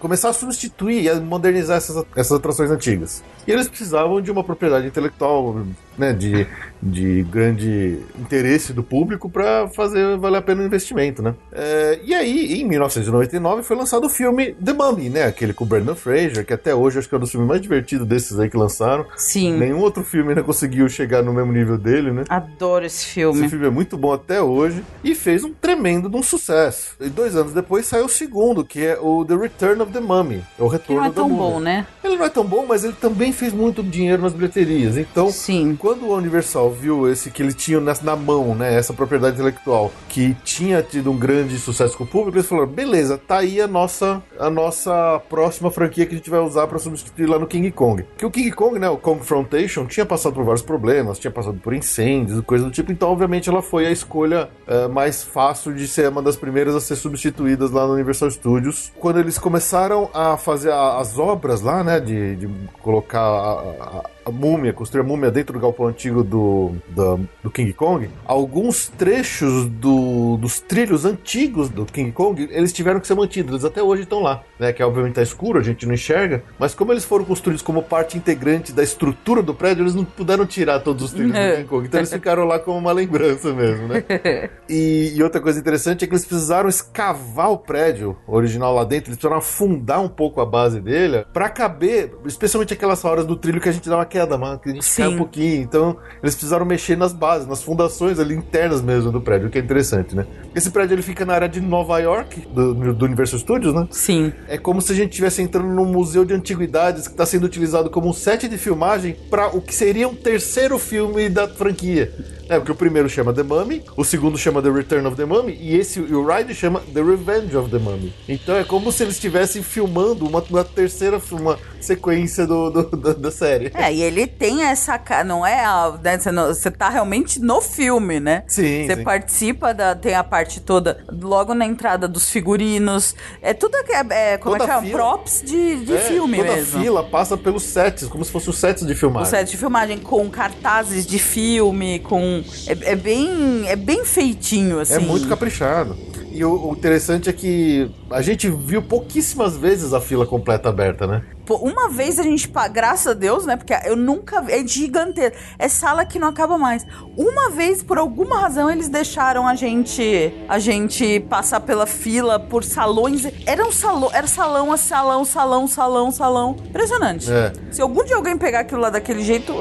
A: começar a substituir e modernizar essas, essas atrações antigas. E eles precisavam de uma propriedade intelectual, né, de, de grande interesse do público para fazer valer a pena o investimento, né? É, e aí, em 1999, foi lançado o filme The Mummy, né? Aquele com o Brandon Fraser, que até hoje acho que é um dos filmes mais divertidos desses aí que lançaram.
D: Sim.
A: Nenhum outro filme ainda conseguiu chegar no mesmo nível dele, né?
D: Adoro esse
A: Esse
D: filme.
A: filme é muito bom até hoje e fez um tremendo de um sucesso. E dois anos depois saiu o segundo, que é o The Return of the Mummy. É o retorno
D: não é
A: da
D: tão
A: múmia.
D: bom, né?
A: Ele não é tão bom, mas ele também fez muito dinheiro nas bilheterias. Então,
D: Sim.
A: quando o Universal viu esse que ele tinha na, na mão, né, essa propriedade intelectual, que tinha tido um grande sucesso com o público, eles falaram: beleza, tá aí a nossa, a nossa próxima franquia que a gente vai usar para substituir lá no King Kong. Que o King Kong, né, o Confrontation, tinha passado por vários problemas, tinha passado por incêndios e coisa do tipo, então, obviamente, ela foi a escolha eh, mais fácil de ser uma das primeiras a ser substituídas lá no Universal Studios. Quando eles começaram a fazer a- as obras lá, né, de, de colocar a, a- a múmia, construir a múmia dentro do galpão antigo do, da- do King Kong, alguns trechos do- dos trilhos antigos do King Kong, eles tiveram que ser mantidos, eles até hoje estão lá, né, que obviamente tá escuro, a gente não enxerga, mas como eles foram construídos como parte integrante da estrutura do prédio, eles não puderam tirar todos os trilhos do
D: É.
A: King Kong, então eles ficaram lá como uma lembrança mesmo, né? E, e outra coisa interessante é que eles precisaram escavar o prédio original lá dentro, eles precisaram afundar um pouco a base dele pra caber, especialmente aquelas horas do trilho que a gente dá uma queda, mano, que a gente cai um pouquinho. Então, eles precisaram mexer nas bases, nas fundações ali internas mesmo do prédio, o que é interessante, né? Esse prédio ele fica na área de Nova York, do, do Universal Studios, né?
D: Sim.
A: É como se a gente estivesse entrando num museu de antiguidades que está sendo utilizado como um set de filmagem para o que seria um terceiro filme da franquia. É, porque o primeiro chama The Mummy, o segundo chama The Return of the Mummy, e esse o Ride chama The Revenge of the Mummy. Então é como se eles estivessem filmando uma, uma terceira uma sequência do, do- da, da série.
D: É, e ele tem essa. Não é. a- né, Você, tá realmente no filme, né?
A: Sim,
D: Você
A: sim.
D: participa da. Tem a parte toda logo na entrada dos figurinos. É tudo que é. é como
A: Toda
D: é que é? Props de, de
A: É,
D: filme
A: toda
D: mesmo.
A: a fila passa pelos sets, como se fossem os sets de
D: O
A: filmagem.
D: set de filmagem com cartazes de filme, com. É, é bem. É bem feitinho, assim.
A: É muito caprichado. E o, o interessante é que a gente viu pouquíssimas vezes a fila completa aberta, né?
D: Pô, uma vez a gente, graças a Deus, né? Porque eu nunca vi. É gigantesco. É sala que não acaba mais. Uma vez, por alguma razão, eles deixaram a gente a gente passar pela fila por salões. Era um salão, era salão a salão, salão, salão, salão. Impressionante.
A: É.
D: Se algum dia alguém pegar aquilo lá daquele jeito,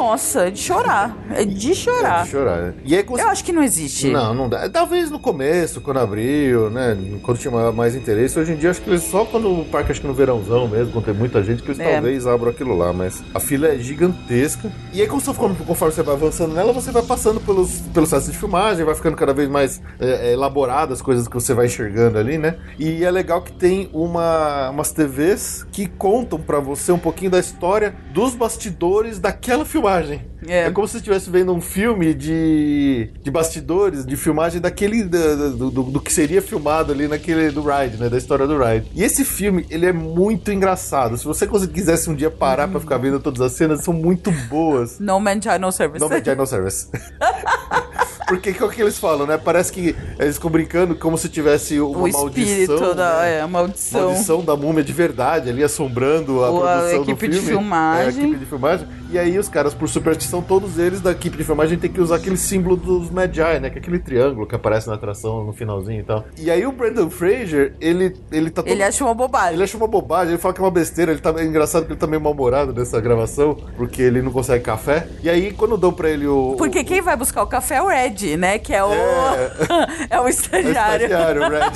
D: nossa, é de chorar. É de chorar.
A: É de chorar. né? E aí,
D: Eu acho que não existe.
A: Não, não dá. Talvez no começo, quando abriu, né? Quando tinha mais interesse. Hoje em dia, acho que só quando o parque, acho que no verãozão mesmo, quando tem muita gente, que eles
D: É.
A: talvez abram aquilo lá. Mas a fila é gigantesca. E aí, conforme, conforme você vai avançando nela, você vai passando pelos, pelos sets de filmagem, vai ficando cada vez mais é, é, elaborado as coisas que você vai enxergando ali, né? E é legal que tem uma, umas TVs que contam pra você um pouquinho da história dos bastidores daquela filmagem filmagem.
D: É.
A: É, como se você estivesse vendo um filme de, de bastidores, de filmagem daquele. da- do, do, do que seria filmado ali naquele do Ride, né? Da história do Ride. E esse filme, ele é muito engraçado. Se você quisesse um dia parar pra ficar vendo todas as cenas, são muito boas.
D: No Man Child No Service.
A: Não Vagina no Service. Porque que é o que eles falam, né? Parece que eles ficam brincando como se tivesse uma
D: o espírito
A: maldição.
D: da
A: né?
D: é, a maldição.
A: maldição da múmia de verdade ali assombrando a
D: Ou a
A: produção
D: equipe
A: do
D: de
A: filme.
D: filmagem.
A: É, a equipe de filmagem. E aí os caras, por superstição, todos eles da equipe de filmagem tem que usar aquele símbolo dos Magi, né? Que é aquele triângulo que aparece na atração no finalzinho e tal. E aí o Brandon Fraser, ele, ele tá todo...
D: Ele acha uma bobagem.
A: Ele acha uma bobagem, ele fala que é uma besteira, ele tá é engraçado que ele tá meio mal-humorado nessa gravação, porque ele não consegue café. E aí, quando dão pra ele o.
D: Porque
A: o,
D: quem vai buscar o café é o Ed, né? Que é o. É, o
A: É
D: estagiário.
A: estagiário, o Red.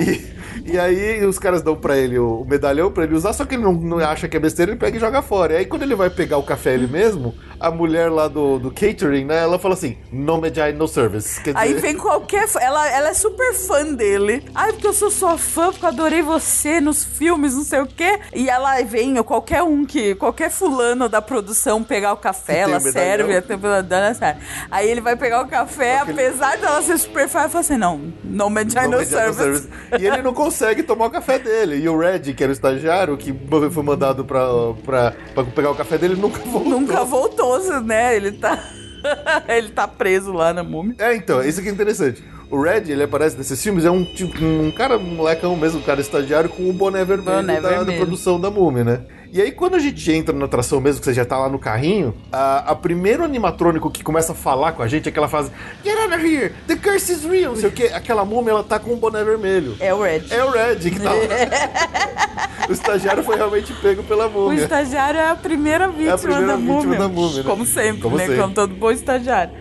A: E, e aí os caras dão pra ele o, o medalhão pra ele usar, só que ele não, não acha que é besteira, ele pega e joga fora. E aí quando ele vai pegar o café ele mesmo, a mulher lá do, do catering, né, ela fala assim, no Magi, no service. Quer
D: Aí
A: dizer,
D: vem qualquer. Ela, ela é super fã dele. Ai, porque eu sou sua fã, porque eu adorei você nos filmes, não sei o quê. E ela vem, ou qualquer um que. Qualquer fulano da produção pegar o café, ela serve, a temperadora serve. Aí ele vai pegar o café, apesar dela ser super fã, ela fala assim: não, no Magi
A: no
D: no service.
A: service. E ele não consegue tomar o café dele. E o Red, que era o estagiário, que foi mandado pra, pra, pra pegar o café dele, nunca voltou.
D: Nunca voltou, né? Ele tá. ele tá preso lá na múmia.
A: É, então, isso aqui é interessante. O Red, ele aparece nesses filmes, é um tipo, um cara, um molecão mesmo, um cara estagiário com o boné vermelho
D: Boné
A: da, da
D: vermelho.
A: produção da múmia, né? E aí, quando a gente entra na atração mesmo, que você já tá lá no carrinho, a, a primeiro animatrônico que começa a falar com a gente é aquela frase Get out of here! The curse is real! Não sei o quê. Aquela múmia, ela tá com um boné vermelho.
D: É o Red.
A: É o Red que tá lá. o estagiário foi realmente pego pela
D: O
A: múmia.
D: estagiário é a primeira vítima,
A: primeira
D: da,
A: vítima
D: múmia.
A: da múmia, né?
D: Como sempre,
A: Como
D: né?
A: sempre.
D: Como todo bom estagiário.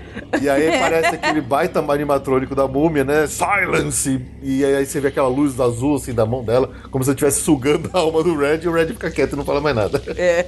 A: E aí aparece aquele baita animatrônico da múmia, né? Silence! E aí você vê aquela luz azul assim da mão dela, como se estivesse sugando a alma do Red, e o Red fica quieto e não fala mais nada. É,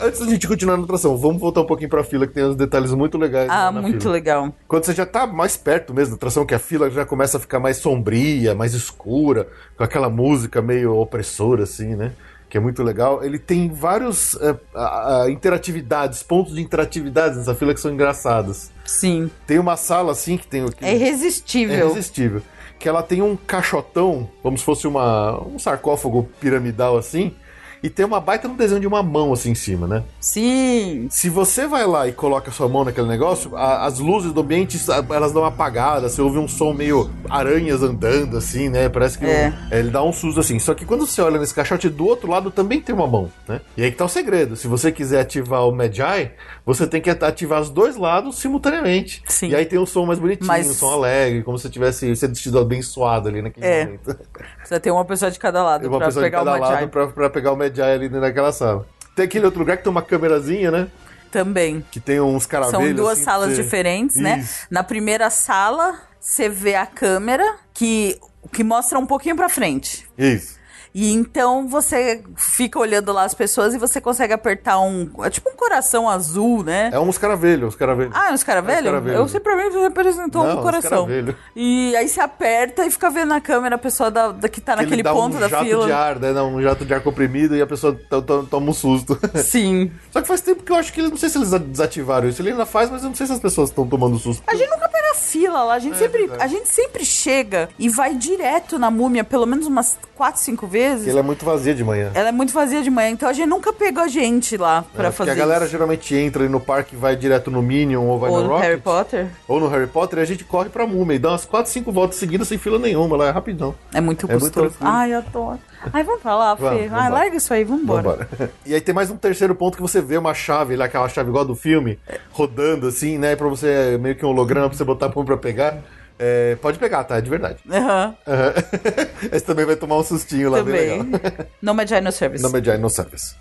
A: antes da gente continuar na atração, vamos voltar um pouquinho pra fila, que tem uns detalhes muito legais.
D: Ah, muito
A: fila.
D: legal.
A: Quando você já tá mais perto mesmo da atração, que a fila já começa a ficar mais sombria, mais escura, com aquela música meio opressora, assim, né? Que é muito legal. Ele tem vários a- interatividades, pontos de interatividade nessa fila que são engraçados.
D: Sim.
A: Tem uma sala assim que tem o que
D: É irresistível.
A: é irresistível. Que ela tem um caixotão, como se fosse uma, um sarcófago piramidal assim, e tem uma baita no desenho de uma mão assim em cima, né?
D: Sim.
A: Se você vai lá e coloca sua mão naquele negócio, a- as luzes do ambiente elas dão uma apagada, você ouve um som meio aranhas andando assim, né? Parece que
D: É.
A: um- ele dá um susto assim. Só que quando você olha nesse caixote do outro lado também tem uma mão, né? E aí que tá o segredo. Se você quiser ativar o Magi, você tem que ativar os dois lados simultaneamente.
D: Sim.
A: E aí tem um som mais bonitinho,
D: Mas-
A: um som alegre, como se tivesse sido abençoado ali naquele
D: É.
A: momento.
D: Precisa ter uma pessoa de cada lado
A: Tem uma
D: pra
A: pessoa de
D: pegar
A: cada
D: o
A: lado
D: Magi.
A: pra, pra pegar o Magi ali dentro daquela sala. Tem aquele outro lugar que tem uma câmerazinha, né?
D: Também.
A: Que tem uns caravelhos.
D: São duas
A: assim,
D: salas
A: você-
D: diferentes, né?
A: Isso.
D: Na primeira sala, você vê a câmera que, que mostra um pouquinho pra frente.
A: Isso.
D: E então você fica olhando lá as pessoas e você consegue apertar um. É tipo um coração azul, né?
A: É uns caravelhos, uns caravelhos.
D: Ah, é uns caravelhos?
A: caravelhos.
D: Eu sei pra mim você apresentou
A: Não,
D: um
A: uns
D: coração.
A: caravelho.
D: E aí você aperta e fica vendo na câmera a pessoa da, da- que tá
A: Que ele
D: naquele ponto
A: um
D: da
A: jato
D: fila.
A: de ar, né? Um jato de ar comprimido e a pessoa to- to- toma um susto.
D: Sim.
A: Só que faz tempo que eu acho que eles não sei se eles desativaram isso. Ele ainda faz, mas eu não sei se as pessoas estão tomando susto.
D: A gente nunca pega fila lá, a gente,
A: É
D: sempre,
A: verdade.
D: a gente sempre chega e vai direto na múmia, pelo menos umas 4, 5 vezes.
A: Ele é muito vazia de manhã.
D: Ela é muito vazia de manhã, então a gente nunca pegou a gente lá pra
A: É, porque
D: fazer
A: a galera
D: isso.
A: geralmente entra ali no parque e vai direto no Minion ou vai
D: Ou
A: no
D: no
A: Rocket.
D: Harry Potter.
A: Ou no Harry Potter e a gente corre pra múmia e dá umas 4, 5 voltas seguidas sem fila nenhuma. Lá é rapidão.
D: É muito
A: É muito
D: gostoso.
A: tranquilo.
D: Ai, eu adoro. Ai, vamos pra lá, Fê.
A: Vamos,
D: Ai, larga isso aí, vambora.
A: Vambora. E aí tem mais um terceiro ponto que você vê uma chave, lá, aquela chave igual do filme, rodando assim, né? Pra você, meio que um holograma pra você botar a pra pegar. É, pode pegar, tá? É de verdade.
D: Aham,
A: Aham. Esse também vai tomar um sustinho lá, bem
D: também.
A: legal.
D: No Magi no Service.
A: No Magi no Service.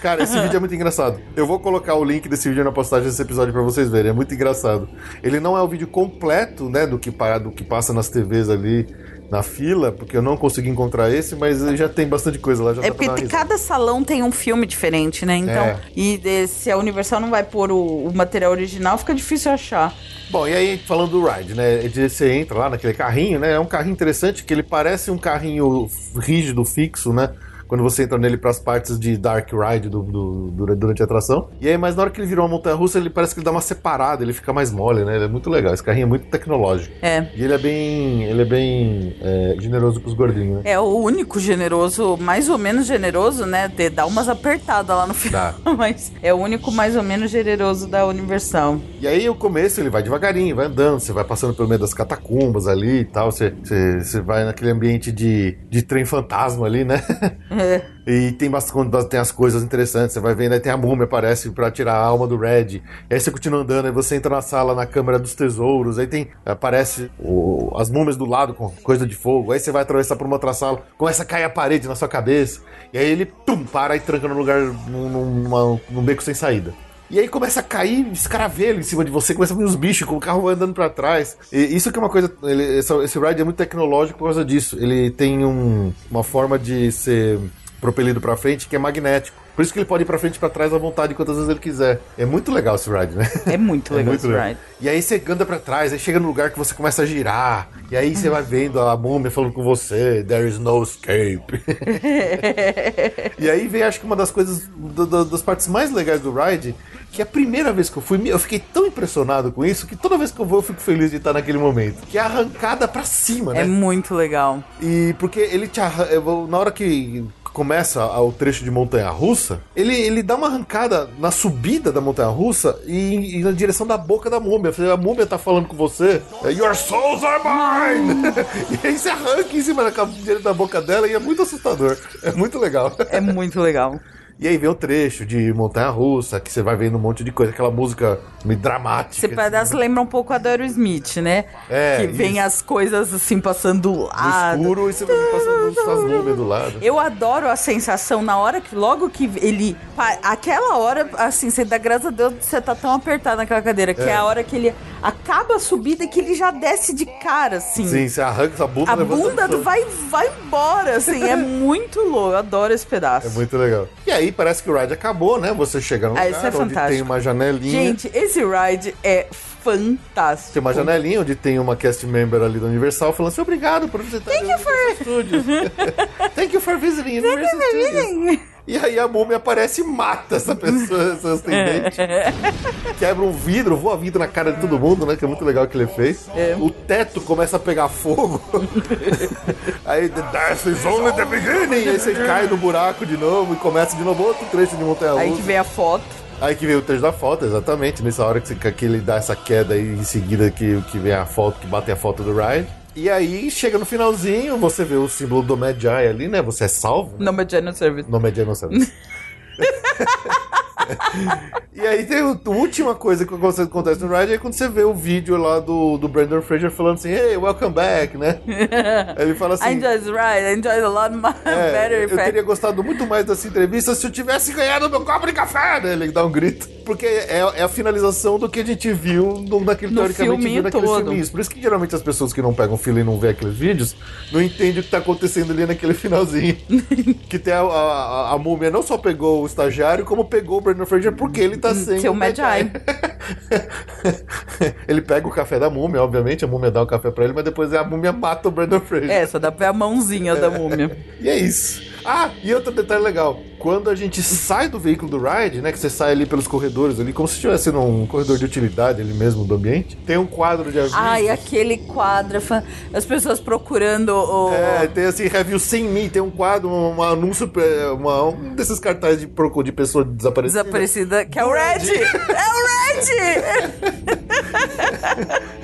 A: Cara, esse vídeo é muito engraçado. Eu vou colocar o link desse vídeo na postagem desse episódio pra vocês verem. É muito engraçado. Ele não é o vídeo completo, né, do que, do que passa nas TVs ali na fila, porque eu não consegui encontrar esse, mas já tem bastante coisa lá. Já
D: É
A: pra
D: porque cada salão tem um filme diferente, né? Então,
A: É.
D: e se a Universal não vai pôr o, o material original, fica difícil achar.
A: Bom, e aí falando do ride, né? Você entra lá naquele carrinho, né? É um carrinho interessante que ele parece um carrinho rígido, fixo, né? Quando você entra nele pras partes de Dark Ride do, do- dura- durante a atração. E aí, mas na hora que ele virou uma montanha russa, ele parece que ele dá uma separada, ele fica mais mole, né? Ele é muito legal. Esse carrinho é muito tecnológico.
D: É.
A: E ele é bem. ele é bem é, generoso pros gordinhos, né?
D: É o único generoso, mais ou menos generoso, né? De dar umas apertadas lá no final. Mas é o único mais ou menos generoso da Universal.
A: E aí o começo ele vai devagarinho, vai andando, você vai passando pelo meio das catacumbas ali e tal, você, você, você vai naquele ambiente de, de trem fantasma ali, né?
D: É.
A: E tem, bastante, tem as coisas interessantes, você vai vendo, aí tem a múmia, aparece pra tirar a alma do Red. E aí você continua andando, aí você entra na sala, na Câmara dos Tesouros, aí tem, aparece o- as múmias do lado com coisa de fogo, aí você vai atravessar por uma outra sala, começa a cair a parede na sua cabeça, e aí ele, tum, para e tranca no lugar, num, num beco sem saída. E aí começa a cair escaravelho em cima de você, começa a vir os bichos, com o carro andando pra trás. E isso que é uma coisa. ele- esse, esse ride é muito tecnológico por causa disso. Ele tem um- uma forma de ser propelido pra frente que é magnético. Por isso que ele pode ir pra frente e pra trás à vontade quantas vezes ele quiser. É muito legal esse ride, né?
D: É muito legal esse ride.
A: E aí você anda pra trás, aí chega no lugar que você começa a girar. E aí você vai vendo a múmia falando com você, there is no escape. e aí vem, acho que uma das coisas, do- do- das partes mais legais do ride, que a primeira vez que eu fui, eu fiquei tão impressionado com isso, que toda vez que eu vou eu fico feliz de estar naquele momento. Que é a arrancada pra cima, né?
D: É muito legal.
A: E porque ele te arran... eu vou- Na hora que começa o trecho de montanha russa, ele, ele dá uma arrancada na subida da montanha russa e, e na direção da boca da múmia. A múmia tá falando com você. é, Your souls are mine! e aí você arranca em cima da, da boca dela e é muito assustador. É muito legal.
D: É muito legal.
A: E aí vem o trecho de montanha russa, que você vai vendo um monte de coisa, aquela música meio dramática.
D: Esse pedaço lembra um pouco a do Aerosmith, né?
A: É,
D: que vem
A: isso.
D: as coisas assim passando do
A: no
D: lado.
A: escuro e você vai passando as múmias do lado.
D: Eu adoro a sensação na hora que, logo que ele. Aquela hora, assim, você dá graças a Deus você tá tão apertado naquela cadeira, que é.
A: É.
D: a hora que ele acaba a subida e que ele já desce de cara, assim.
A: Sim, você arranca essa bunda
D: A bunda
A: no
D: do vai, vai embora, assim, é muito louco. Eu adoro esse pedaço.
A: É muito legal. E aí parece que o ride acabou, né? Você chega no
D: Ah,
A: lugar
D: é
A: onde tem uma janelinha.
D: Gente, esse ride é fantástico.
A: Tem uma janelinha onde tem uma cast member ali da Universal falando assim, obrigado por visitar
D: Thank you for-
A: Studios. Thank you for visiting Universal Studios. E aí a múmia aparece e mata essa pessoa, essa atendente. Quebra um vidro, voa vidro na cara de todo mundo, né? Que é muito legal que ele fez.
D: É.
A: O teto começa a pegar fogo. aí, the death is only the beginning. Aí você cai no buraco de novo e começa de novo outro trecho de montanha
D: Aí que vem a foto.
A: Aí que vem o trecho da foto, exatamente. Nessa hora que, você- que ele dá essa queda aí, em seguida que, que vem a foto, que bate a foto do Ride. E aí, chega no finalzinho, você vê o símbolo do Magi ali, né? Você é salvo.
D: No Mageno Service.
A: No Magi não sabe. E aí tem a última coisa que acontece no Ride é quando você vê o vídeo lá do, do Brandon Fraser falando assim, hey, welcome back, né? Ele fala
D: I
A: assim.
D: enjoy this ride, I enjoy a lot more,
A: É,
D: better
A: eu teria gostado muito mais dessa entrevista se eu tivesse ganhado meu copo de café, né? Ele dá um grito. Porque é, é a finalização do que a gente viu no, naquele,
D: No
A: teoricamente, viu naqueles
D: todo.
A: filminhos. Por isso que geralmente as pessoas que não pegam fila e não vê aqueles vídeos, não entendem o que tá acontecendo ali naquele finalzinho. que tem a, a, a múmia não só pegou o estagiário, como pegou o Brandon Fraser porque ele tá sem
D: Seu
A: o
D: Magi.
A: ele pega o café da múmia, obviamente, a múmia dá o café pra ele, mas depois a múmia mata o Brandon Fraser.
D: É, só dá pra ver a mãozinha da múmia.
A: E é isso. Ah, e outro detalhe legal. Quando a gente sai do veículo do ride, né? Que você sai ali pelos corredores ali, como se estivesse num corredor de utilidade ali mesmo do ambiente, tem um quadro de aviso.
D: Ai, aquele quadro, as pessoas procurando o.
A: É, tem assim, review sem mim, tem um quadro, um, um anúncio, é, uma, um desses cartazes de, de pessoa desaparecida.
D: Desaparecida, que é o Red! É o Red!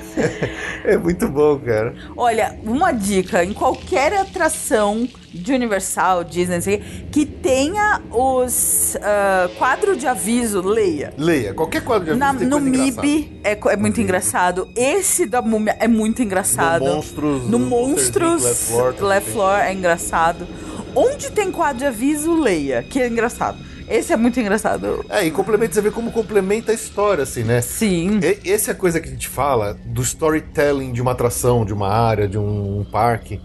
A: É muito bom, cara.
D: Olha, uma dica: em qualquer atração de Universal, Disney, sei que tenha os ah, quadro de aviso, leia.
A: Leia, qualquer quadro de aviso
D: Na- no. MIB é, é muito engraçado. Esse da múmia é muito engraçado.
A: No Monstros,
D: No
A: no
D: Monstros,
A: Left Floor
D: Left. Floor é engraçado. Onde tem quadro de aviso, leia, que é engraçado. Esse é muito engraçado.
A: É, e complementa, você vê como complementa a história, assim, né?
D: Sim.
A: E- Essa é a coisa que a gente fala do storytelling de uma atração, de uma área, de um parque.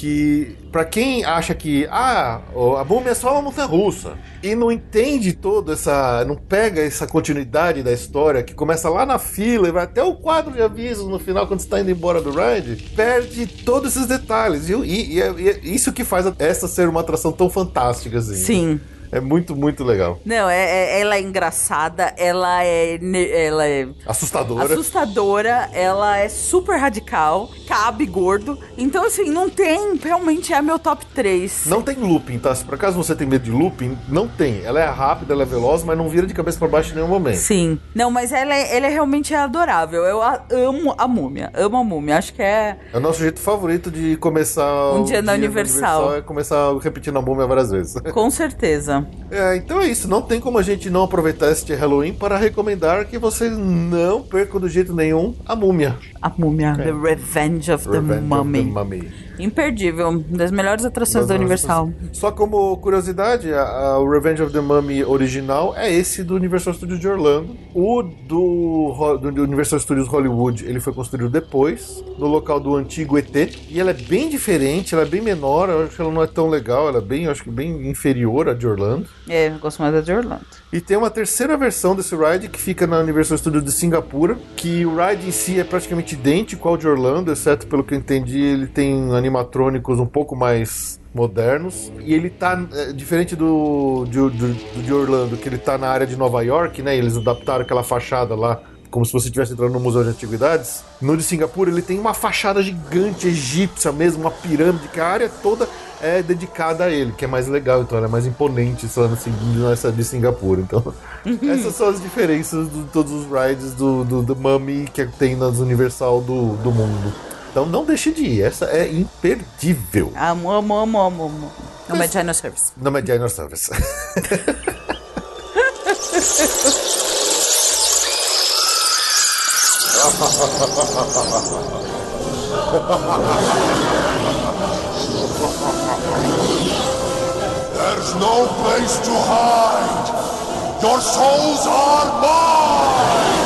A: Que pra quem acha que ah, a múmia é só uma montanha russa e não entende toda essa, não pega essa continuidade da história que começa lá na fila e vai até o quadro de avisos no final quando você tá indo embora do ride, perde todos esses detalhes. E, e- e é, e é isso que faz essa ser uma atração tão fantástica assim.
D: Sim.
A: É muito, muito legal.
D: Não, é, é- ela é engraçada, ela é, ela é
A: Assustadora.
D: assustadora, ela é super radical, cabe gordo. Então, assim, não tem, realmente é meu top 3.
A: Não tem looping, tá? Se por acaso você tem medo de looping, não tem. Ela é rápida, ela é veloz, mas não vira de cabeça pra baixo em nenhum momento.
D: Sim. Não, mas ela é, ela é realmente adorável. Eu a- amo a múmia. Amo a múmia. Acho que é.
A: É o nosso jeito favorito de começar
D: Um dia na
A: no
D: Universal.
A: é começar repetindo a múmia várias vezes.
D: Com certeza.
A: É, então é isso. Não tem como a gente não aproveitar este Halloween para recomendar que vocês não percam do jeito nenhum a múmia.
D: A múmia. The Revenge of the
A: É. Revenge of
D: Mummy.
A: the Mummy.
D: Imperdível. Das melhores atrações da Universal.
A: Só como curiosidade, a, a- o Revenge of the Mummy original é esse do Universal Studios de Orlando. O do, do Universal Studios Hollywood, ele foi construído depois, no local do antigo ET. E ela é bem diferente, ela é bem menor, eu acho que ela não é tão legal, ela é bem, acho que bem inferior à de Orlando.
D: É, eu gosto mais da de Orlando.
A: E tem uma terceira versão desse ride que fica na Universal Studios de Singapura, que o ride em si é praticamente idêntico ao de Orlando, exceto pelo que eu entendi, ele tem animatrônicos um pouco mais modernos. E ele tá é, diferente do, de- do, do de Orlando, que ele tá na área de Nova York, né? Eles adaptaram aquela fachada lá como se você estivesse entrando no Museu de Antiguidades. No de Singapura, ele tem uma fachada gigante egípcia mesmo, uma pirâmide, que a área toda é dedicada a ele, que é mais legal, então ela é mais imponente só assim, nessa de Singapura. Então, essas são as diferenças de todos os rides do, do, do Mummy que tem nas Universal do, do mundo. Então não deixe de ir, essa é imperdível.
D: Amo, amo, amo, amo, amo. Não é Dino Service.
A: Não é Dino Service.
B: There's no place to hide. Your souls are mine.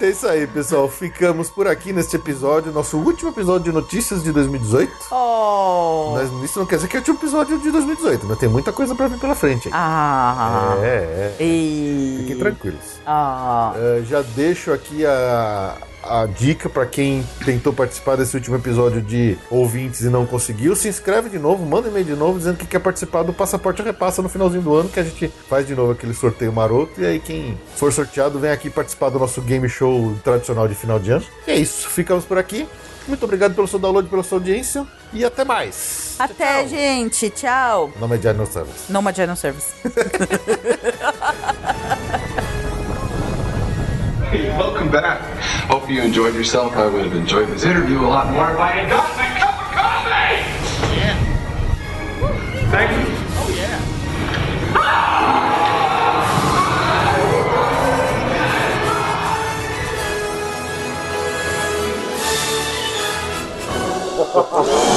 A: É isso aí, pessoal. Ficamos por aqui neste episódio, nosso último episódio de notícias de 2018.
D: Oh!
A: Mas isso não quer dizer que é o último episódio de 2018, mas tem muita coisa pra vir pela frente. hein?
D: Ah!
A: É, é.
D: E...
A: Fiquem tranquilos.
D: Ah!
A: É, já deixo aqui a, a dica pra quem tentou participar desse último episódio de ouvintes e não conseguiu. Se inscreve de novo, manda e-mail de novo dizendo que quer participar do Passaporte Repassa no finalzinho do ano, que a gente faz de novo aquele sorteio maroto. E aí, quem for sorteado, vem aqui participar do nosso game show tradicional de final de ano. E é isso, ficamos por aqui. Muito obrigado pelo seu download, pela sua audiência e até mais.
D: Até,
A: Tchau.
D: gente! Tchau!
A: Nome é Dino Service.
D: Não uma Dino Service.
G: Welcome back. Hope you enjoyed yourself. I would have enjoyed this interview a lot more if I had gotten a cup of coffee. Yeah. Thank you. Oh yeah. Ah!